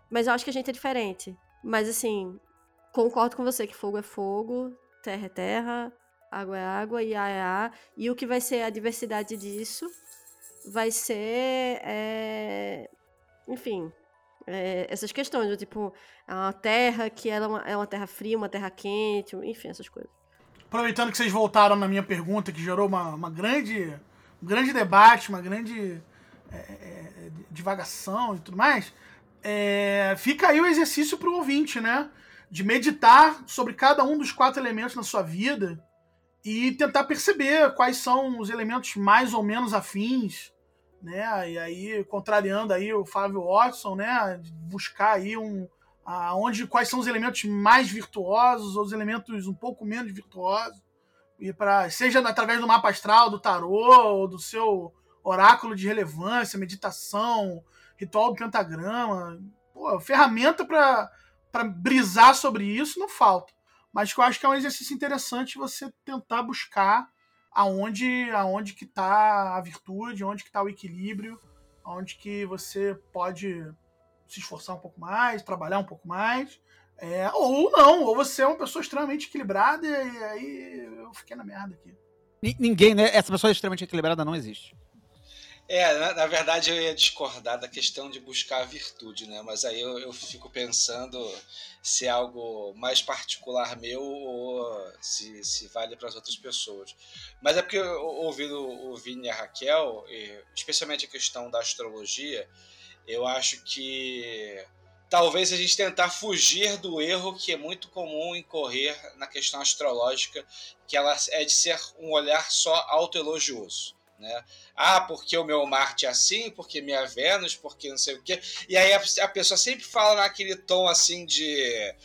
Mas eu acho que a gente é diferente. Mas assim, concordo com você que fogo é fogo, terra é terra, água é água e ar é ar. E o que vai ser a diversidade disso vai ser. É... Enfim. É, essas questões, do tipo, a terra que ela é uma, é uma terra fria, uma terra quente, enfim, essas coisas. Aproveitando que vocês voltaram na minha pergunta, que gerou uma, uma grande um grande debate, uma grande é, é, divagação e tudo mais, é, fica aí o exercício para o ouvinte, né? De meditar sobre cada um dos quatro elementos na sua vida e tentar perceber quais são os elementos mais ou menos afins, né? E aí, contrariando aí o Flávio Watson, né? Buscar aí um, aonde quais são os elementos mais virtuosos ou os elementos um pouco menos virtuosos e para seja através do mapa astral, do tarô, ou do seu oráculo de relevância, meditação, ritual do pentagrama, pô, ferramenta para brisar sobre isso não falta. Mas que eu acho que é um exercício interessante você tentar buscar aonde aonde que está a virtude, onde que está o equilíbrio, onde que você pode se esforçar um pouco mais, trabalhar um pouco mais é, ou não, ou você é uma pessoa extremamente equilibrada e aí eu fiquei na merda aqui. Ninguém, né? Essa pessoa extremamente equilibrada não existe. É, na, na, verdade eu ia discordar da questão de buscar a virtude, né? Mas aí eu, eu fico pensando se é algo mais particular meu ou se, se vale para as outras pessoas. Mas é porque ouvindo o Vini e a Raquel, especialmente a questão da astrologia, eu acho que talvez a gente tentar fugir do erro que é muito comum incorrer na questão astrológica, que ela é de ser um olhar só autoelogioso. Né? Ah, porque o meu Marte é assim, porque minha Vênus, porque não sei o quê. E aí a, a pessoa sempre fala naquele tom assim de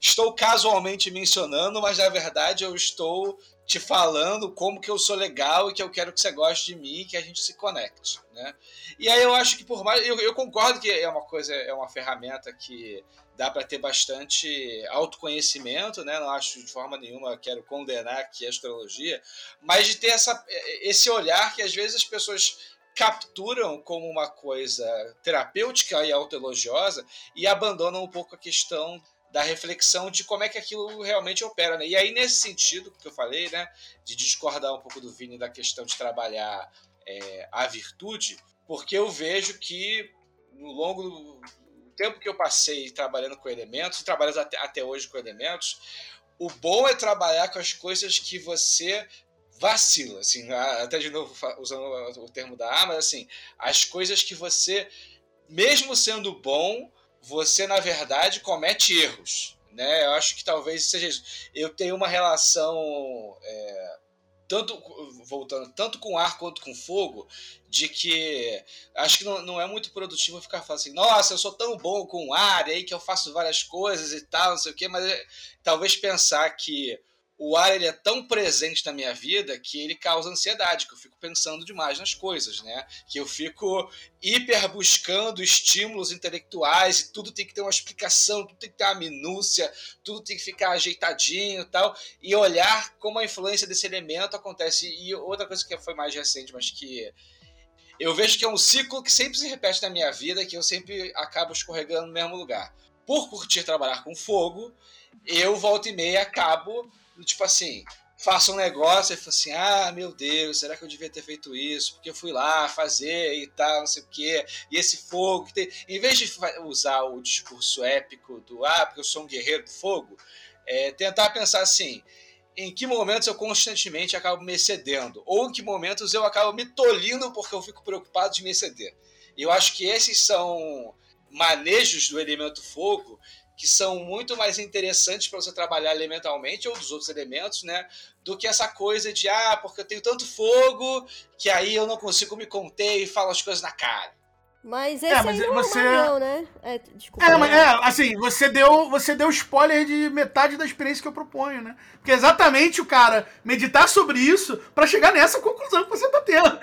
estou casualmente mencionando, mas na verdade eu estou te falando como que eu sou legal e que eu quero que você goste de mim e que a gente se conecte, né? E aí eu acho que por mais eu, eu concordo que é uma coisa é uma ferramenta que dá para ter bastante autoconhecimento, né? Não acho de forma nenhuma quero condenar aqui a astrologia, mas de ter essa esse olhar que às vezes as pessoas capturam como uma coisa terapêutica e autoelogiosa e abandonam um pouco a questão da reflexão de como é que aquilo realmente opera. Né? E aí, nesse sentido que eu falei, né, de discordar um pouco do Vini da questão de trabalhar é, a virtude, porque eu vejo que no longo do tempo que eu passei trabalhando com elementos, e trabalhando até, até hoje com elementos, o bom é trabalhar com as coisas que você vacila, assim, até de novo usando o termo da A, mas assim, as coisas que você, mesmo sendo bom, você na verdade comete erros. Né? Eu acho que talvez seja isso. Eu tenho uma relação é, tanto voltando tanto com ar quanto com fogo, de que acho que não, não é muito produtivo ficar falando assim, nossa, eu sou tão bom com ar, aí que eu faço várias coisas e tal, não sei o quê, mas é, talvez pensar que o ar ele é tão presente na minha vida que ele causa ansiedade, que eu fico pensando demais nas coisas, né? Que eu fico hiper buscando estímulos intelectuais e tudo tem que ter uma explicação, tudo tem que ter uma minúcia, tudo tem que ficar ajeitadinho e tal, e olhar como a influência desse elemento acontece. E outra coisa que foi mais recente, mas que eu vejo que é um ciclo que sempre se repete na minha vida, que eu sempre acabo escorregando no mesmo lugar. Por curtir trabalhar com fogo, eu volta e meia acabo tipo assim, faço um negócio e falo assim: ah, meu Deus, será que eu devia ter feito isso? Porque eu fui lá fazer e tal, não sei o quê. E esse fogo. Que tem... Em vez de usar o discurso épico do ah, porque eu sou um guerreiro do fogo, é tentar pensar assim. Em que momentos eu constantemente acabo me excedendo? Ou em que momentos eu acabo me tolindo porque eu fico preocupado de me exceder? Eu acho que esses são manejos do elemento fogo que são muito mais interessantes para você trabalhar elementalmente ou dos outros elementos, né? Do que essa coisa de, ah, porque eu tenho tanto fogo que aí eu não consigo me conter e falo as coisas na cara. Mas esse é, mas aí não você... é não, né? É, desculpa. É, mas é, assim, você deu, você deu spoiler de metade da experiência que eu proponho, né? Porque é exatamente o cara meditar sobre isso para chegar nessa conclusão que você tá tendo.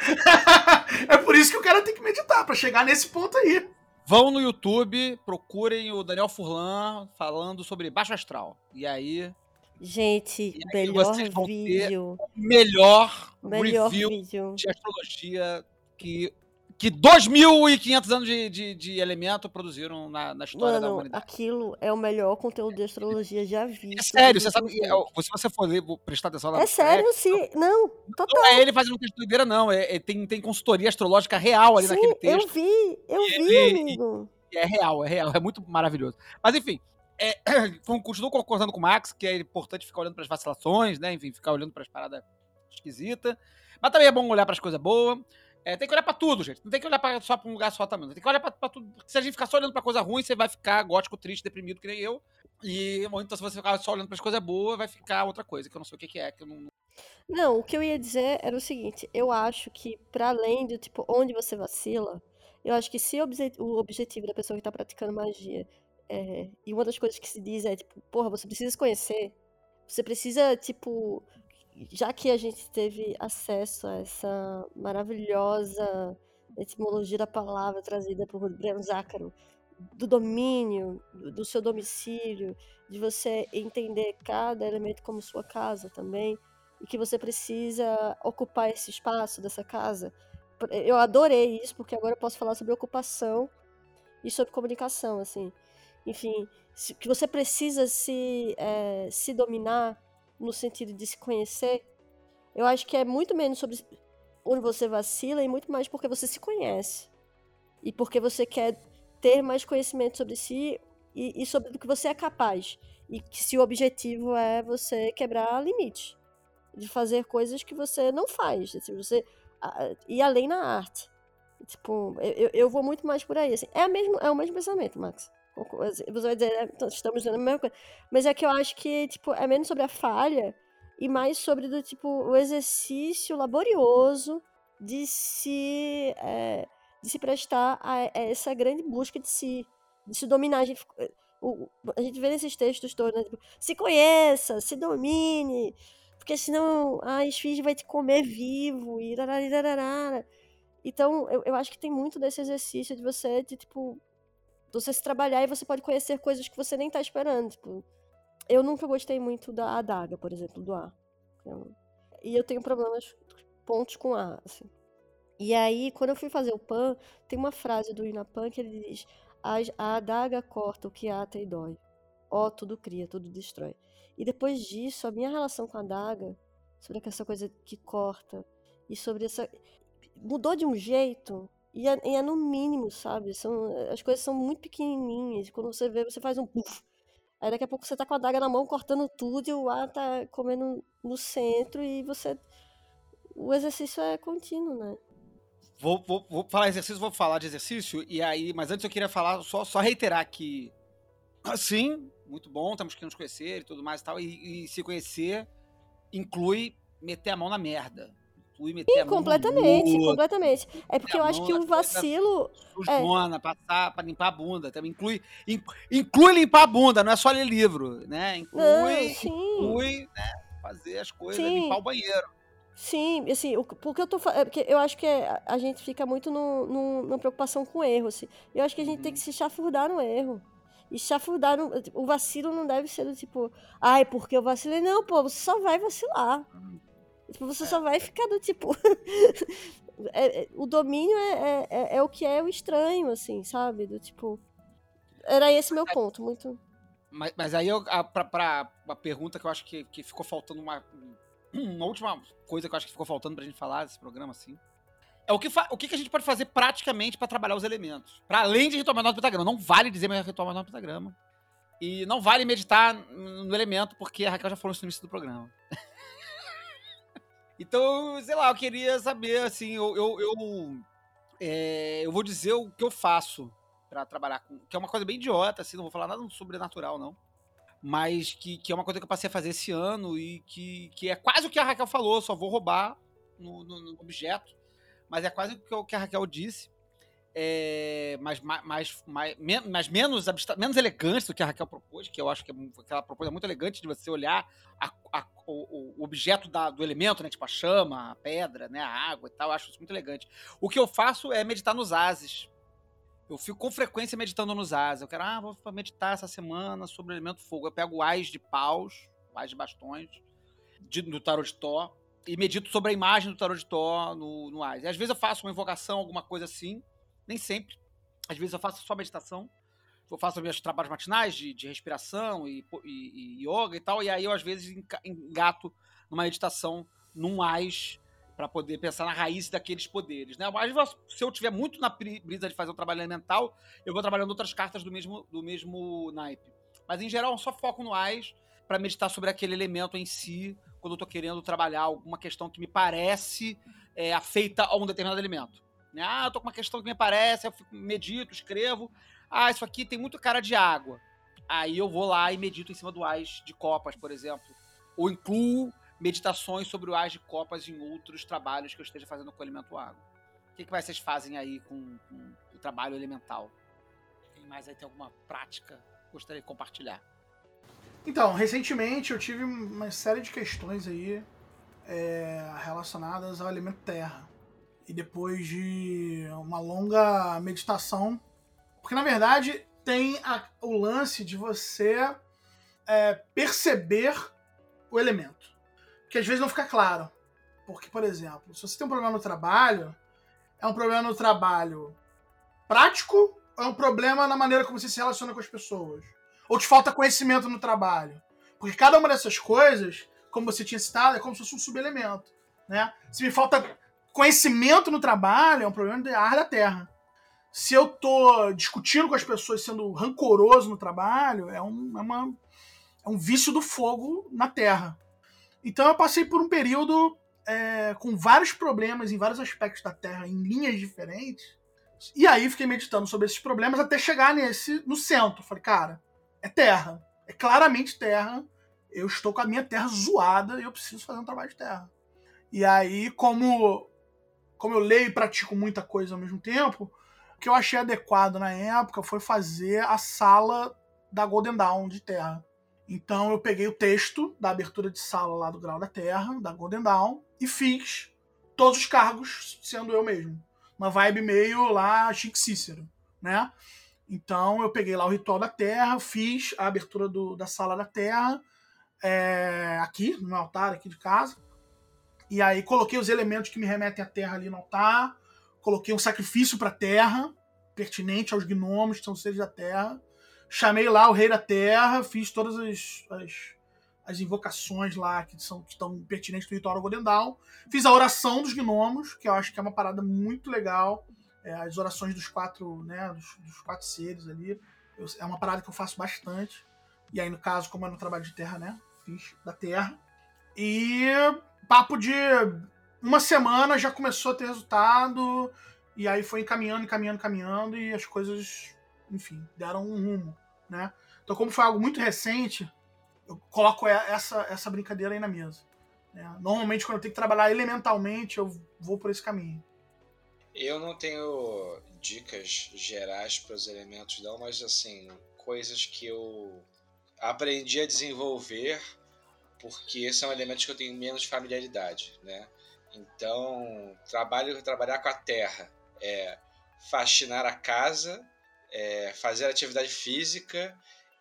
é por isso que o cara tem que meditar, para chegar nesse ponto aí. Vão no YouTube, procurem o Daniel Furlan falando sobre Baixo Astral. E aí. Gente, e aí melhor vídeo. melhor, melhor review vídeo. de astrologia que que 2.500 anos de, de, de, elemento produziram na, na história Mano, da humanidade. Aquilo é o melhor conteúdo de astrologia já visto. É sério, você sabe. É, se você for ler, prestar atenção na É sério, é, sim. Não, total. Não é ele fazendo texto doideira, não. É, é, tem, tem consultoria astrológica real ali sim, naquele texto. Eu vi, eu e vi, ele, amigo. E, é real, é real. É muito maravilhoso. Mas enfim. É, continuo concordando com o Max que é importante ficar olhando para as vacilações, né? Enfim, ficar olhando para as paradas esquisitas. Mas também é bom olhar para as coisas boas. É, tem que olhar pra tudo, gente. Não tem que olhar pra, só pra um lugar só também. Tem que olhar pra, pra tudo. Porque se a gente ficar só olhando pra coisa ruim, você vai ficar gótico, triste, deprimido, que nem eu. E, então, se você ficar só olhando pras coisas boas, vai ficar outra coisa, que eu não sei o que, que é. Que eu não... não, o que eu ia dizer era o seguinte: eu acho que, para além do tipo, onde você vacila, eu acho que se o objetivo da pessoa que tá praticando magia é, e uma das coisas que se diz é, tipo, porra, você precisa se conhecer. Você precisa, tipo, já que a gente teve acesso a essa maravilhosa etimologia da palavra trazida por Breno Zácaro, do domínio, do seu domicílio, de você entender cada elemento como sua casa também, e que você precisa ocupar esse espaço dessa casa. Eu adorei isso, porque agora eu posso falar sobre ocupação e sobre comunicação, assim. Enfim, que você precisa se, é, se dominar no sentido de se conhecer, eu acho que é muito menos sobre onde você vacila e muito mais porque você se conhece. E porque você quer ter mais conhecimento sobre si e, e sobre o que você é capaz. E que se o objetivo é você quebrar limites. De fazer coisas que você não faz. Assim, você ir além na arte. Tipo, eu, eu vou muito mais por aí. Assim. É, mesmo, é o mesmo pensamento, Max. Você vai dizer, é, então, estamos dizendo a mesma coisa. Mas é que eu acho que, tipo, é menos sobre a falha e mais sobre do tipo o exercício laborioso de se é, de se prestar a, a, essa grande busca de si, de se dominar. A gente, o, a gente vê nesses textos todos, né? tipo, se conheça, se domine, porque senão a esfinge vai te comer vivo e então eu, eu acho que tem muito desse exercício de você de tipo você se trabalhar e você pode conhecer coisas que você nem tá esperando. Tipo, eu nunca gostei muito da adaga, por exemplo, do A. E eu tenho problemas, pontos com A, assim. E aí, quando eu fui fazer o PAN, tem uma frase do Inapan que ele diz: a adaga corta o que ata e dói. Ó, oh, tudo cria, tudo destrói. E depois disso, a minha relação com a adaga, sobre essa coisa que corta, e sobre essa. mudou de um jeito e é, e é, no mínimo, sabe? São, as coisas são muito pequenininhas. Quando você vê, você faz um puff. Aí daqui a pouco você tá com a daga na mão, cortando tudo, e o ar tá comendo no centro, e você. O exercício é contínuo, né? Vou, vou, vou falar exercício, vou falar de exercício, e aí, mas antes eu queria falar, só, só reiterar que. Sim, muito bom, temos que nos conhecer e tudo mais e tal. E, e se conhecer inclui meter a mão na merda e meter Sim, a mão completamente, completamente. É porque eu acho que o vacilo. Sujona, é. passar para limpar a bunda. Também inclui, inclui limpar a bunda, não é só ler livro, né? Inclui, não, inclui né, fazer as coisas, sim. limpar o banheiro. Sim, assim, o, porque eu tô é porque eu acho que a, a gente fica muito no, no, numa preocupação com o erro, assim. Eu acho que a gente uhum. tem que se chafurdar no erro. E chafurdar no, o vacilo não deve ser do tipo, ai, porque eu vacilei. Não, pô, você só vai vacilar. Uhum. Tipo, você só vai ficar do tipo. é, é, o domínio é, é, é, é, o que é o estranho, assim, sabe? Do tipo. Era esse meu ponto, muito. Mas, mas aí, eu, a, pra, pra, uma pergunta que eu acho que, que ficou faltando uma, uma última coisa que eu acho que ficou faltando pra gente falar desse programa, assim. É o que, o que que a gente pode fazer praticamente pra trabalhar os elementos. Pra além de retomar nota do pentagrama. Não vale dizer mais retomar nota do pentagrama. E não vale meditar no elemento, porque a Raquel já falou isso no início do programa. então, sei lá, eu queria saber, assim, eu, eu, eu, é, eu vou dizer o que eu faço pra trabalhar com. Que é uma coisa bem idiota, assim, não vou falar nada sobrenatural, não. Mas que, que é uma coisa que eu passei a fazer esse ano e que, que é quase o que a Raquel falou, só vou roubar no, no- no objeto. Mas é quase o que a Raquel disse. É, mas, mais, mais, menos, menos elegante do que a Raquel propôs, que eu acho que, é, que ela propôs é muito elegante de você olhar a- a- o, o objeto da- do elemento, né? Tipo a chama, a pedra, né? A água e tal. Eu acho isso muito elegante. O que eu faço é meditar nos ases. Eu fico com frequência meditando nos ases. Eu quero, ah, vou meditar essa semana sobre o elemento fogo. Eu pego o ás de paus, o ás de bastões, de, do tarot de Tó, e medito sobre a imagem do tarot de Tó no, no ás. E às vezes eu faço uma invocação, alguma coisa assim, nem sempre. Às vezes eu faço só meditação. Eu faço meus trabalhos matinais de, de respiração e, e, e yoga e tal, e aí eu às vezes engato numa meditação num ás para poder pensar na raiz daqueles poderes, né? Mas se eu tiver muito na brisa de fazer o trabalho elemental, eu vou trabalhando outras cartas do mesmo, do mesmo naipe. Mas em geral, eu só foco no AIS para meditar sobre aquele elemento em si, quando eu tô querendo trabalhar alguma questão que me parece é, afeita a um determinado elemento. Né? Ah, eu tô com uma questão que me parece, eu fico, medito, escrevo. Ah, isso aqui tem muito cara de água. Aí eu vou lá e medito em cima do AIS de copas, por exemplo. Ou incluo meditações sobre o AIS de copas em outros trabalhos que eu esteja fazendo com o elemento água. O que, que vocês fazem aí com, com o trabalho elemental? Quem mais aí tem alguma prática que gostaria de compartilhar? Então, recentemente eu tive uma série de questões aí é, relacionadas ao elemento terra. E depois de uma longa meditação, porque na verdade tem a- o lance de você é, perceber o elemento. Que às vezes não fica claro. Porque, por exemplo, se você tem um problema no trabalho, é um problema no trabalho prático ou é um problema na maneira como você se relaciona com as pessoas? Ou te falta conhecimento no trabalho? Porque cada uma dessas coisas, como você tinha citado, é como se fosse um subelemento. Né? Se me falta conhecimento no trabalho, é um problema da ar da terra. Se eu tô discutindo com as pessoas sendo rancoroso no trabalho, é, um, é, uma, é um vício do fogo na terra. Então eu passei por um período é, com vários problemas em vários aspectos da terra, em linhas diferentes. E aí fiquei meditando sobre esses problemas até chegar nesse no centro. Falei, cara, é terra. É claramente terra. Eu estou com a minha terra zoada e eu preciso fazer um trabalho de terra. E aí, como, como eu leio e pratico muita coisa ao mesmo tempo, o que eu achei adequado na época foi fazer a sala da Golden Dawn de terra. Então eu peguei o texto da abertura de sala lá do Grau da Terra, da Golden Dawn, e fiz todos os cargos sendo eu mesmo. Uma vibe meio lá Chique Cícero, né? Então eu peguei lá o Ritual da Terra, fiz a abertura do, da Sala da Terra, é, aqui, no meu altar aqui de casa. E aí coloquei os elementos que me remetem à Terra ali no altar, coloquei um sacrifício para a Terra, pertinente aos gnomos, que são seres da Terra. Chamei lá o Rei da Terra, fiz todas as, as, as invocações lá que, são, que estão pertinentes do ritual Golden Dawn. Fiz a oração dos gnomos, que eu acho que é uma parada muito legal. É, as orações dos quatro, né, dos, dos quatro seres ali. Eu- é uma parada que eu faço bastante. E aí, no caso, como é no trabalho de terra, né? Fiz da terra. E papo de uma semana já começou a ter resultado. E aí foi encaminhando, encaminhando, encaminhando. E as coisas, enfim, deram um rumo, né? Então, como foi algo muito recente, eu coloco essa, essa brincadeira aí na mesa. né? Normalmente, quando eu tenho que trabalhar elementalmente, eu vou por esse caminho. Eu não tenho dicas gerais para os elementos, não, mas assim, coisas que eu aprendi a desenvolver porque são elementos que eu tenho menos familiaridade, né? Então, trabalho trabalhar com a terra é faxinar a casa, é fazer atividade física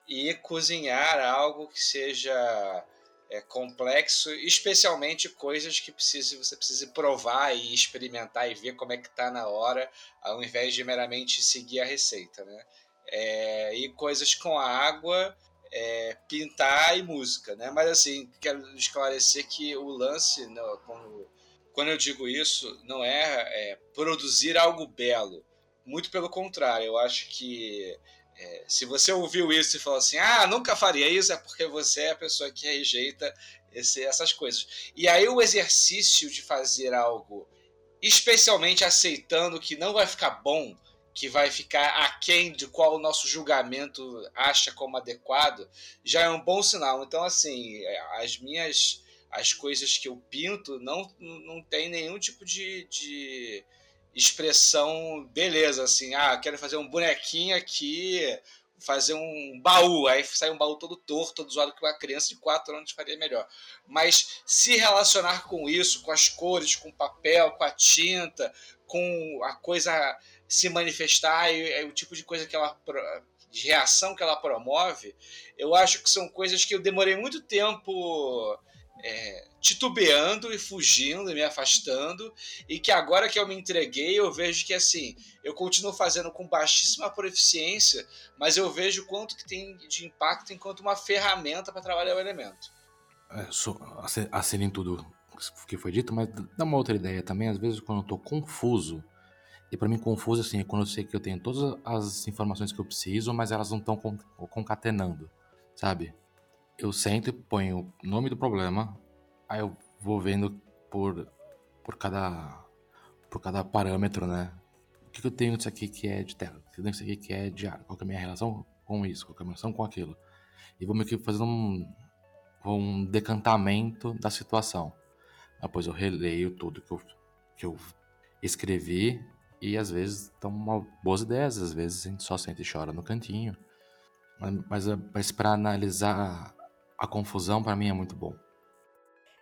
e cozinhar algo que seja é, complexo, especialmente coisas que precise, você precise provar e experimentar e ver como é que tá na hora, ao invés de meramente seguir a receita, né? É, e coisas com a água, é, pintar e música, né? Mas assim, quero esclarecer que o lance, né, quando, quando eu digo isso, não é, é produzir algo belo. Muito pelo contrário, eu acho que é, se você ouviu isso e falou assim, ah, nunca faria isso, é porque você é a pessoa que rejeita esse, essas coisas. E aí o exercício de fazer algo, especialmente aceitando que não vai ficar bom, que vai ficar aquém de qual o nosso julgamento acha como adequado, já é um bom sinal. Então, assim, as minhas as coisas que eu pinto não, não tem nenhum tipo de, de expressão beleza, assim, ah, quero fazer um bonequinho aqui, fazer um baú, aí sai um baú todo torto, todo zoado que uma criança de 4 anos faria melhor. Mas se relacionar com isso, com as cores, com o papel, com a tinta, com a coisa se manifestar e, e o tipo de coisa que ela de reação que ela promove, eu acho que são coisas que eu demorei muito tempo é, titubeando e fugindo, e me afastando, e que agora que eu me entreguei, eu vejo que assim, eu continuo fazendo com baixíssima proficiência, mas eu vejo quanto que tem de impacto enquanto uma ferramenta para trabalhar o elemento. É, so, em tudo que foi dito, mas dá uma outra ideia também, às vezes quando eu estou confuso, e para mim confuso assim, é quando eu sei que eu tenho todas as informações que eu preciso, mas elas não estão concatenando, sabe? Eu sento e ponho o nome do problema, aí eu vou vendo por por cada por cada parâmetro, né? O que, eu tenho disso aqui que é de terra? O que eu tenho disso aqui que é de ar? Qual é a minha relação com isso? Qual é a minha relação com aquilo? E vou meio que fazendo um, um decantamento da situação. Depois eu releio tudo que eu, que eu escrevi e às vezes estão boas ideias, às vezes a gente só sente e chora no cantinho. Mas, mas para analisar a confusão, para mim é muito bom.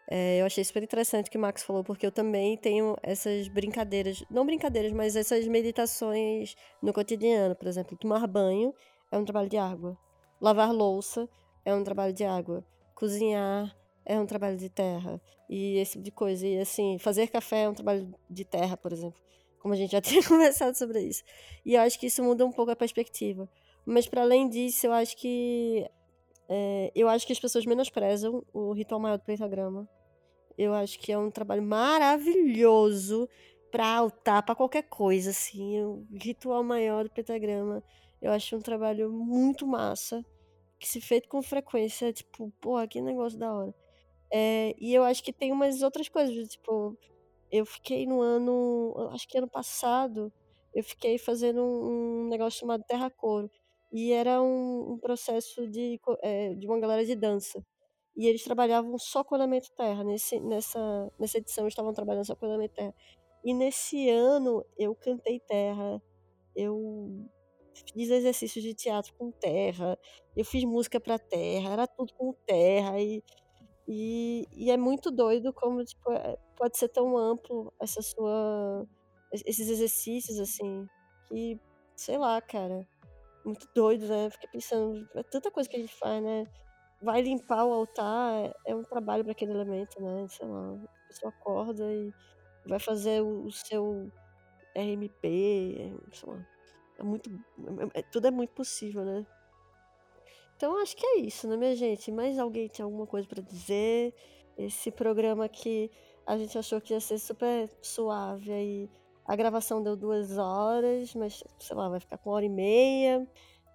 É, eu achei super interessante o que o Max falou, porque eu também tenho essas brincadeiras, não brincadeiras, mas essas meditações no cotidiano. Por exemplo, tomar banho é um trabalho de água, lavar louça é um trabalho de água, cozinhar é um trabalho de terra, e esse tipo de coisa. E assim, fazer café é um trabalho de terra, por exemplo como a gente já tinha conversado sobre isso. E eu acho que isso muda um pouco a perspectiva. Mas para além disso, eu acho que é, eu acho que as pessoas menosprezam o ritual maior do pentagrama. Eu acho que é um trabalho maravilhoso para altar, para qualquer coisa, assim. O ritual maior do pentagrama, eu acho um trabalho muito massa, que se feito com frequência, tipo, porra, que negócio da hora. É, e eu acho que tem umas outras coisas, tipo, eu fiquei no ano, acho que ano passado, eu fiquei fazendo um, negócio chamado Terra Coro. E era um, um processo de, é, de uma galera de dança. E eles trabalhavam só com elemento terra. Nesse, nessa, nessa edição estavam trabalhando só com elemento terra. E nesse ano eu cantei terra, eu fiz exercícios de teatro com terra, eu fiz música para terra, era tudo com terra. E e, e é muito doido como tipo, é, pode ser tão amplo essa sua esses exercícios assim que sei lá, cara, muito doido, né? Fiquei pensando, é tanta coisa que a gente faz, né? Vai limpar o altar é, é um trabalho para aquele elemento, né? Sei lá, a pessoa acorda e vai fazer o, o seu RMP, sei lá. É muito, é, é, tudo é muito possível, né? Então acho que é isso, né, minha gente? Mais alguém tem alguma coisa para dizer? Esse programa que a gente achou que ia ser super suave aí. A gravação deu duas horas, mas sei lá, vai ficar com uma hora e meia.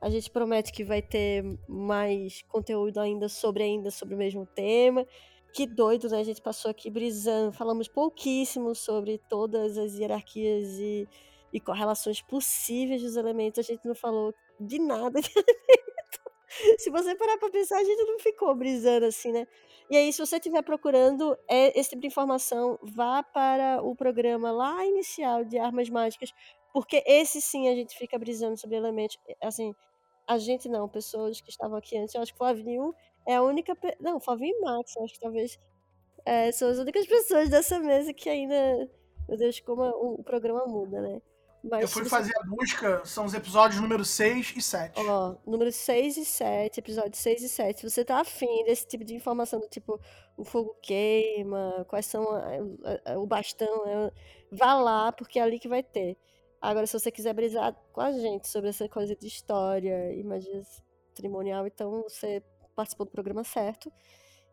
A gente promete que vai ter mais conteúdo ainda sobre ainda sobre o mesmo tema. Que doido, né? A gente passou aqui brisando, falamos pouquíssimo sobre todas as hierarquias e, e correlações possíveis dos elementos. A gente não falou de nada de elementos. se você parar pra pensar, a gente não ficou brisando assim, né? E aí, se você estiver procurando é, esse tipo de informação, vá para o programa lá inicial de armas mágicas, porque esse sim a gente fica brisando sobre elementos. Assim, a gente não, pessoas que estavam aqui antes, eu acho que Flavinho é a única. Não, Flavinho e Max, acho que talvez é, são as únicas pessoas dessa mesa que ainda. Meu Deus, como o programa muda, né? Mas eu fui fazer a busca, são os episódios número 6 e 7. Ó, número 6 e 7, episódios 6 e 7. Se você tá afim desse tipo de informação do tipo o fogo queima, quais são a, a, o bastão, é, vá lá, porque é ali que vai ter. Agora, se você quiser brisar com a gente sobre essa coisa de história e magias cerimonial, então você participou do programa certo.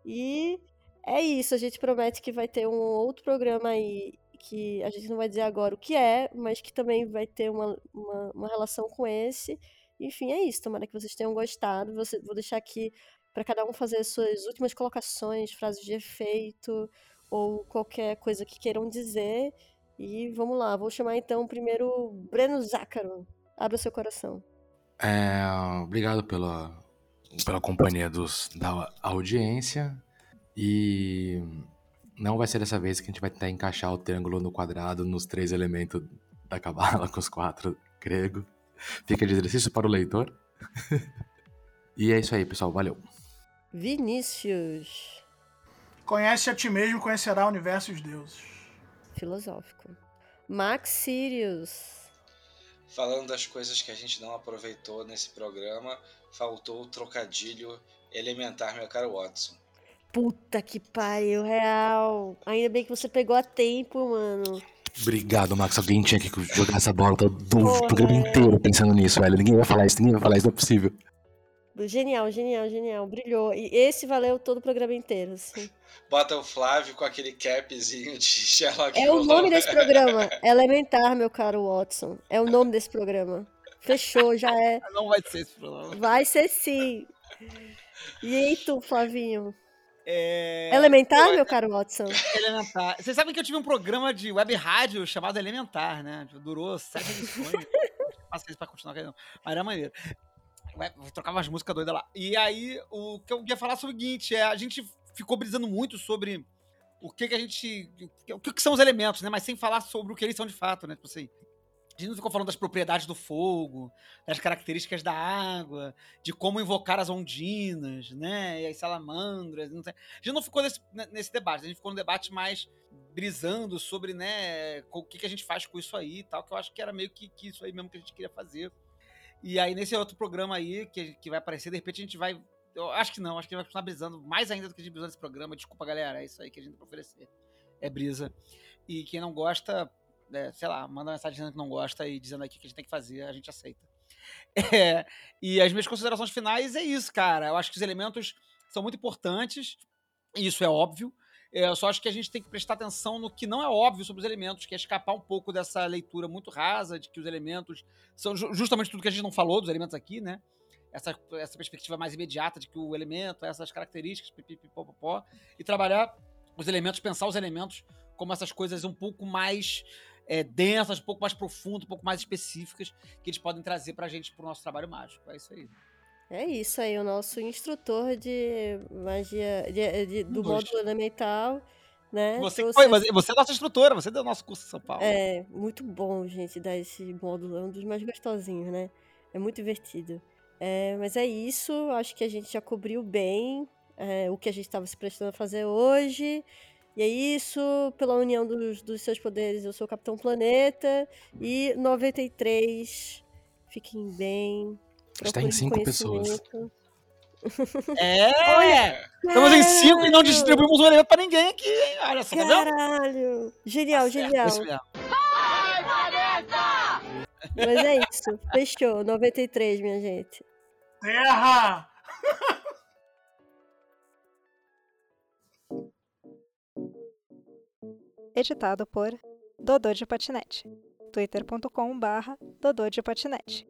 E é isso, a gente promete que vai ter um outro programa aí que a gente não vai dizer agora o que é, mas que também vai ter uma, uma, uma relação com esse. Enfim, é isso. Tomara que vocês tenham gostado. Você, vou deixar aqui para cada um fazer as suas últimas colocações, frases de efeito ou qualquer coisa que queiram dizer. E vamos lá, vou chamar então primeiro Breno Zácaro. Abra seu coração. É, obrigado pela, pela companhia dos, da audiência. E não vai ser dessa vez que a gente vai tentar encaixar o triângulo no quadrado nos três elementos da cabala com os quatro grego. Fica de exercício para o leitor. e é isso aí, pessoal. Valeu. Vinícius. Conhece a ti mesmo, conhecerá o universo e os deuses. Filosófico. Max Sirius. Falando das coisas que a gente não aproveitou nesse programa, faltou o trocadilho elementar, meu caro Watson. Puta que pariu, real. Ainda bem que você pegou a tempo, mano. Obrigado, Max. Alguém tinha que jogar essa bola todo Porra, o programa inteiro pensando nisso, velho. Ninguém vai falar isso, ninguém vai falar isso, não é possível. Genial, genial, genial. Brilhou. E esse valeu todo o programa inteiro, assim. Bota o Flávio com aquele capzinho de Sherlock É o nome desse programa. Elementar, meu caro Watson. É o nome desse programa. Fechou, já é. Não vai ser esse programa. Vai ser sim. E aí, tu, Flavinho? É... Elementar, meu caro Watson? Elementar. Vocês sabem que eu tive um programa de web rádio chamado Elementar, né? Durou sete edições. Passa isso pra continuar, não. mas era maneiro. Ué, Vou trocar umas músicas doidas lá. E aí, o que eu ia falar é o seguinte: é, a gente ficou brisando muito sobre o que, que a gente. O que, que são os elementos, né? Mas sem falar sobre o que eles são de fato, né? Tipo assim. A gente ficou falando das propriedades do fogo, das características da água, de como invocar as ondinas, né? E as salamandras. Não sei. A gente não ficou nesse, nesse debate, a gente ficou no debate mais brisando sobre, né, o que, que a gente faz com isso aí e tal, que eu acho que era meio que, que isso aí mesmo que a gente queria fazer. E aí, nesse outro programa aí, que, que vai aparecer, de repente a gente vai. Eu acho que não, acho que a gente vai continuar brisando mais ainda do que a gente brisou nesse programa. Desculpa, galera, é isso aí que a gente pra oferecer. É brisa. E quem não gosta, é, sei lá, manda mensagem dizendo que não gosta e dizendo aqui que a gente tem que fazer, a gente aceita. É, e as minhas considerações finais é isso, cara. Eu acho que os elementos são muito importantes, isso é óbvio. É, Eu só acho que a gente tem que prestar atenção no que não é óbvio sobre os elementos, que é escapar um pouco dessa leitura muito rasa de que os elementos são ju- justamente tudo que a gente não falou dos elementos aqui, né? Essa, essa perspectiva mais imediata de que o elemento, essas características, pipipipopopó, e trabalhar os elementos, pensar os elementos como essas coisas um pouco mais é, densas, um pouco mais profundas, um pouco mais específicas, que eles podem trazer pra gente pro nosso trabalho mágico. É isso aí. É isso aí, o nosso instrutor de magia de- de- do módulo elemental, né? Você, trouxe foi, essa- você, você é nossa instrutora, você deu o nosso curso em São Paulo. É, muito bom, gente, dar esse módulo. É um dos mais gostosinhos, né? É muito divertido. É, mas é isso, acho que a gente já cobriu bem é, o que a gente estava se prestando a fazer hoje. E é isso, pela união dos, dos seus poderes, eu sou o Capitão Planeta. E 93, fiquem bem. Está em cinco pessoas. É! Estamos em cinco e não distribuímos o elemento pra ninguém aqui, hein? Olha só, tá? Caralho! Genial, Tá certo, genial. isso mesmo. Mas é isso, fechou. 93, minha gente. Terra! Editado por Dodô de Patinete. twitter.com barra Dodô de Patinete.